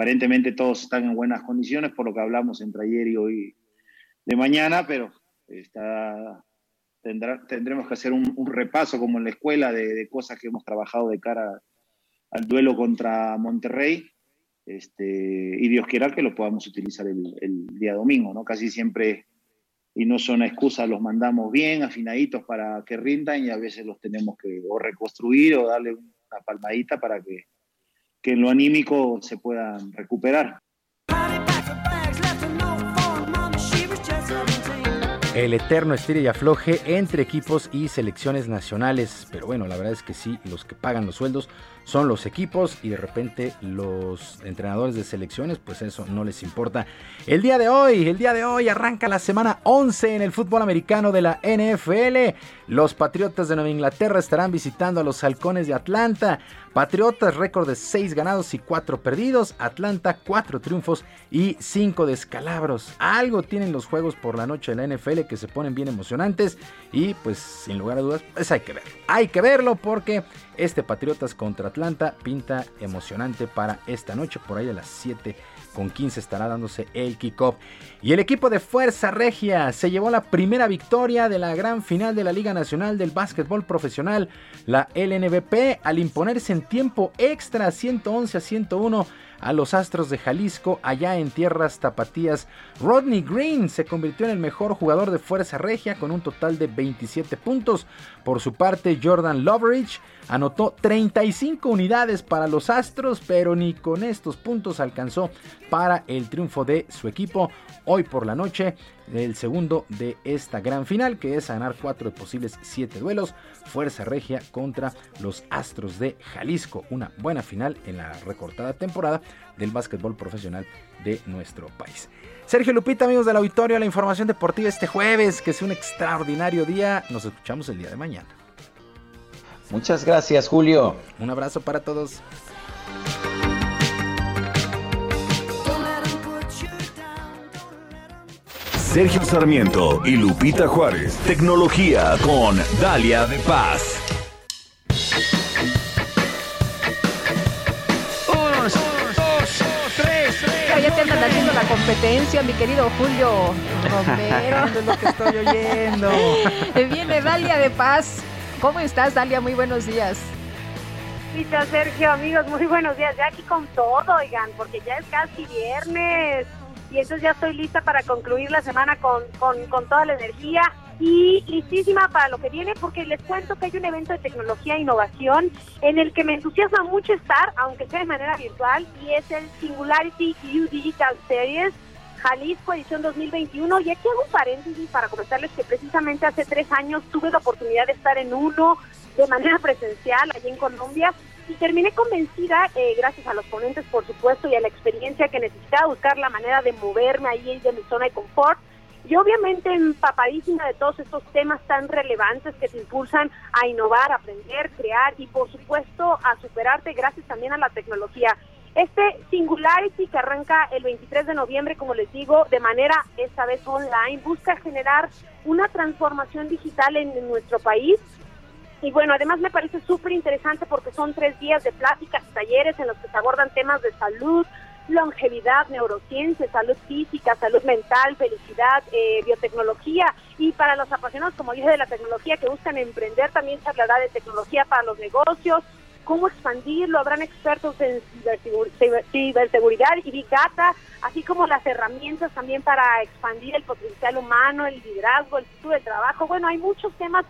Aparentemente todos están en buenas condiciones por lo que hablamos entre ayer y hoy de mañana, pero tendremos que hacer un, repaso como en la escuela de, cosas que hemos trabajado de cara al duelo contra Monterrey. Este, y Dios quiera que lo podamos utilizar el, el día domingo, ¿no? Casi siempre y no son excusas, los mandamos bien, afinaditos para que rindan y a veces los tenemos que o reconstruir o darle una palmadita para que, que en lo anímico se puedan recuperar. el eterno estire y afloje entre equipos y selecciones nacionales. Pero bueno, la verdad es que sí, los que pagan los sueldos son los equipos y de repente los entrenadores de selecciones, pues eso no les importa. El día de hoy, el día de hoy arranca la semana 11 en el fútbol americano de la NFL. Los Patriotas de Nueva Inglaterra estarán visitando a los Halcones de Atlanta. Patriotas, récord de 6 ganados y 4 perdidos. Atlanta, 4 triunfos y 5 descalabros. Algo tienen los juegos por la noche de la NFL que se ponen bien emocionantes. Y pues sin lugar a dudas, pues hay que verlo. Hay que verlo porque este Patriotas contra Atlanta pinta emocionante para esta noche. Por ahí a las 7 con 15 estará dándose el kickoff. Y el equipo de Fuerza Regia se llevó la primera victoria de la gran final de la Liga Nacional del Básquetbol Profesional, la LNBP, al imponerse en tiempo extra 111 a 101 a los Astros de Jalisco allá en tierras tapatías. Rodney Green se convirtió en el mejor jugador de Fuerza Regia con un total de 27 puntos. Por su parte, Jordan Loveridge anotó 35 unidades para los Astros, pero ni con estos puntos alcanzó para el triunfo de su equipo hoy por la noche el segundo de esta gran final, que es ganar cuatro de posibles siete duelos. Fuerza Regia contra los Astros de Jalisco. Una buena final en la recortada temporada del básquetbol profesional de nuestro país. Sergio Lupita, amigos del auditorio, la información deportiva este jueves, que es un extraordinario día. Nos escuchamos el día de mañana. Muchas gracias, Julio. Un abrazo para todos. Sergio Sarmiento y Lupita Juárez. Tecnología con Dalia de Paz. La competencia, mi querido Julio Romero. es lo que estoy oyendo. Viene Dalia de Paz. ¿Cómo estás, Dalia? Muy buenos días. Sergio, amigos, muy buenos días. Ya aquí con todo, oigan, porque ya es casi viernes y entonces ya estoy lista para concluir la semana con, con, toda la energía y listísima para lo que viene porque les cuento que hay un evento de tecnología e innovación en el que me entusiasma mucho estar, aunque sea de manera virtual, y es el Singularity U Digital Series Jalisco edición 2021. Y aquí hago un paréntesis para comentarles que precisamente hace tres años tuve la oportunidad de estar en uno de manera presencial allí en Colombia y terminé convencida, eh, gracias a los ponentes, por supuesto, y a la experiencia que necesitaba buscar la manera de moverme ahí de mi zona de confort. Y obviamente empapadísima de todos estos temas tan relevantes que te impulsan a innovar, aprender, crear y por supuesto a superarte gracias también a la tecnología. Este Singularity que arranca el 23 de noviembre, como les digo, de manera esta vez online, busca generar una transformación digital en nuestro país y bueno, además me parece súper interesante porque son tres días de pláticas talleres en los que se abordan temas de salud, longevidad, neurociencia, salud física, salud mental, felicidad, eh, biotecnología y para los apasionados, como dije, de la tecnología que buscan emprender, también se hablará de tecnología para los negocios, cómo expandirlo, habrán expertos en ciberseguridad y Big Data, así como las herramientas también para expandir el potencial humano, el liderazgo, el futuro del trabajo. Bueno, hay muchos temas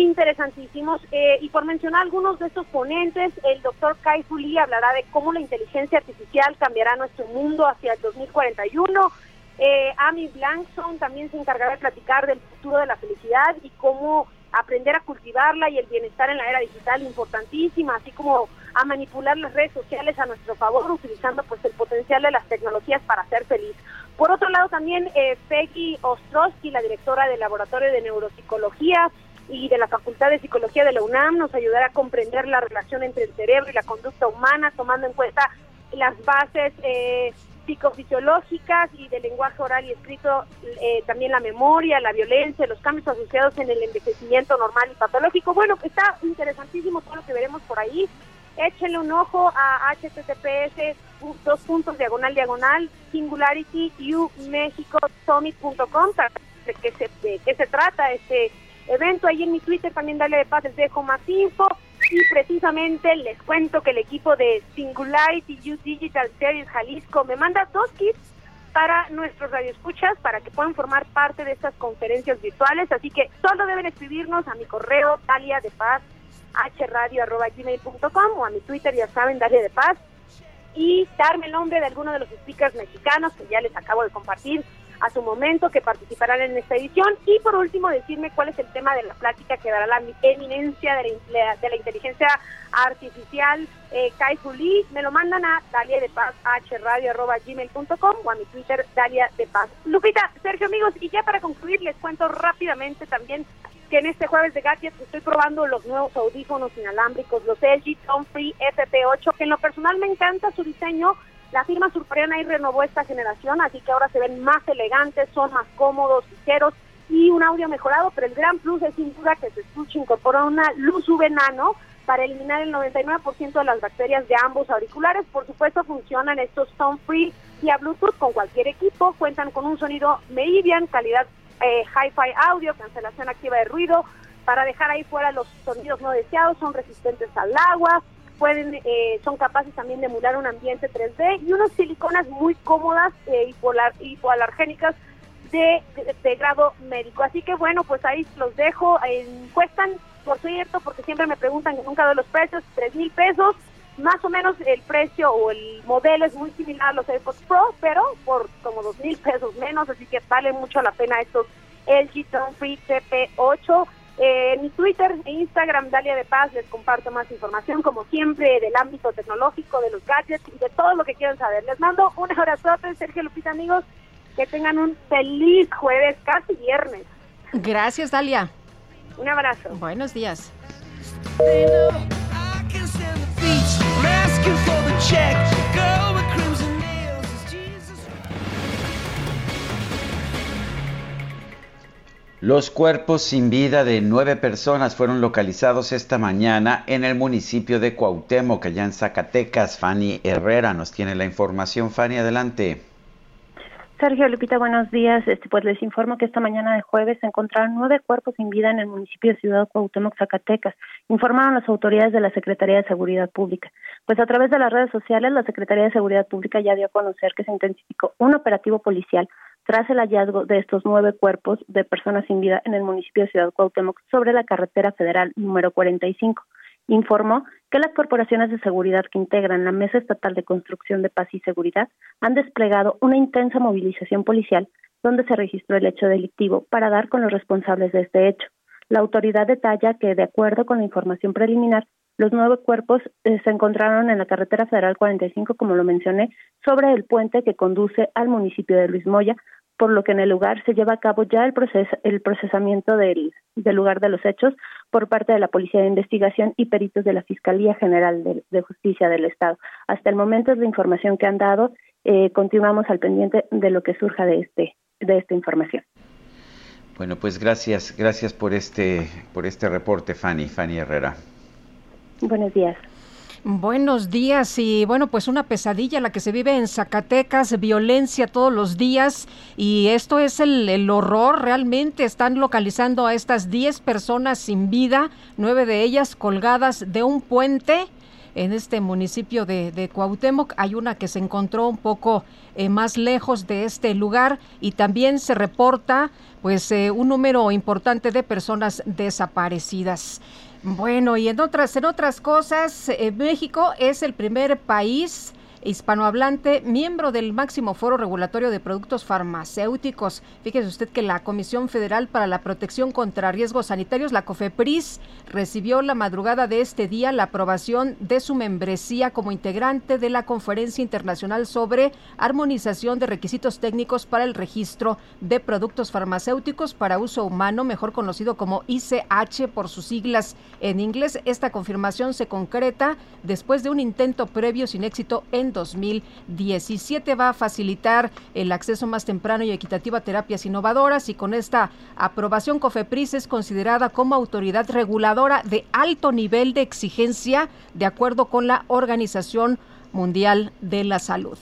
interesantísimos. Eh, y por mencionar algunos de estos ponentes, el doctor Kai Fu Lee hablará de cómo la inteligencia artificial cambiará nuestro mundo hacia el 2041. Eh, Amy Blankson también se encargará de platicar del futuro de la felicidad y cómo aprender a cultivarla y el bienestar en la era digital importantísima, así como a manipular las redes sociales a nuestro favor, utilizando pues el potencial de las tecnologías para ser feliz. Por otro lado, también eh, Peggy Ostrowski, la directora del Laboratorio de Neuropsicología, y de la Facultad de Psicología de la UNAM nos ayudará a comprender la relación entre el cerebro y la conducta humana, tomando en cuenta las bases eh, psicofisiológicas y del lenguaje oral y escrito, eh, también la memoria, la violencia, los cambios asociados en el envejecimiento normal y patológico. Bueno, está interesantísimo todo lo que veremos por ahí. échenle un ojo a https dos puntos diagonal diagonal singularityumexicosummit.com de qué se de qué se trata este evento ahí en mi Twitter también dale de paz les dejo más info. Y precisamente les cuento que el equipo de Singularity U Digital Series Jalisco me manda dos kits para nuestros radioescuchas para que puedan formar parte de estas conferencias virtuales. Así que solo deben escribirnos a mi correo Dalia de Paz hradio.gmail.com o a mi Twitter, ya saben, Dalia de Paz, y darme el nombre de alguno de los speakers mexicanos que ya les acabo de compartir a su momento que participarán en esta edición y por último decirme cuál es el tema de la plática que dará la eminencia de la, de la inteligencia artificial eh, Kai Lee. Me lo mandan a Dalia de Paz hradio.gmail.com o a mi Twitter Dalia de Paz. Lupita, Sergio amigos, y ya para concluir les cuento rápidamente también que en este jueves de Gadgets estoy probando los nuevos audífonos inalámbricos, los LG Tone Free FP8, que en lo personal me encanta su diseño, la firma surcoreana ahí renovó esta generación, así que ahora se ven más elegantes, son más cómodos, ligeros y un audio mejorado, pero el gran plus es sin duda que se escucha incorpora una luz UV nano para eliminar el 99% de las bacterias de ambos auriculares. Por supuesto, funcionan estos Tone Free y a Bluetooth con cualquier equipo. Cuentan con un sonido Meridian, calidad eh, Hi-Fi audio, cancelación activa de ruido, para dejar ahí fuera los sonidos no deseados. Son resistentes al agua, pueden, eh, son capaces también de emular un ambiente 3D y unas siliconas muy cómodas e hipolar, hipoalergénicas de, de, grado médico. Así que bueno, pues ahí los dejo. cuestan, por cierto, porque siempre me preguntan que nunca doy los precios, tres mil pesos. Más o menos el precio o el modelo es muy similar a los AirPods Pro, pero por como dos mil pesos menos, así que vale mucho la pena estos LG Tone Free CP8 en mi Twitter e Instagram, Dalia de Paz, les comparto más información, como siempre, del ámbito tecnológico, de los gadgets y de todo lo que quieran saber. Les mando un abrazo, Sergio Lupita, amigos. Que tengan un feliz jueves, casi viernes. Gracias, Dalia. Un abrazo. Buenos días. Los cuerpos sin vida de nueve personas fueron localizados esta mañana en el municipio de Cuauhtémoc, allá en Zacatecas. Fanny Herrera nos tiene la información. Fanny, adelante. Sergio Lupita, buenos días. Este, pues les informo que esta mañana de jueves se encontraron nueve cuerpos sin vida en el municipio de Ciudad Cuauhtémoc, Zacatecas, informaron las autoridades de la Secretaría de Seguridad Pública. Pues a través de las redes sociales, la Secretaría de Seguridad Pública ya dio a conocer que se intensificó un operativo policial tras el hallazgo de estos nueve cuerpos de personas sin vida en el municipio de Ciudad Cuauhtémoc sobre la carretera federal número 45. Informó que las corporaciones de seguridad que integran la Mesa Estatal de Construcción de Paz y Seguridad han desplegado una intensa movilización policial donde se registró el hecho delictivo para dar con los responsables de este hecho. La autoridad detalla que, de acuerdo con la información preliminar, los nueve cuerpos eh, se encontraron en la carretera federal 45, como lo mencioné, sobre el puente que conduce al municipio de Luis Moya, por lo que en el lugar se lleva a cabo ya el, proces el procesamiento del, lugar de los hechos por parte de la Policía de Investigación y peritos de la Fiscalía General de, de Justicia del Estado. Hasta el momento es la información que han dado. Eh, continuamos al pendiente de lo que surja de este de esta información. Bueno, pues gracias, gracias por este por este reporte, Fanny, Fanny Herrera. Buenos días. Buenos días y bueno, pues una pesadilla la que se vive en Zacatecas, violencia todos los días y esto es el, horror, realmente están localizando a estas 10 personas sin vida, nueve de ellas colgadas de un puente en este municipio de, de Cuauhtémoc. Hay una que se encontró un poco eh, más lejos de este lugar y también se reporta pues eh, un número importante de personas desaparecidas. Bueno, y en otras, en otras cosas, eh, México es el primer país hispanohablante, miembro del máximo foro regulatorio de productos farmacéuticos. Fíjese usted que la Comisión Federal para la Protección contra Riesgos Sanitarios, la COFEPRIS, recibió la madrugada de este día la aprobación de su membresía como integrante de la Conferencia Internacional sobre Armonización de Requisitos Técnicos para el Registro de Productos Farmacéuticos para Uso Humano, mejor conocido como ICH por sus siglas en inglés. Esta confirmación se concreta después de un intento previo sin éxito en en 2017. Va a facilitar el acceso más temprano y equitativo a terapias innovadoras y con esta aprobación COFEPRIS es considerada como autoridad reguladora de alto nivel de exigencia de acuerdo con la Organización Mundial de la Salud.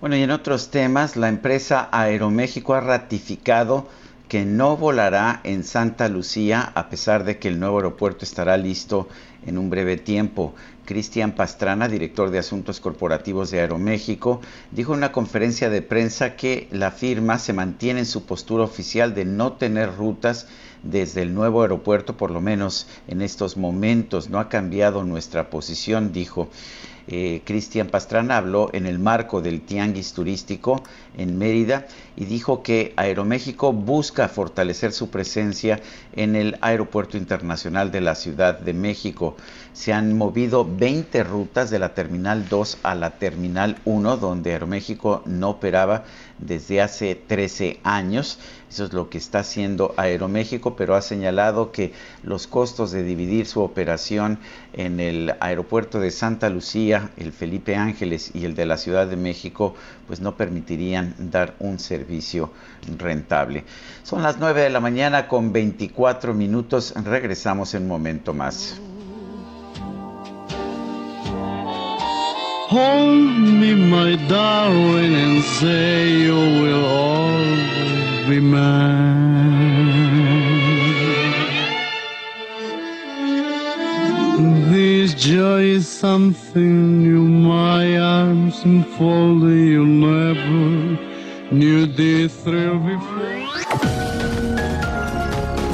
Bueno, y en otros temas, la empresa Aeroméxico ha ratificado que no volará en Santa Lucía a pesar de que el nuevo aeropuerto estará listo en un breve tiempo. Cristian Pastrana, director de Asuntos Corporativos de Aeroméxico, dijo en una conferencia de prensa que la firma se mantiene en su postura oficial de no tener rutas desde el nuevo aeropuerto, por lo menos en estos momentos. No ha cambiado nuestra posición, dijo. Eh, Cristian Pastrana habló en el marco del Tianguis Turístico en Mérida y dijo que Aeroméxico busca fortalecer su presencia en el Aeropuerto Internacional de la Ciudad de México. Se han movido 20 rutas de la Terminal 2 a la Terminal 1, donde Aeroméxico no operaba desde hace 13 años. Eso es lo que está haciendo Aeroméxico, pero ha señalado que los costos de dividir su operación en el aeropuerto de Santa Lucía, el Felipe Ángeles y el de la Ciudad de México, pues no permitirían dar un servicio rentable. Son las 9 de la mañana con 24 minutos. Regresamos en un momento más. Hold me, my darling, and say you will always be mine. This joy is something new, my arms enfolding you never knew the thrill before.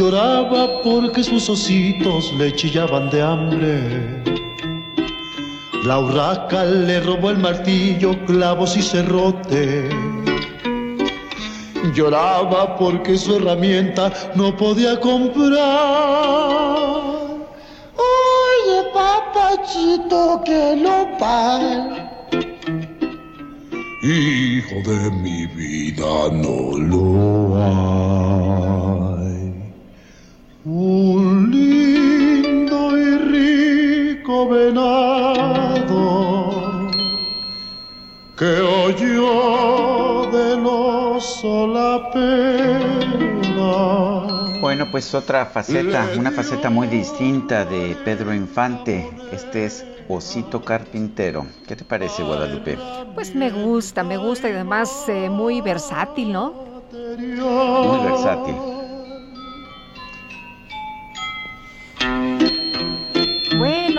Lloraba porque sus ositos le chillaban de hambre. La urraca le robó el martillo, clavos y cerrote. Lloraba porque su herramienta no podía comprar. Oye, papachito, que lo par. Hijo de mi vida, no lo hay. Un lindo y rico venado que oyó del oso la pena. Bueno, pues otra faceta, una faceta muy distinta de Pedro Infante. Este es Osito Carpintero. ¿Qué te parece, Guadalupe? Pues me gusta, me gusta y además eh, muy versátil, ¿no? Muy versátil.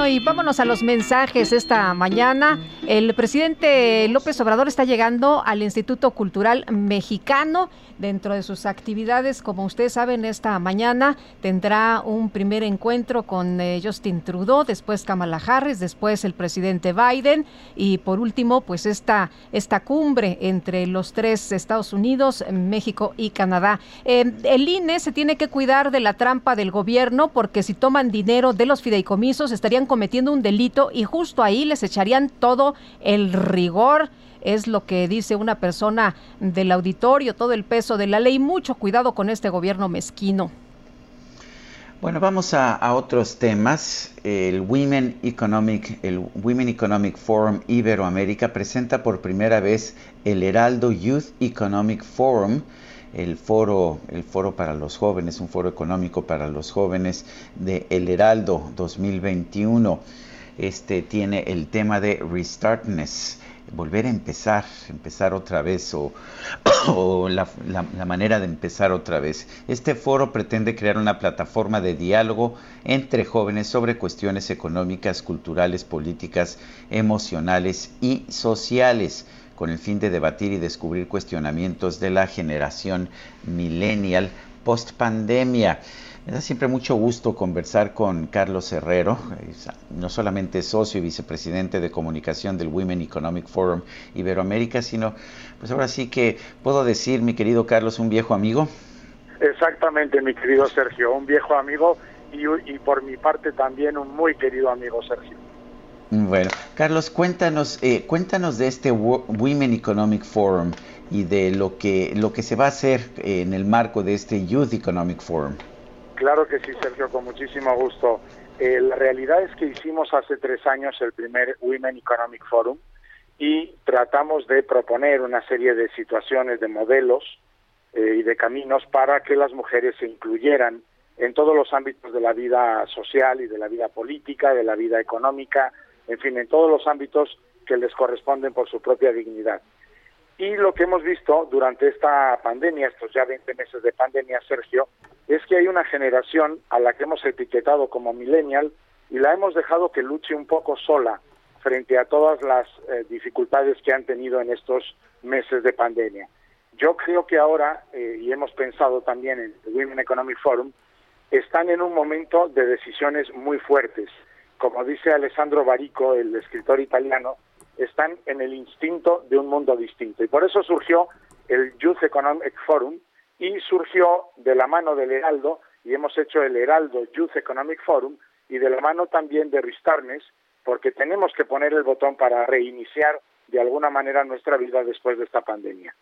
Y vámonos a los mensajes esta mañana. El presidente López Obrador está llegando al Instituto Cultural Mexicano. Dentro de sus actividades, como ustedes saben, esta mañana tendrá un primer encuentro con eh, Justin Trudeau, después Kamala Harris, después el presidente Biden y por último, pues esta, esta cumbre entre los tres Estados Unidos, México y Canadá. Eh, el INE se tiene que cuidar de la trampa del gobierno porque si toman dinero de los fideicomisos estarían cometiendo un delito y justo ahí les echarían todo el rigor es lo que dice una persona del auditorio, todo el peso de la ley. Mucho cuidado con este gobierno mezquino. Bueno, vamos a, otros temas. El Women Economic, el Women Economic Forum Iberoamérica presenta por primera vez el Heraldo Youth Economic Forum, el foro, el foro para los jóvenes, un foro económico para los jóvenes de El Heraldo 2021. Este tiene el tema de Restartness volver a empezar, empezar otra vez o, la, manera de empezar otra vez. Este foro pretende crear una plataforma de diálogo entre jóvenes sobre cuestiones económicas, culturales, políticas, emocionales y sociales con el fin de debatir y descubrir cuestionamientos de la generación millennial post pandemia. Me da siempre mucho gusto conversar con Carlos Herrero, no solamente socio y vicepresidente de comunicación del Women Economic Forum Iberoamérica, sino pues ahora sí que puedo decir, mi querido Carlos, un viejo amigo. Exactamente, mi querido Sergio, un viejo amigo y, y por mi parte también un muy querido amigo Sergio. Bueno, Carlos, cuéntanos, eh, cuéntanos de este Women Economic Forum y de lo que lo que se va a hacer en el marco de este Youth Economic Forum. Claro que sí, Sergio, con muchísimo gusto. Eh, la realidad es que hicimos hace tres años el primer Women Economic Forum y tratamos de proponer una serie de situaciones, de modelos eh, y de caminos para que las mujeres se incluyeran en todos los ámbitos de la vida social y de la vida política, de la vida económica, en fin, en todos los ámbitos que les corresponden por su propia dignidad. Y lo que hemos visto durante esta pandemia, estos ya 20 meses de pandemia, Sergio, es que hay una generación a la que hemos etiquetado como millennial y la hemos dejado que luche un poco sola frente a todas las eh, dificultades que han tenido en estos meses de pandemia. Yo creo que ahora, eh, y hemos pensado también en el Women Economic Forum, están en un momento de decisiones muy fuertes. Como dice Alessandro Barico, el escritor italiano, están en el instinto de un mundo distinto. Y por eso surgió el Youth Economic Forum y surgió de la mano del Heraldo, y hemos hecho el Heraldo Youth Economic Forum, y de la mano también de Ristarnes, porque tenemos que poner el botón para reiniciar de alguna manera nuestra vida después de esta pandemia.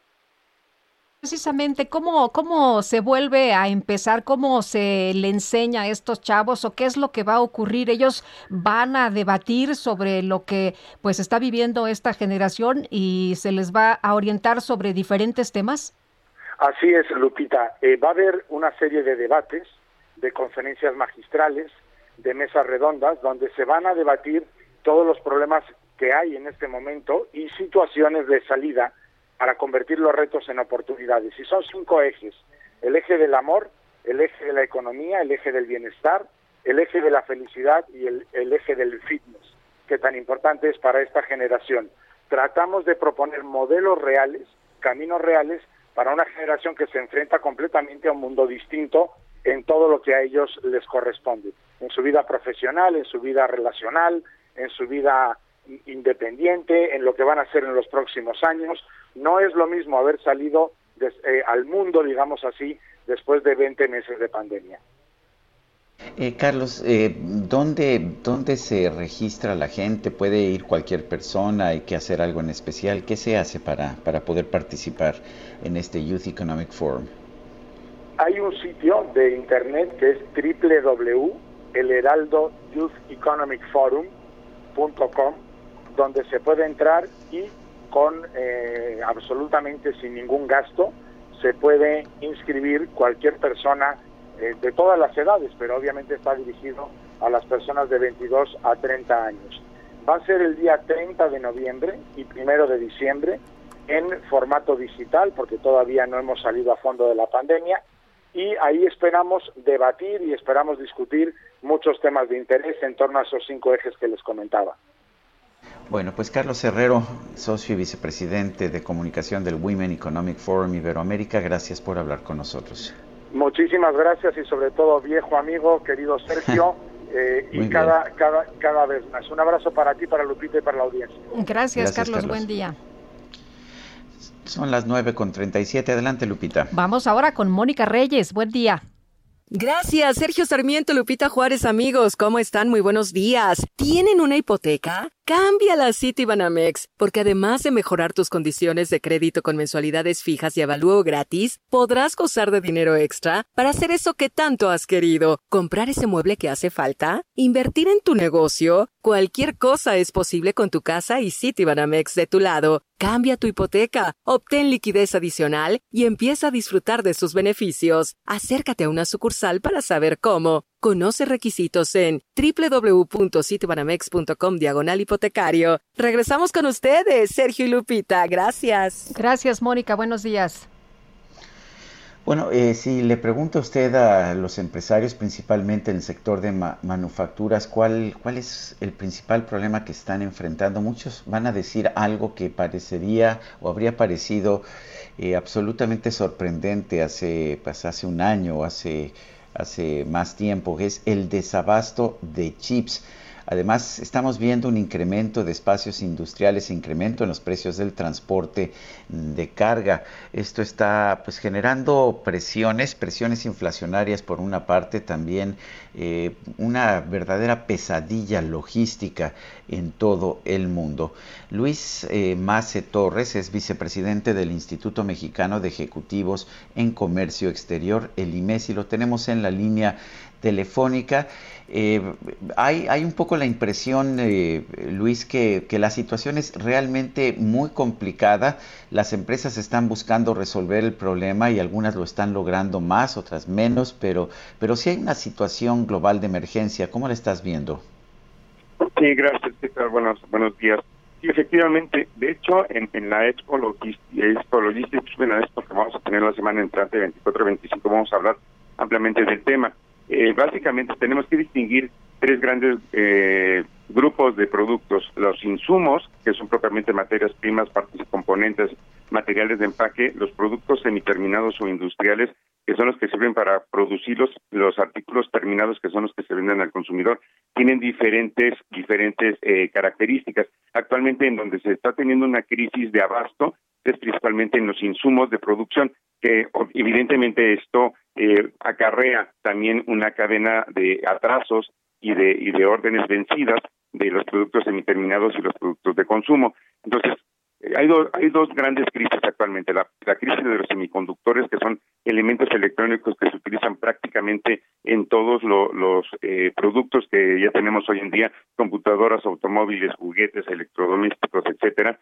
Precisamente, ¿cómo, ¿cómo se vuelve a empezar? ¿Cómo se le enseña a estos chavos o qué es lo que va a ocurrir? Ellos van a debatir sobre lo que pues está viviendo esta generación y se les va a orientar sobre diferentes temas. Así es, Lupita. Eh, va a haber una serie de debates, de conferencias magistrales, de mesas redondas, donde se van a debatir todos los problemas que hay en este momento y situaciones de salida para convertir los retos en oportunidades. Y son cinco ejes. El eje del amor, el eje de la economía, el eje del bienestar, el eje de la felicidad y el, el eje del fitness, que tan importante es para esta generación. Tratamos de proponer modelos reales, caminos reales, para una generación que se enfrenta completamente a un mundo distinto en todo lo que a ellos les corresponde, en su vida profesional, en su vida relacional, en su vida independiente, en lo que van a hacer en los próximos años. No es lo mismo haber salido des, eh, al mundo, digamos así, después de 20 meses de pandemia. Eh, Carlos, eh, ¿dónde, ¿dónde se registra la gente? ¿Puede ir cualquier persona? ¿Hay que hacer algo en especial? ¿Qué se hace para, para poder participar en este Youth Economic Forum? Hay un sitio de internet que es www.elheraldoyoutheconomicforum.com donde se puede entrar y con eh, absolutamente sin ningún gasto se puede inscribir cualquier persona eh, de todas las edades, pero obviamente está dirigido a las personas de 22 a 30 años. Va a ser el día 30 de noviembre y primero de diciembre en formato digital, porque todavía no hemos salido a fondo de la pandemia, y ahí esperamos debatir y esperamos discutir muchos temas de interés en torno a esos cinco ejes que les comentaba. Bueno, pues Carlos Herrero, socio y vicepresidente de comunicación del Women Economic Forum Iberoamérica, gracias por hablar con nosotros. Muchísimas gracias y sobre todo viejo amigo, querido Sergio. Eh, y cada, cada, cada vez más. Un abrazo para ti, para Lupita y para la audiencia. Gracias, Gracias Carlos, Carlos, buen día. Son las 9 con 37. Adelante, Lupita. Vamos ahora con Mónica Reyes. Buen día. Gracias, Sergio Sarmiento, Lupita Juárez, amigos. ¿Cómo están? Muy buenos días. ¿Tienen una hipoteca? Cámbiala a Citibanamex, porque además de mejorar tus condiciones de crédito con mensualidades fijas y avalúo gratis, podrás gozar de dinero extra para hacer eso que tanto has querido, comprar ese mueble que hace falta, invertir en tu negocio. Cualquier cosa es posible con tu casa y Citibanamex de tu lado. Cambia tu hipoteca, obtén liquidez adicional y empieza a disfrutar de sus beneficios. Acércate a una sucursal para saber cómo. Conoce requisitos en www.citibanamex.com diagonal hipotecario. Regresamos con ustedes, Sergio y Lupita. Gracias. Gracias, Mónica. Buenos días. Bueno, eh, si le pregunta usted a los empresarios, principalmente en el sector de manufacturas, ¿cuál, ¿cuál es el principal problema que están enfrentando? Muchos van a decir algo que parecería o habría parecido eh, absolutamente sorprendente hace, pues, hace un año o hace, hace más tiempo, que es el desabasto de chips. Además, estamos viendo un incremento de espacios industriales, incremento en los precios del transporte de carga. Esto está pues generando presiones, presiones inflacionarias por una parte, también eh, una verdadera pesadilla logística en todo el mundo. Luis eh, Mace Torres es vicepresidente del Instituto Mexicano de Ejecutivos en Comercio Exterior, el IMES, y lo tenemos en la línea telefónica. Eh, hay, hay, un poco la impresión, eh, Luis, que, la situación es realmente muy complicada. Las empresas están buscando resolver el problema y algunas lo están logrando más, otras menos, pero, pero sí hay una situación global de emergencia. ¿Cómo la estás viendo? Sí, gracias, Buenos, buenos días. Sí, efectivamente. De hecho, en, en la Expo Logistics, Expo Logistics, bueno, esto que vamos a tener la semana entrante, 24 y 25, vamos a hablar ampliamente del tema. Eh, básicamente tenemos que distinguir tres grandes eh, grupos de productos. Los insumos, que son propiamente materias primas, partes y componentes, materiales de empaque, los productos semiterminados o industriales, que son los que sirven para producir los, los artículos terminados, que son los que se venden al consumidor, tienen diferentes, diferentes eh, características. Actualmente en donde se está teniendo una crisis de abasto es principalmente en los insumos de producción, que evidentemente esto eh, acarrea también una cadena de atrasos y de, y de órdenes vencidas de los productos semiterminados y los productos de consumo. Entonces, eh, hay, hay dos grandes crisis actualmente. La, crisis de los semiconductores, que son elementos electrónicos que se utilizan prácticamente en todos los eh, productos que ya tenemos hoy en día, computadoras, automóviles, juguetes, electrodomésticos, etcétera,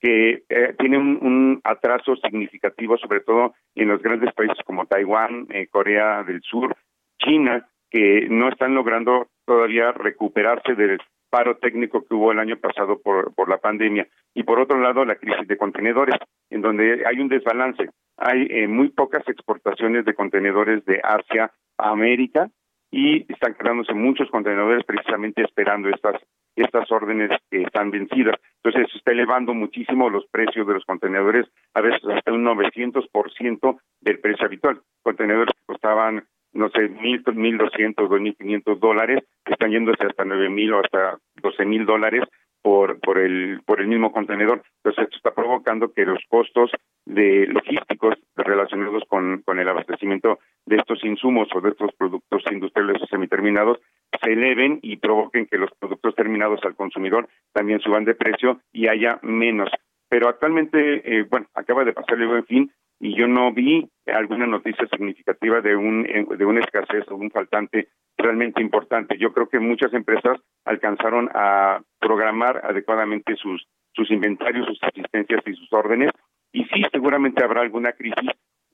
que eh, tiene un, atraso significativo, sobre todo en los grandes países como Taiwán, eh, Corea del Sur, China, que no están logrando todavía recuperarse del paro técnico que hubo el año pasado por, por la pandemia. Y por otro lado, la crisis de contenedores, en donde hay un desbalance. Hay eh, muy pocas exportaciones de contenedores de Asia a América y están quedándose muchos contenedores precisamente esperando estas estas órdenes que están vencidas. Entonces se está elevando muchísimo los precios de los contenedores, a veces hasta un 900% del precio habitual. Contenedores que costaban, no sé, mil, mil doscientos, dos mil quinientos dólares, están yéndose hasta nueve mil o hasta doce mil dólares por, por, el, por el mismo contenedor. Entonces, esto está provocando que los costos de logísticos relacionados con, con el abastecimiento de estos insumos o de estos productos industriales o semiterminados se eleven y provoquen que los productos terminados al consumidor también suban de precio y haya menos. Pero actualmente, eh, bueno, acaba de pasar el buen fin y yo no vi alguna noticia significativa de un eh, de una escasez o un faltante realmente importante. Yo creo que muchas empresas alcanzaron a programar adecuadamente sus sus inventarios, sus asistencias y sus órdenes y sí seguramente habrá alguna crisis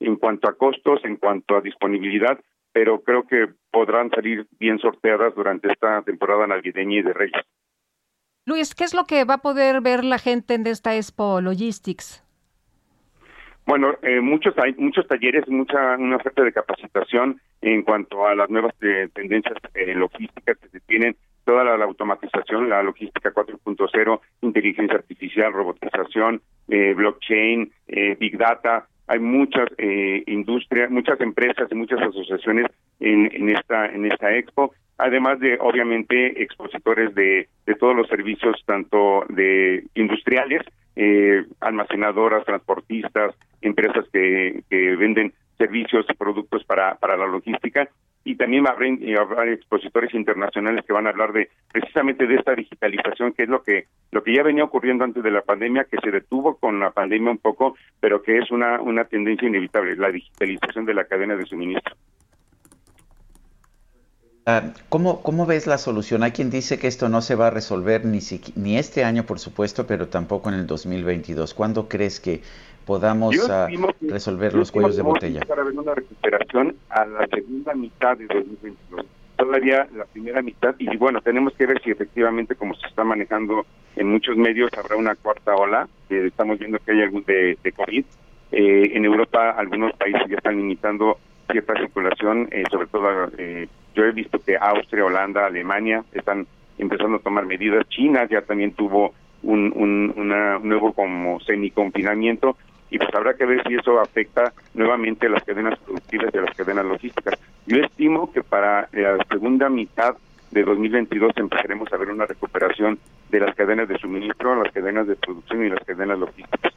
en cuanto a costos, en cuanto a disponibilidad, pero creo que podrán salir bien sorteadas durante esta temporada navideña y de Reyes. Luis, ¿qué es lo que va a poder ver la gente en esta Expo Logistics? Bueno, eh, muchos hay muchos talleres, mucha una oferta de capacitación en cuanto a las nuevas eh, tendencias eh, logísticas que se tienen, toda la, automatización, la logística 4.0, inteligencia artificial, robotización, eh, blockchain, big data. Hay muchas industrias, muchas empresas y muchas asociaciones en, en esta en esta expo además de obviamente expositores de, de todos los servicios tanto de industriales eh, almacenadoras, transportistas, empresas que, que venden servicios y productos para, para la logística y también habrá, habrá, expositores internacionales que van a hablar de precisamente de esta digitalización que es lo que lo que ya venía ocurriendo antes de la pandemia que se detuvo con la pandemia un poco pero que es una una tendencia inevitable la digitalización de la cadena de suministro uh, ¿cómo, ¿Cómo ves la solución? Hay quien dice que esto no se va a resolver ni, ni este año, por supuesto, pero tampoco en el 2022. ¿Cuándo crees que podamos uh, que, resolver los cuellos de botella. Para ver una recuperación a la segunda mitad de 2022. Todavía la primera mitad, y bueno, tenemos que ver si efectivamente, como se está manejando en muchos medios, habrá una cuarta ola. Eh, estamos viendo que hay algún de, de COVID. Eh, en Europa, algunos países ya están limitando cierta circulación, eh, sobre todo eh, yo he visto que Austria, Holanda, Alemania están empezando a tomar medidas. China ya también tuvo un, un una, nuevo como semi-confinamiento y pues habrá que ver si eso afecta nuevamente las cadenas productivas y las cadenas logísticas. Yo estimo que para la segunda mitad de 2022 empezaremos a ver una recuperación de las cadenas de suministro, las cadenas de producción y las cadenas logísticas.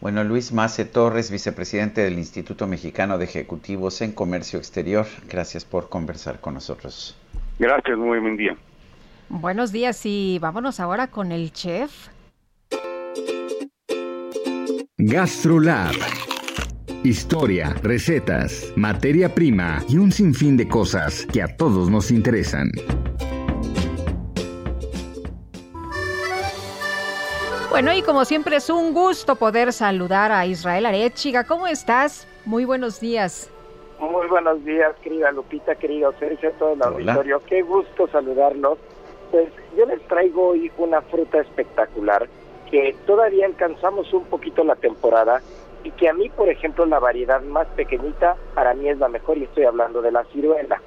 Bueno, Luis Mace Torres, vicepresidente del Instituto Mexicano de Ejecutivos en Comercio Exterior, gracias por conversar con nosotros. Gracias, muy buen día. Buenos días y vámonos ahora con el chef. GastroLab. Historia, recetas, materia prima y un sinfín de cosas que a todos nos interesan. Bueno, y como siempre es un gusto poder saludar a Israel Arechiga. ¿Cómo estás? Muy buenos días. Muy buenos días, querida Lupita, querido Sergio, todo el auditorio. Qué gusto saludarlos. Pues yo les traigo hoy una fruta espectacular que todavía alcanzamos un poquito la temporada y que a mí, por ejemplo, la variedad más pequeñita para mí es la mejor y estoy hablando de la ciruela.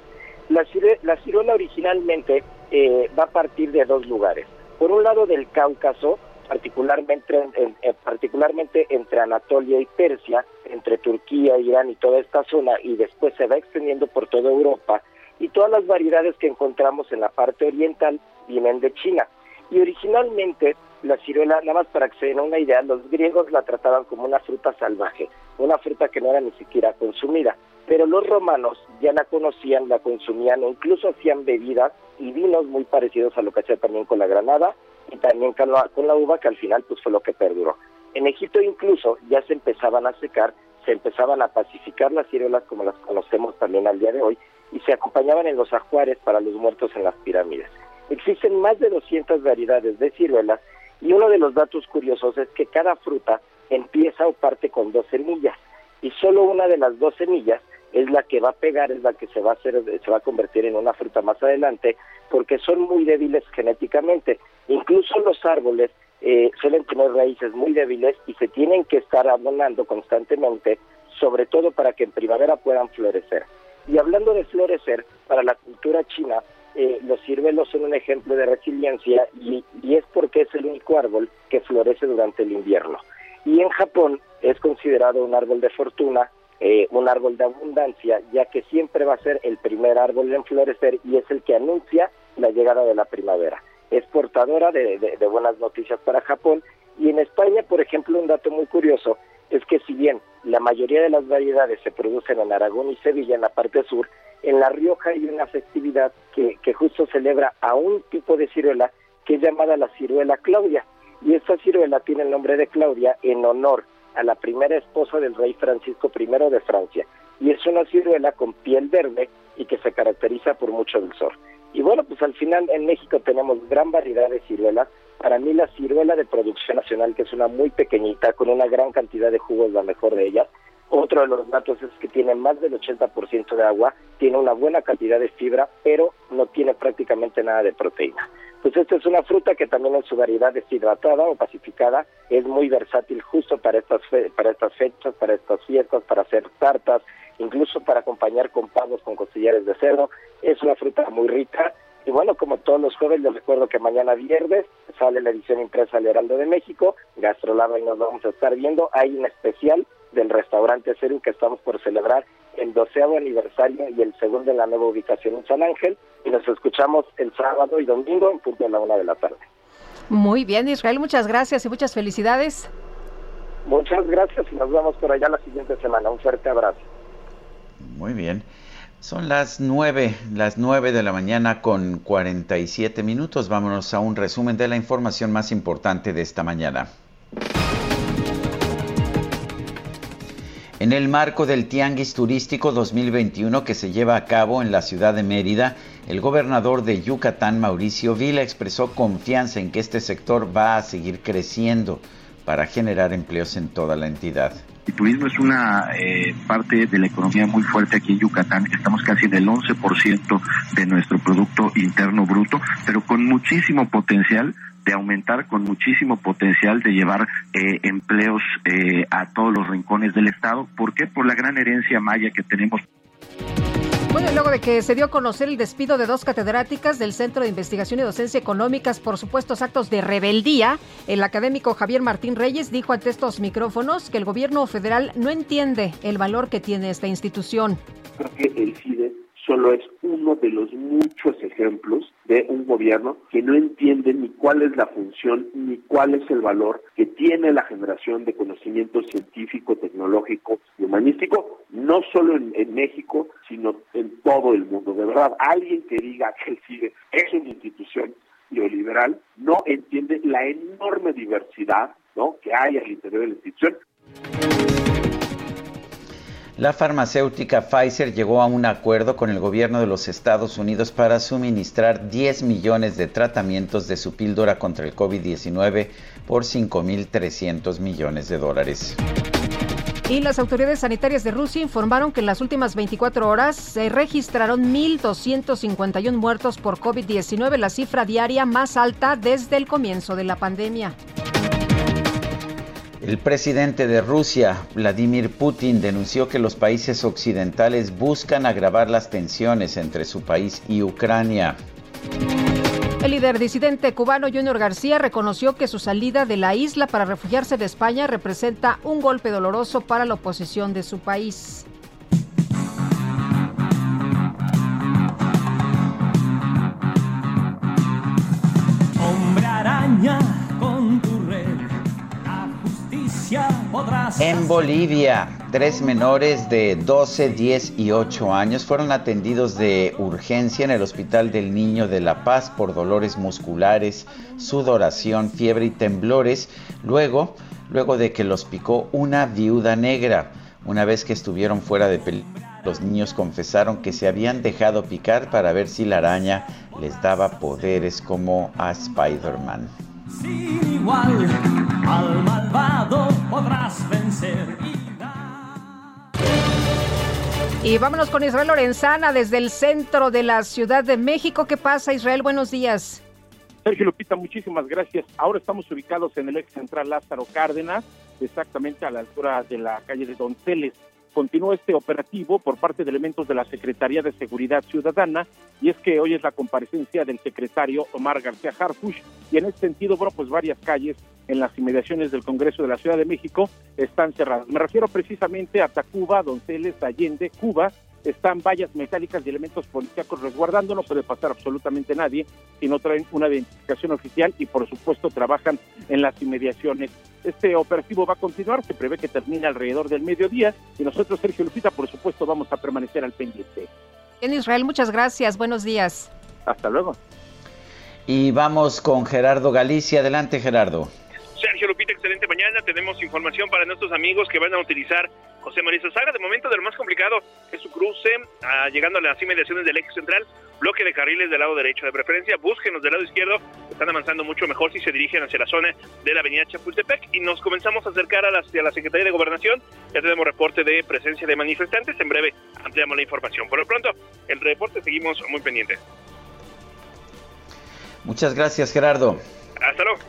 La, la ciruela originalmente eh, va a partir de dos lugares. Por un lado del Cáucaso, particularmente, en, en, particularmente entre Anatolia y Persia, entre Turquía, Irán y toda esta zona, y después se va extendiendo por toda Europa, y todas las variedades que encontramos en la parte oriental vienen de China. Y originalmente la ciruela, nada más para que se den una idea, los griegos la trataban como una fruta salvaje, una fruta que no era ni siquiera consumida, pero los romanos ya la conocían, la consumían, incluso hacían bebidas y vinos muy parecidos a lo que hacía también con la granada y también con la, con la uva, que al final pues fue lo que perduró. En Egipto incluso ya se empezaban a secar, se empezaban a pacificar las ciruelas como las conocemos también al día de hoy y se acompañaban en los ajuares para los muertos en las pirámides. Existen más de 200 variedades de ciruelas y uno de los datos curiosos es que cada fruta empieza o parte con dos semillas y solo una de las dos semillas es la que va a pegar, es la que se va a hacer, se va a convertir en una fruta más adelante, porque son muy débiles genéticamente. Incluso los árboles eh, suelen tener raíces muy débiles y se tienen que estar abonando constantemente, sobre todo para que en primavera puedan florecer. Y hablando de florecer, para la cultura china, eh, los ciruelos son un ejemplo de resiliencia y, y, es porque es el único árbol que florece durante el invierno. Y en Japón es considerado un árbol de fortuna, eh, un árbol de abundancia, ya que siempre va a ser el primer árbol en florecer y es el que anuncia la llegada de la primavera. Es portadora de, de, de buenas noticias para Japón y en España, por ejemplo, un dato muy curioso es que si bien la mayoría de las variedades se producen en Aragón y Sevilla, en la parte sur, en La Rioja hay una festividad que, justo celebra a un tipo de ciruela que es llamada la ciruela Claudia. Y esta ciruela tiene el nombre de Claudia en honor a la primera esposa del rey Francisco I de Francia. Y es una ciruela con piel verde y que se caracteriza por mucho dulzor. Y bueno, pues al final en México tenemos gran variedad de ciruelas. Para mí la ciruela de producción nacional, que es una muy pequeñita, con una gran cantidad de jugo, es la mejor de ellas. Otro de los datos es que tiene más del 80% de agua, tiene una buena cantidad de fibra, pero no tiene prácticamente nada de proteína. Pues esta es una fruta que también en su variedad deshidratada o pacificada es muy versátil justo para estas, para estas fechas, para estas fiestas, para hacer tartas, incluso para acompañar con pavos con costillares de cerdo. Es una fruta muy rica y bueno, como todos los jueves, les recuerdo que mañana viernes sale la edición impresa del Heraldo de México, Gastrolaba y nos vamos a estar viendo. Hay un especial del restaurante Ceru que estamos por celebrar el doceavo aniversario y el segundo en la nueva ubicación en San Ángel. Y nos escuchamos el sábado y domingo en punto de la una de la tarde. Muy bien, Israel, muchas gracias y muchas felicidades. Muchas gracias y nos vemos por allá la siguiente semana. Un fuerte abrazo. Muy bien. Son las 9, las 9 de la mañana con 47 minutos. Vámonos a un resumen de la información más importante de esta mañana. En el marco del Tianguis Turístico 2021 que se lleva a cabo en la ciudad de Mérida, el gobernador de Yucatán, Mauricio Vila, expresó confianza en que este sector va a seguir creciendo para generar empleos en toda la entidad. El turismo es una eh, parte de la economía muy fuerte aquí en Yucatán. Estamos casi en el 11% de nuestro Producto Interno Bruto, pero con muchísimo potencial de aumentar, con muchísimo potencial de llevar eh, empleos eh, a todos los rincones del Estado. ¿Por qué? Por la gran herencia maya que tenemos. Bueno, luego de que se dio a conocer el despido de dos catedráticas del Centro de Investigación y Docencia Económicas por supuestos actos de rebeldía, el académico Javier Martín Reyes dijo ante estos micrófonos que el gobierno federal no entiende el valor que tiene esta institución. Creo que el CIDE solo es uno de los muchos ejemplos un gobierno que no entiende ni cuál es la función ni cuál es el valor que tiene la generación de conocimiento científico, tecnológico y humanístico, no solo en, México, sino en todo el mundo. De verdad, alguien que diga que el CIDE es una institución neoliberal no entiende la enorme diversidad ¿no? que hay al interior de la institución. La farmacéutica Pfizer llegó a un acuerdo con el gobierno de los Estados Unidos para suministrar 10 millones de tratamientos de su píldora contra el COVID-19 por 5.300 millones de dólares. Y las autoridades sanitarias de Rusia informaron que en las últimas 24 horas se registraron 1.251 muertos por COVID-19, la cifra diaria más alta desde el comienzo de la pandemia. El presidente de Rusia, Vladimir Putin, denunció que los países occidentales buscan agravar las tensiones entre su país y Ucrania. El líder disidente cubano Junior García reconoció que su salida de la isla para refugiarse de España representa un golpe doloroso para la oposición de su país. Hombre araña con tu en Bolivia, tres menores de 12, 10 y 8 años fueron atendidos de urgencia en el Hospital del Niño de La Paz por dolores musculares, sudoración, fiebre y temblores, luego, luego de que los picó una viuda negra. Una vez que estuvieron fuera de peligro, los niños confesaron que se habían dejado picar para ver si la araña les daba poderes como a Spider-Man sin igual, al malvado podrás vencer. Y vámonos con Israel Lorenzana desde el centro de la Ciudad de México. ¿Qué pasa, Israel? Buenos días. Sergio Lupita, muchísimas gracias. Ahora estamos ubicados en el ex central Lázaro Cárdenas, exactamente a la altura de la calle de Donceles continúa este operativo por parte de elementos de la Secretaría de Seguridad Ciudadana y es que hoy es la comparecencia del secretario Omar García Harfush y en ese sentido, bueno, pues varias calles en las inmediaciones del Congreso de la Ciudad de México están cerradas. Me refiero precisamente a Tacuba, Donceles, Allende, Cuba, están vallas metálicas y elementos policíacos resguardando, no puede pasar absolutamente nadie si no traen una identificación oficial y por supuesto trabajan en las inmediaciones. Este operativo va a continuar, se prevé que termine alrededor del mediodía y nosotros, Sergio Lupita, por supuesto vamos a permanecer al pendiente. En Israel, muchas gracias, buenos días. Hasta luego. Y vamos con Gerardo Galicia. Adelante, Gerardo. Sergio Lupita, excelente mañana. Tenemos información para nuestros amigos que van a utilizar José María Saga. De momento, de lo más complicado es su cruce, ah, llegando a las inmediaciones del eje central, bloque de carriles del lado derecho. De preferencia, búsquenos del lado izquierdo. Están avanzando mucho mejor si se dirigen hacia la zona de la avenida Chapultepec. Y nos comenzamos a acercar a la, a la Secretaría de Gobernación. Ya tenemos reporte de presencia de manifestantes. En breve ampliamos la información. Por lo pronto, el reporte seguimos muy pendientes. Muchas gracias, Gerardo. Hasta luego.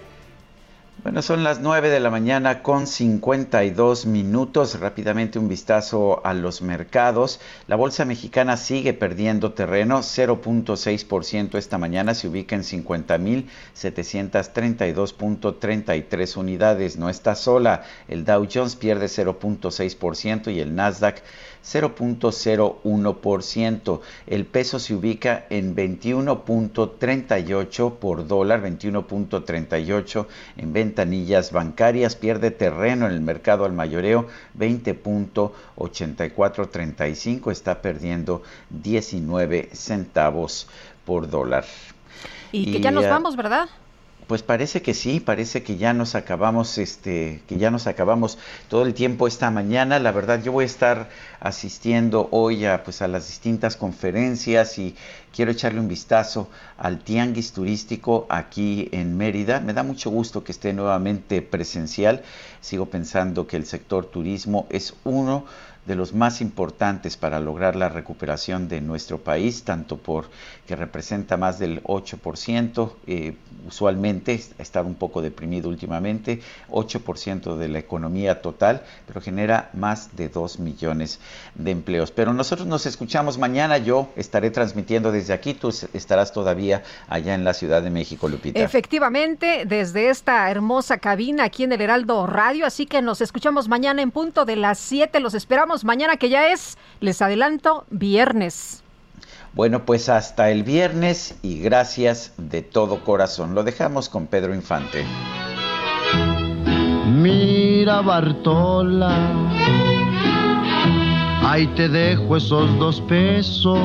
Bueno, son las 9 de la mañana con 52 minutos. Rápidamente un vistazo a los mercados. La bolsa mexicana sigue perdiendo terreno, 0.6% esta mañana, se ubica en 50.732.33 unidades. No está sola. El Dow Jones pierde 0.6% y el Nasdaq 0.01%. El peso se ubica en 21.38 por dólar, 21.38 en ventanillas bancarias, pierde terreno en el mercado al mayoreo, 20.8435, está perdiendo 19 centavos por dólar. Y, que ya nos vamos, ¿verdad? Pues parece que sí, parece que ya nos acabamos, este, que ya nos acabamos todo el tiempo esta mañana. La verdad, yo voy a estar asistiendo hoy a, pues, a las distintas conferencias y quiero echarle un vistazo al tianguis turístico aquí en Mérida. Me da mucho gusto que esté nuevamente presencial. Sigo pensando que el sector turismo es uno de los más importantes para lograr la recuperación de nuestro país, tanto por que representa más del 8%, eh, usualmente ha estado un poco deprimido últimamente, 8% de la economía total, pero genera más de 2 millones de empleos. Pero nosotros nos escuchamos mañana, yo estaré transmitiendo desde aquí, tú estarás todavía allá en la Ciudad de México, Lupita. Efectivamente, desde esta hermosa cabina aquí en el Heraldo Radio, así que nos escuchamos mañana en punto de las 7, los esperamos mañana que ya es, les adelanto, viernes. Bueno, pues hasta el viernes y gracias de todo corazón. Lo dejamos con Pedro Infante. Mira Bartola, ahí te dejo esos dos pesos.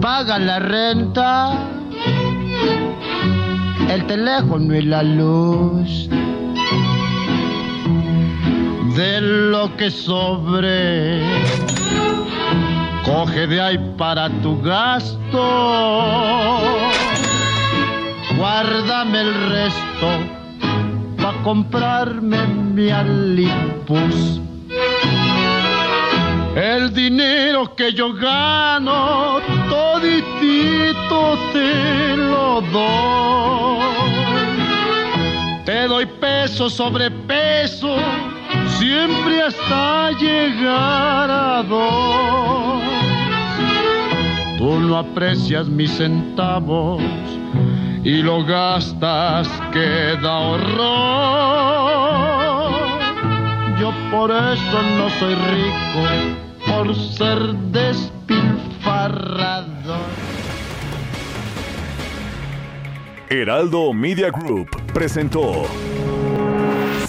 Paga la renta, el teléfono y la luz. De lo que sobre coge de ahí para tu gasto. Guárdame el resto para comprarme mi alipus. El dinero que yo gano, toditito te lo doy. Te doy peso sobre peso siempre hasta llegar a dos. Tú no aprecias mis centavos y lo gastas que da horror. Yo por eso no soy rico, por ser despilfarrador. Heraldo Media Group presentó